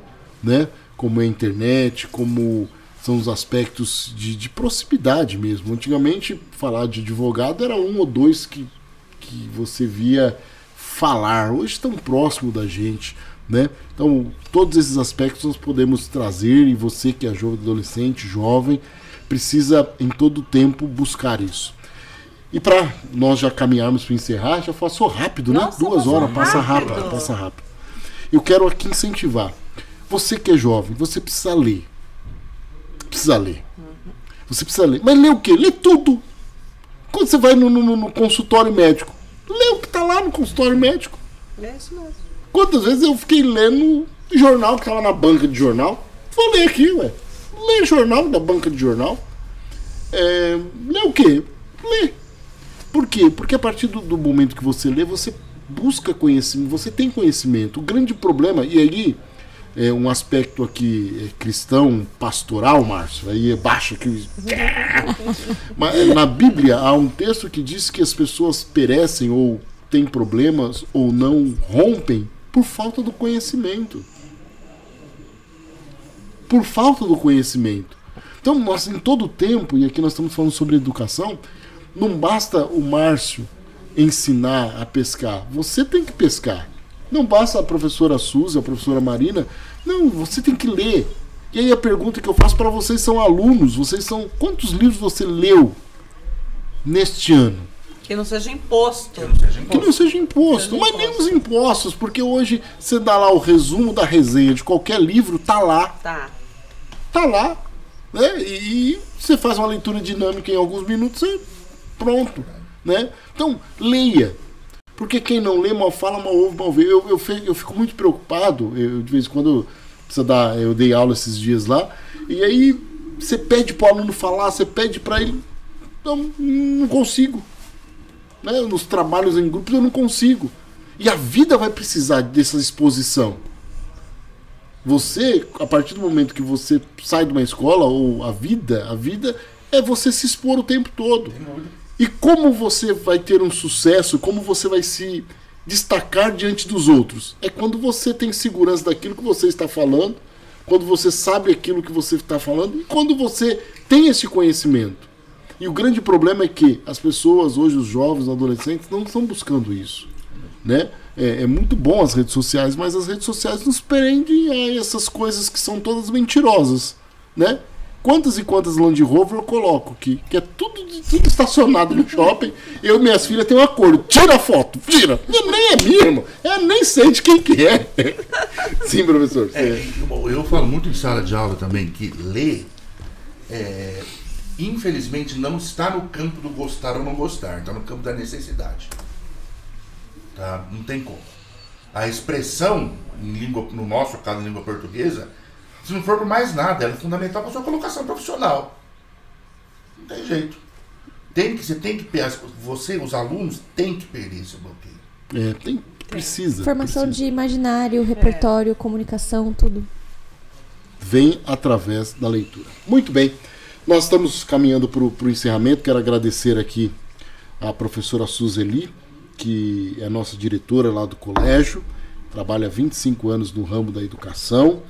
né? Como é a internet, como são os aspectos de, de proximidade mesmo. Antigamente falar de advogado era um ou dois que, que você via falar. Hoje estão próximo da gente, né? Então todos esses aspectos nós podemos trazer e você que é jovem, adolescente, jovem, precisa em todo tempo buscar isso. E para nós já caminharmos para encerrar, já passou rápido, né? Nossa, Duas horas, passa rápido. rápido, passa rápido. Eu quero aqui incentivar. Você que é jovem, você precisa ler. Precisa ler. Você precisa ler. Mas ler o quê? Lê tudo. Quando você vai no, no- no consultório médico, lê o que está lá no consultório médico. É isso mesmo. Quantas vezes eu fiquei lendo jornal que estava na banca de jornal? Vou ler aqui, ué. Lê jornal da banca de jornal. É, lê o quê? Lê. Por quê? Porque a partir do, do momento que você lê, você busca conhecimento, você tem conhecimento. O grande problema, e aí é um aspecto aqui é, cristão, pastoral, Márcio, aí baixa aqui. Mas é, na Bíblia há um texto que diz que as pessoas perecem ou têm problemas ou não rompem por falta do conhecimento. Por falta do conhecimento. Então, nós em todo tempo, e aqui nós estamos falando sobre educação, não basta o Márcio ensinar a pescar. Você tem que pescar. Não basta a professora Suzy, a professora Marina. Não, você tem que ler. E aí a pergunta que eu faço para vocês são alunos, vocês são quantos livros você leu neste ano? Que não seja imposto. Não seja Que não seja imposto, Seja mas nem imposto. os impostos, porque hoje você dá lá o resumo da resenha de qualquer livro, tá lá, Tá. tá lá, né? E, e você faz uma leitura dinâmica em alguns minutos, você pronto, né? Então leia, porque quem não lê mal fala, mal ouve, mal vê. Eu, eu, eu fico muito preocupado, eu, de vez em quando precisa dar, eu dei aula esses dias lá, e aí você pede para o aluno falar, você pede para ele, não, não consigo né, nos trabalhos em grupos eu não consigo. E a vida vai precisar dessa exposição. Você, a partir do momento que você sai de uma escola, ou a vida, a vida é você se expor o tempo todo. E como você vai ter um sucesso, como você vai se destacar diante dos outros? É quando você tem segurança daquilo que você está falando, quando você sabe aquilo que você está falando e quando você tem esse conhecimento. E o grande problema é que as pessoas, hoje, os jovens, os adolescentes, não estão buscando isso. Né? É, é muito bom as redes sociais, mas as redes sociais nos prendem a essas coisas que são todas mentirosas. Né? Quantas e quantas Land Rover eu coloco aqui? Que é tudo, tudo estacionado no shopping. Eu e minhas filhas têm um acordo. Tira a foto, tira. Nem é minha, irmão. Eu nem sei de quem que é. Sim, professor. É, eu, eu falo muito em sala de aula também que ler, é, infelizmente, não está no campo do gostar ou não gostar, está no campo da necessidade. Tá? Não tem como. A expressão, em língua, no nosso caso, em língua portuguesa, se não for por mais nada, ela é fundamental para sua colocação profissional. Não tem jeito. Tem que, você tem que você, os alunos, tem que perder esse bloqueio. É, tem, precisa. Formação precisa. de imaginário, repertório, é. comunicação, tudo. Vem através da leitura. Muito bem. Nós estamos caminhando para o encerramento. Quero agradecer aqui a professora Suzeli, que é nossa diretora lá do colégio, trabalha há 25 anos no ramo da educação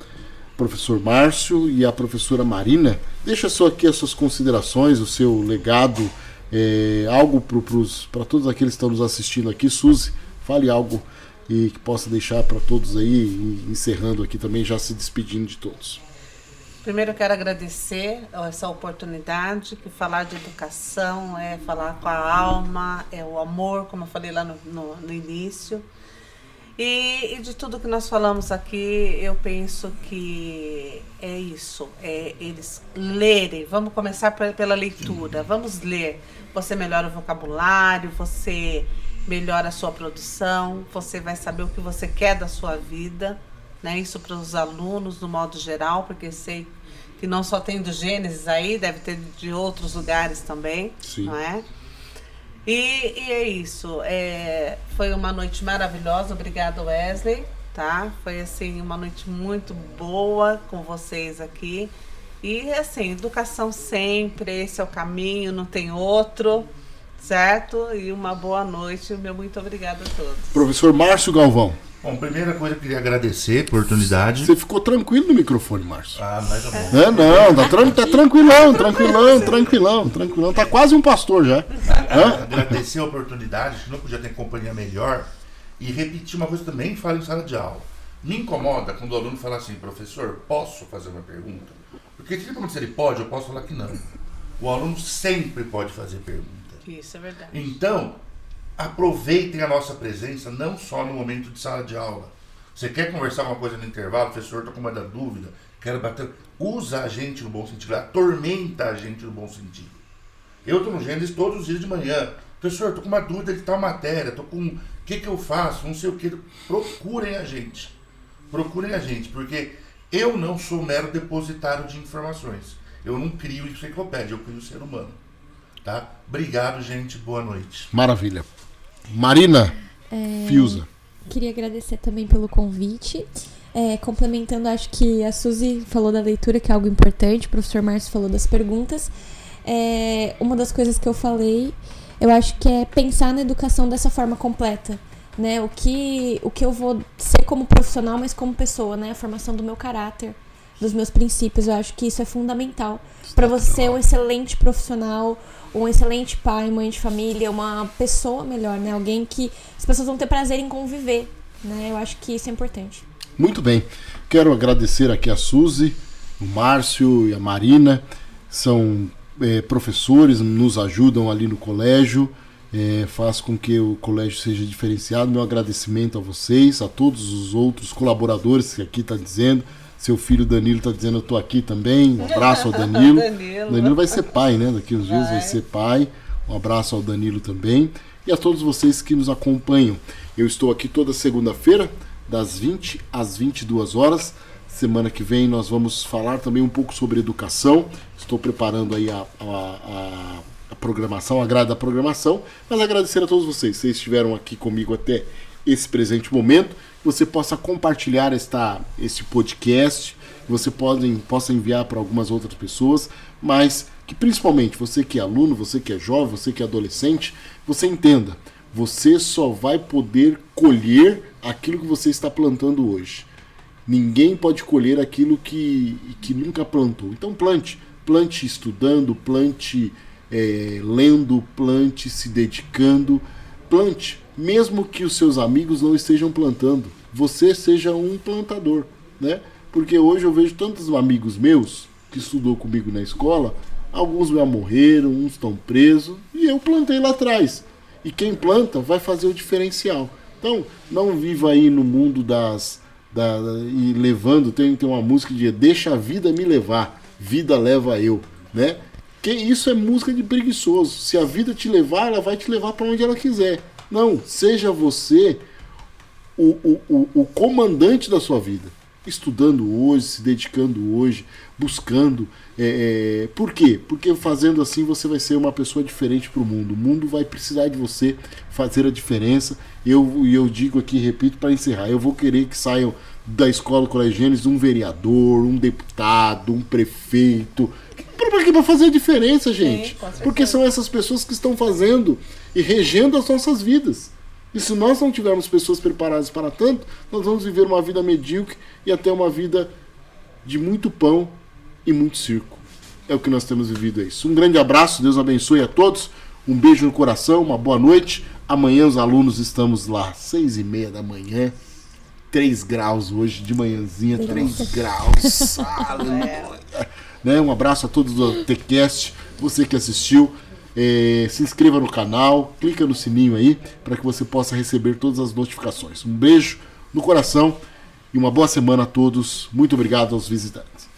professor Márcio e a professora Marina. Deixa só aqui as suas considerações, o seu legado, é, algo para todos aqueles que estão nos assistindo aqui. Suzy, fale algo e que possa deixar para todos aí, encerrando aqui também, já se despedindo de todos. Primeiro eu quero agradecer essa oportunidade, que falar de educação é falar com a alma, é o amor, como eu falei lá no, no, no início. E, e, de tudo que nós falamos aqui, eu penso que é isso, é eles lerem. Vamos começar pela leitura, vamos ler. Você melhora o vocabulário, você melhora a sua produção, você vai saber o que você quer da sua vida, né? Isso para os alunos no modo geral, porque sei que não só tem do Gênesis aí, deve ter de outros lugares também, Sim. não é? E, e é isso. É, foi uma noite maravilhosa. Obrigada, Wesley. Tá? Foi assim uma noite muito boa com vocês aqui. E assim, educação sempre, esse é o caminho, não tem outro, certo? E uma boa noite. Meu muito obrigada a todos. Professor Márcio Galvão. Bom, primeira coisa eu queria agradecer a oportunidade. Você ficou tranquilo no microfone, Márcio. Ah, mais ou menos. É, não, tá, tran tá tranquilão, tranquilão, tranquilão, tranquilão. Tá quase um pastor já. Hã? Agradecer a oportunidade, que não podia ter companhia melhor. E repetir uma coisa também, falo em sala de aula. Me incomoda quando o aluno fala assim, professor, posso fazer uma pergunta? Porque se ele pode, eu posso falar que não. O aluno sempre pode fazer pergunta. Isso é verdade. Então, aproveitem a nossa presença não só no momento de sala de aula. Você quer conversar uma coisa no intervalo, professor está com uma dúvida, quero bater. Usa a gente no bom sentido, atormenta a gente no bom sentido. Eu estou no Gênesis todos os dias de manhã. Professor, estou com uma dúvida de tal matéria, estou com. O que, que eu faço? Não sei o que. Procurem a gente. Procurem a gente, porque eu não sou mero depositário de informações. Eu não crio enciclopédia, eu crio ser humano. Tá? Obrigado, gente. Boa noite. Maravilha. Marina é, Fiuza. Queria agradecer também pelo convite. É, complementando, acho que a Suzy falou da leitura, que é algo importante, o professor Márcio falou das perguntas. É, uma das coisas que eu falei, eu acho que é pensar na educação dessa forma completa. Né? O, que, o que eu vou ser como profissional, mas como pessoa, né? A formação do meu caráter, dos meus princípios. Eu acho que isso é fundamental para você ser um excelente profissional, um excelente pai, mãe de família, uma pessoa melhor, né? Alguém que as pessoas vão ter prazer em conviver, né? Eu acho que isso é importante. Muito bem. Quero agradecer aqui a Suzy, o Márcio e a Marina. São é, professores, nos ajudam ali no colégio. É, faz com que o colégio seja diferenciado. Meu agradecimento a vocês, a todos os outros colaboradores que aqui está dizendo. Seu filho Danilo está dizendo eu estou aqui também. Um abraço ao Danilo. Danilo. Danilo vai ser pai, né? Daqui uns dias vai. ser pai. Um abraço ao Danilo também. E a todos vocês que nos acompanham. Eu estou aqui toda segunda-feira, das 20 às 22 horas. Semana que vem nós vamos falar também um pouco sobre educação. Estou preparando aí a, a, a, programação, a grade da programação. Mas agradecer a todos vocês. Vocês estiveram aqui comigo até esse presente momento você possa compartilhar esta, este podcast, você pode, possa enviar para algumas outras pessoas, mas que principalmente você que é aluno, você que é jovem, você que é adolescente, você entenda, você só vai poder colher aquilo que você está plantando hoje. Ninguém pode colher aquilo que, que nunca plantou. Então plante, plante estudando, plante é, lendo, plante se dedicando, plante mesmo que os seus amigos não estejam plantando, você seja um plantador, né? Porque hoje eu vejo tantos amigos meus que estudou comigo na escola, alguns já morreram, uns estão presos, e eu plantei lá atrás. E quem planta vai fazer o diferencial. Então, não viva aí no mundo das. Da, e levando, tem, tem uma música de Deixa a vida me levar, vida leva eu, né? Que isso é música de preguiçoso. Se a vida te levar, ela vai te levar para onde ela quiser. Não, seja você o, o, o, o comandante da sua vida. Estudando hoje, se dedicando hoje, buscando. É, é, por quê? Porque fazendo assim você vai ser uma pessoa diferente para o mundo. O mundo vai precisar de você fazer a diferença. E eu, eu digo aqui, repito, para encerrar: eu vou querer que saiam da escola Colégio Gênesis um vereador, um deputado, um prefeito. Para quê? Para fazer a diferença, gente. Sim, Porque são essas pessoas que estão fazendo e regendo as nossas vidas. E se nós não tivermos pessoas preparadas para tanto, nós vamos viver uma vida medíocre e até uma vida de muito pão e muito circo. É o que nós temos vivido é isso. Um grande abraço, Deus abençoe a todos. Um beijo no coração, uma boa noite. Amanhã os alunos estamos lá, seis e meia da manhã. 3 graus hoje, de manhãzinha, 3 graus. Aleluia. Né? Um abraço a todos do TCast, você que assistiu. É, se inscreva no canal, clica no sininho aí para que você possa receber todas as notificações. Um beijo no coração e uma boa semana a todos. Muito obrigado aos visitantes.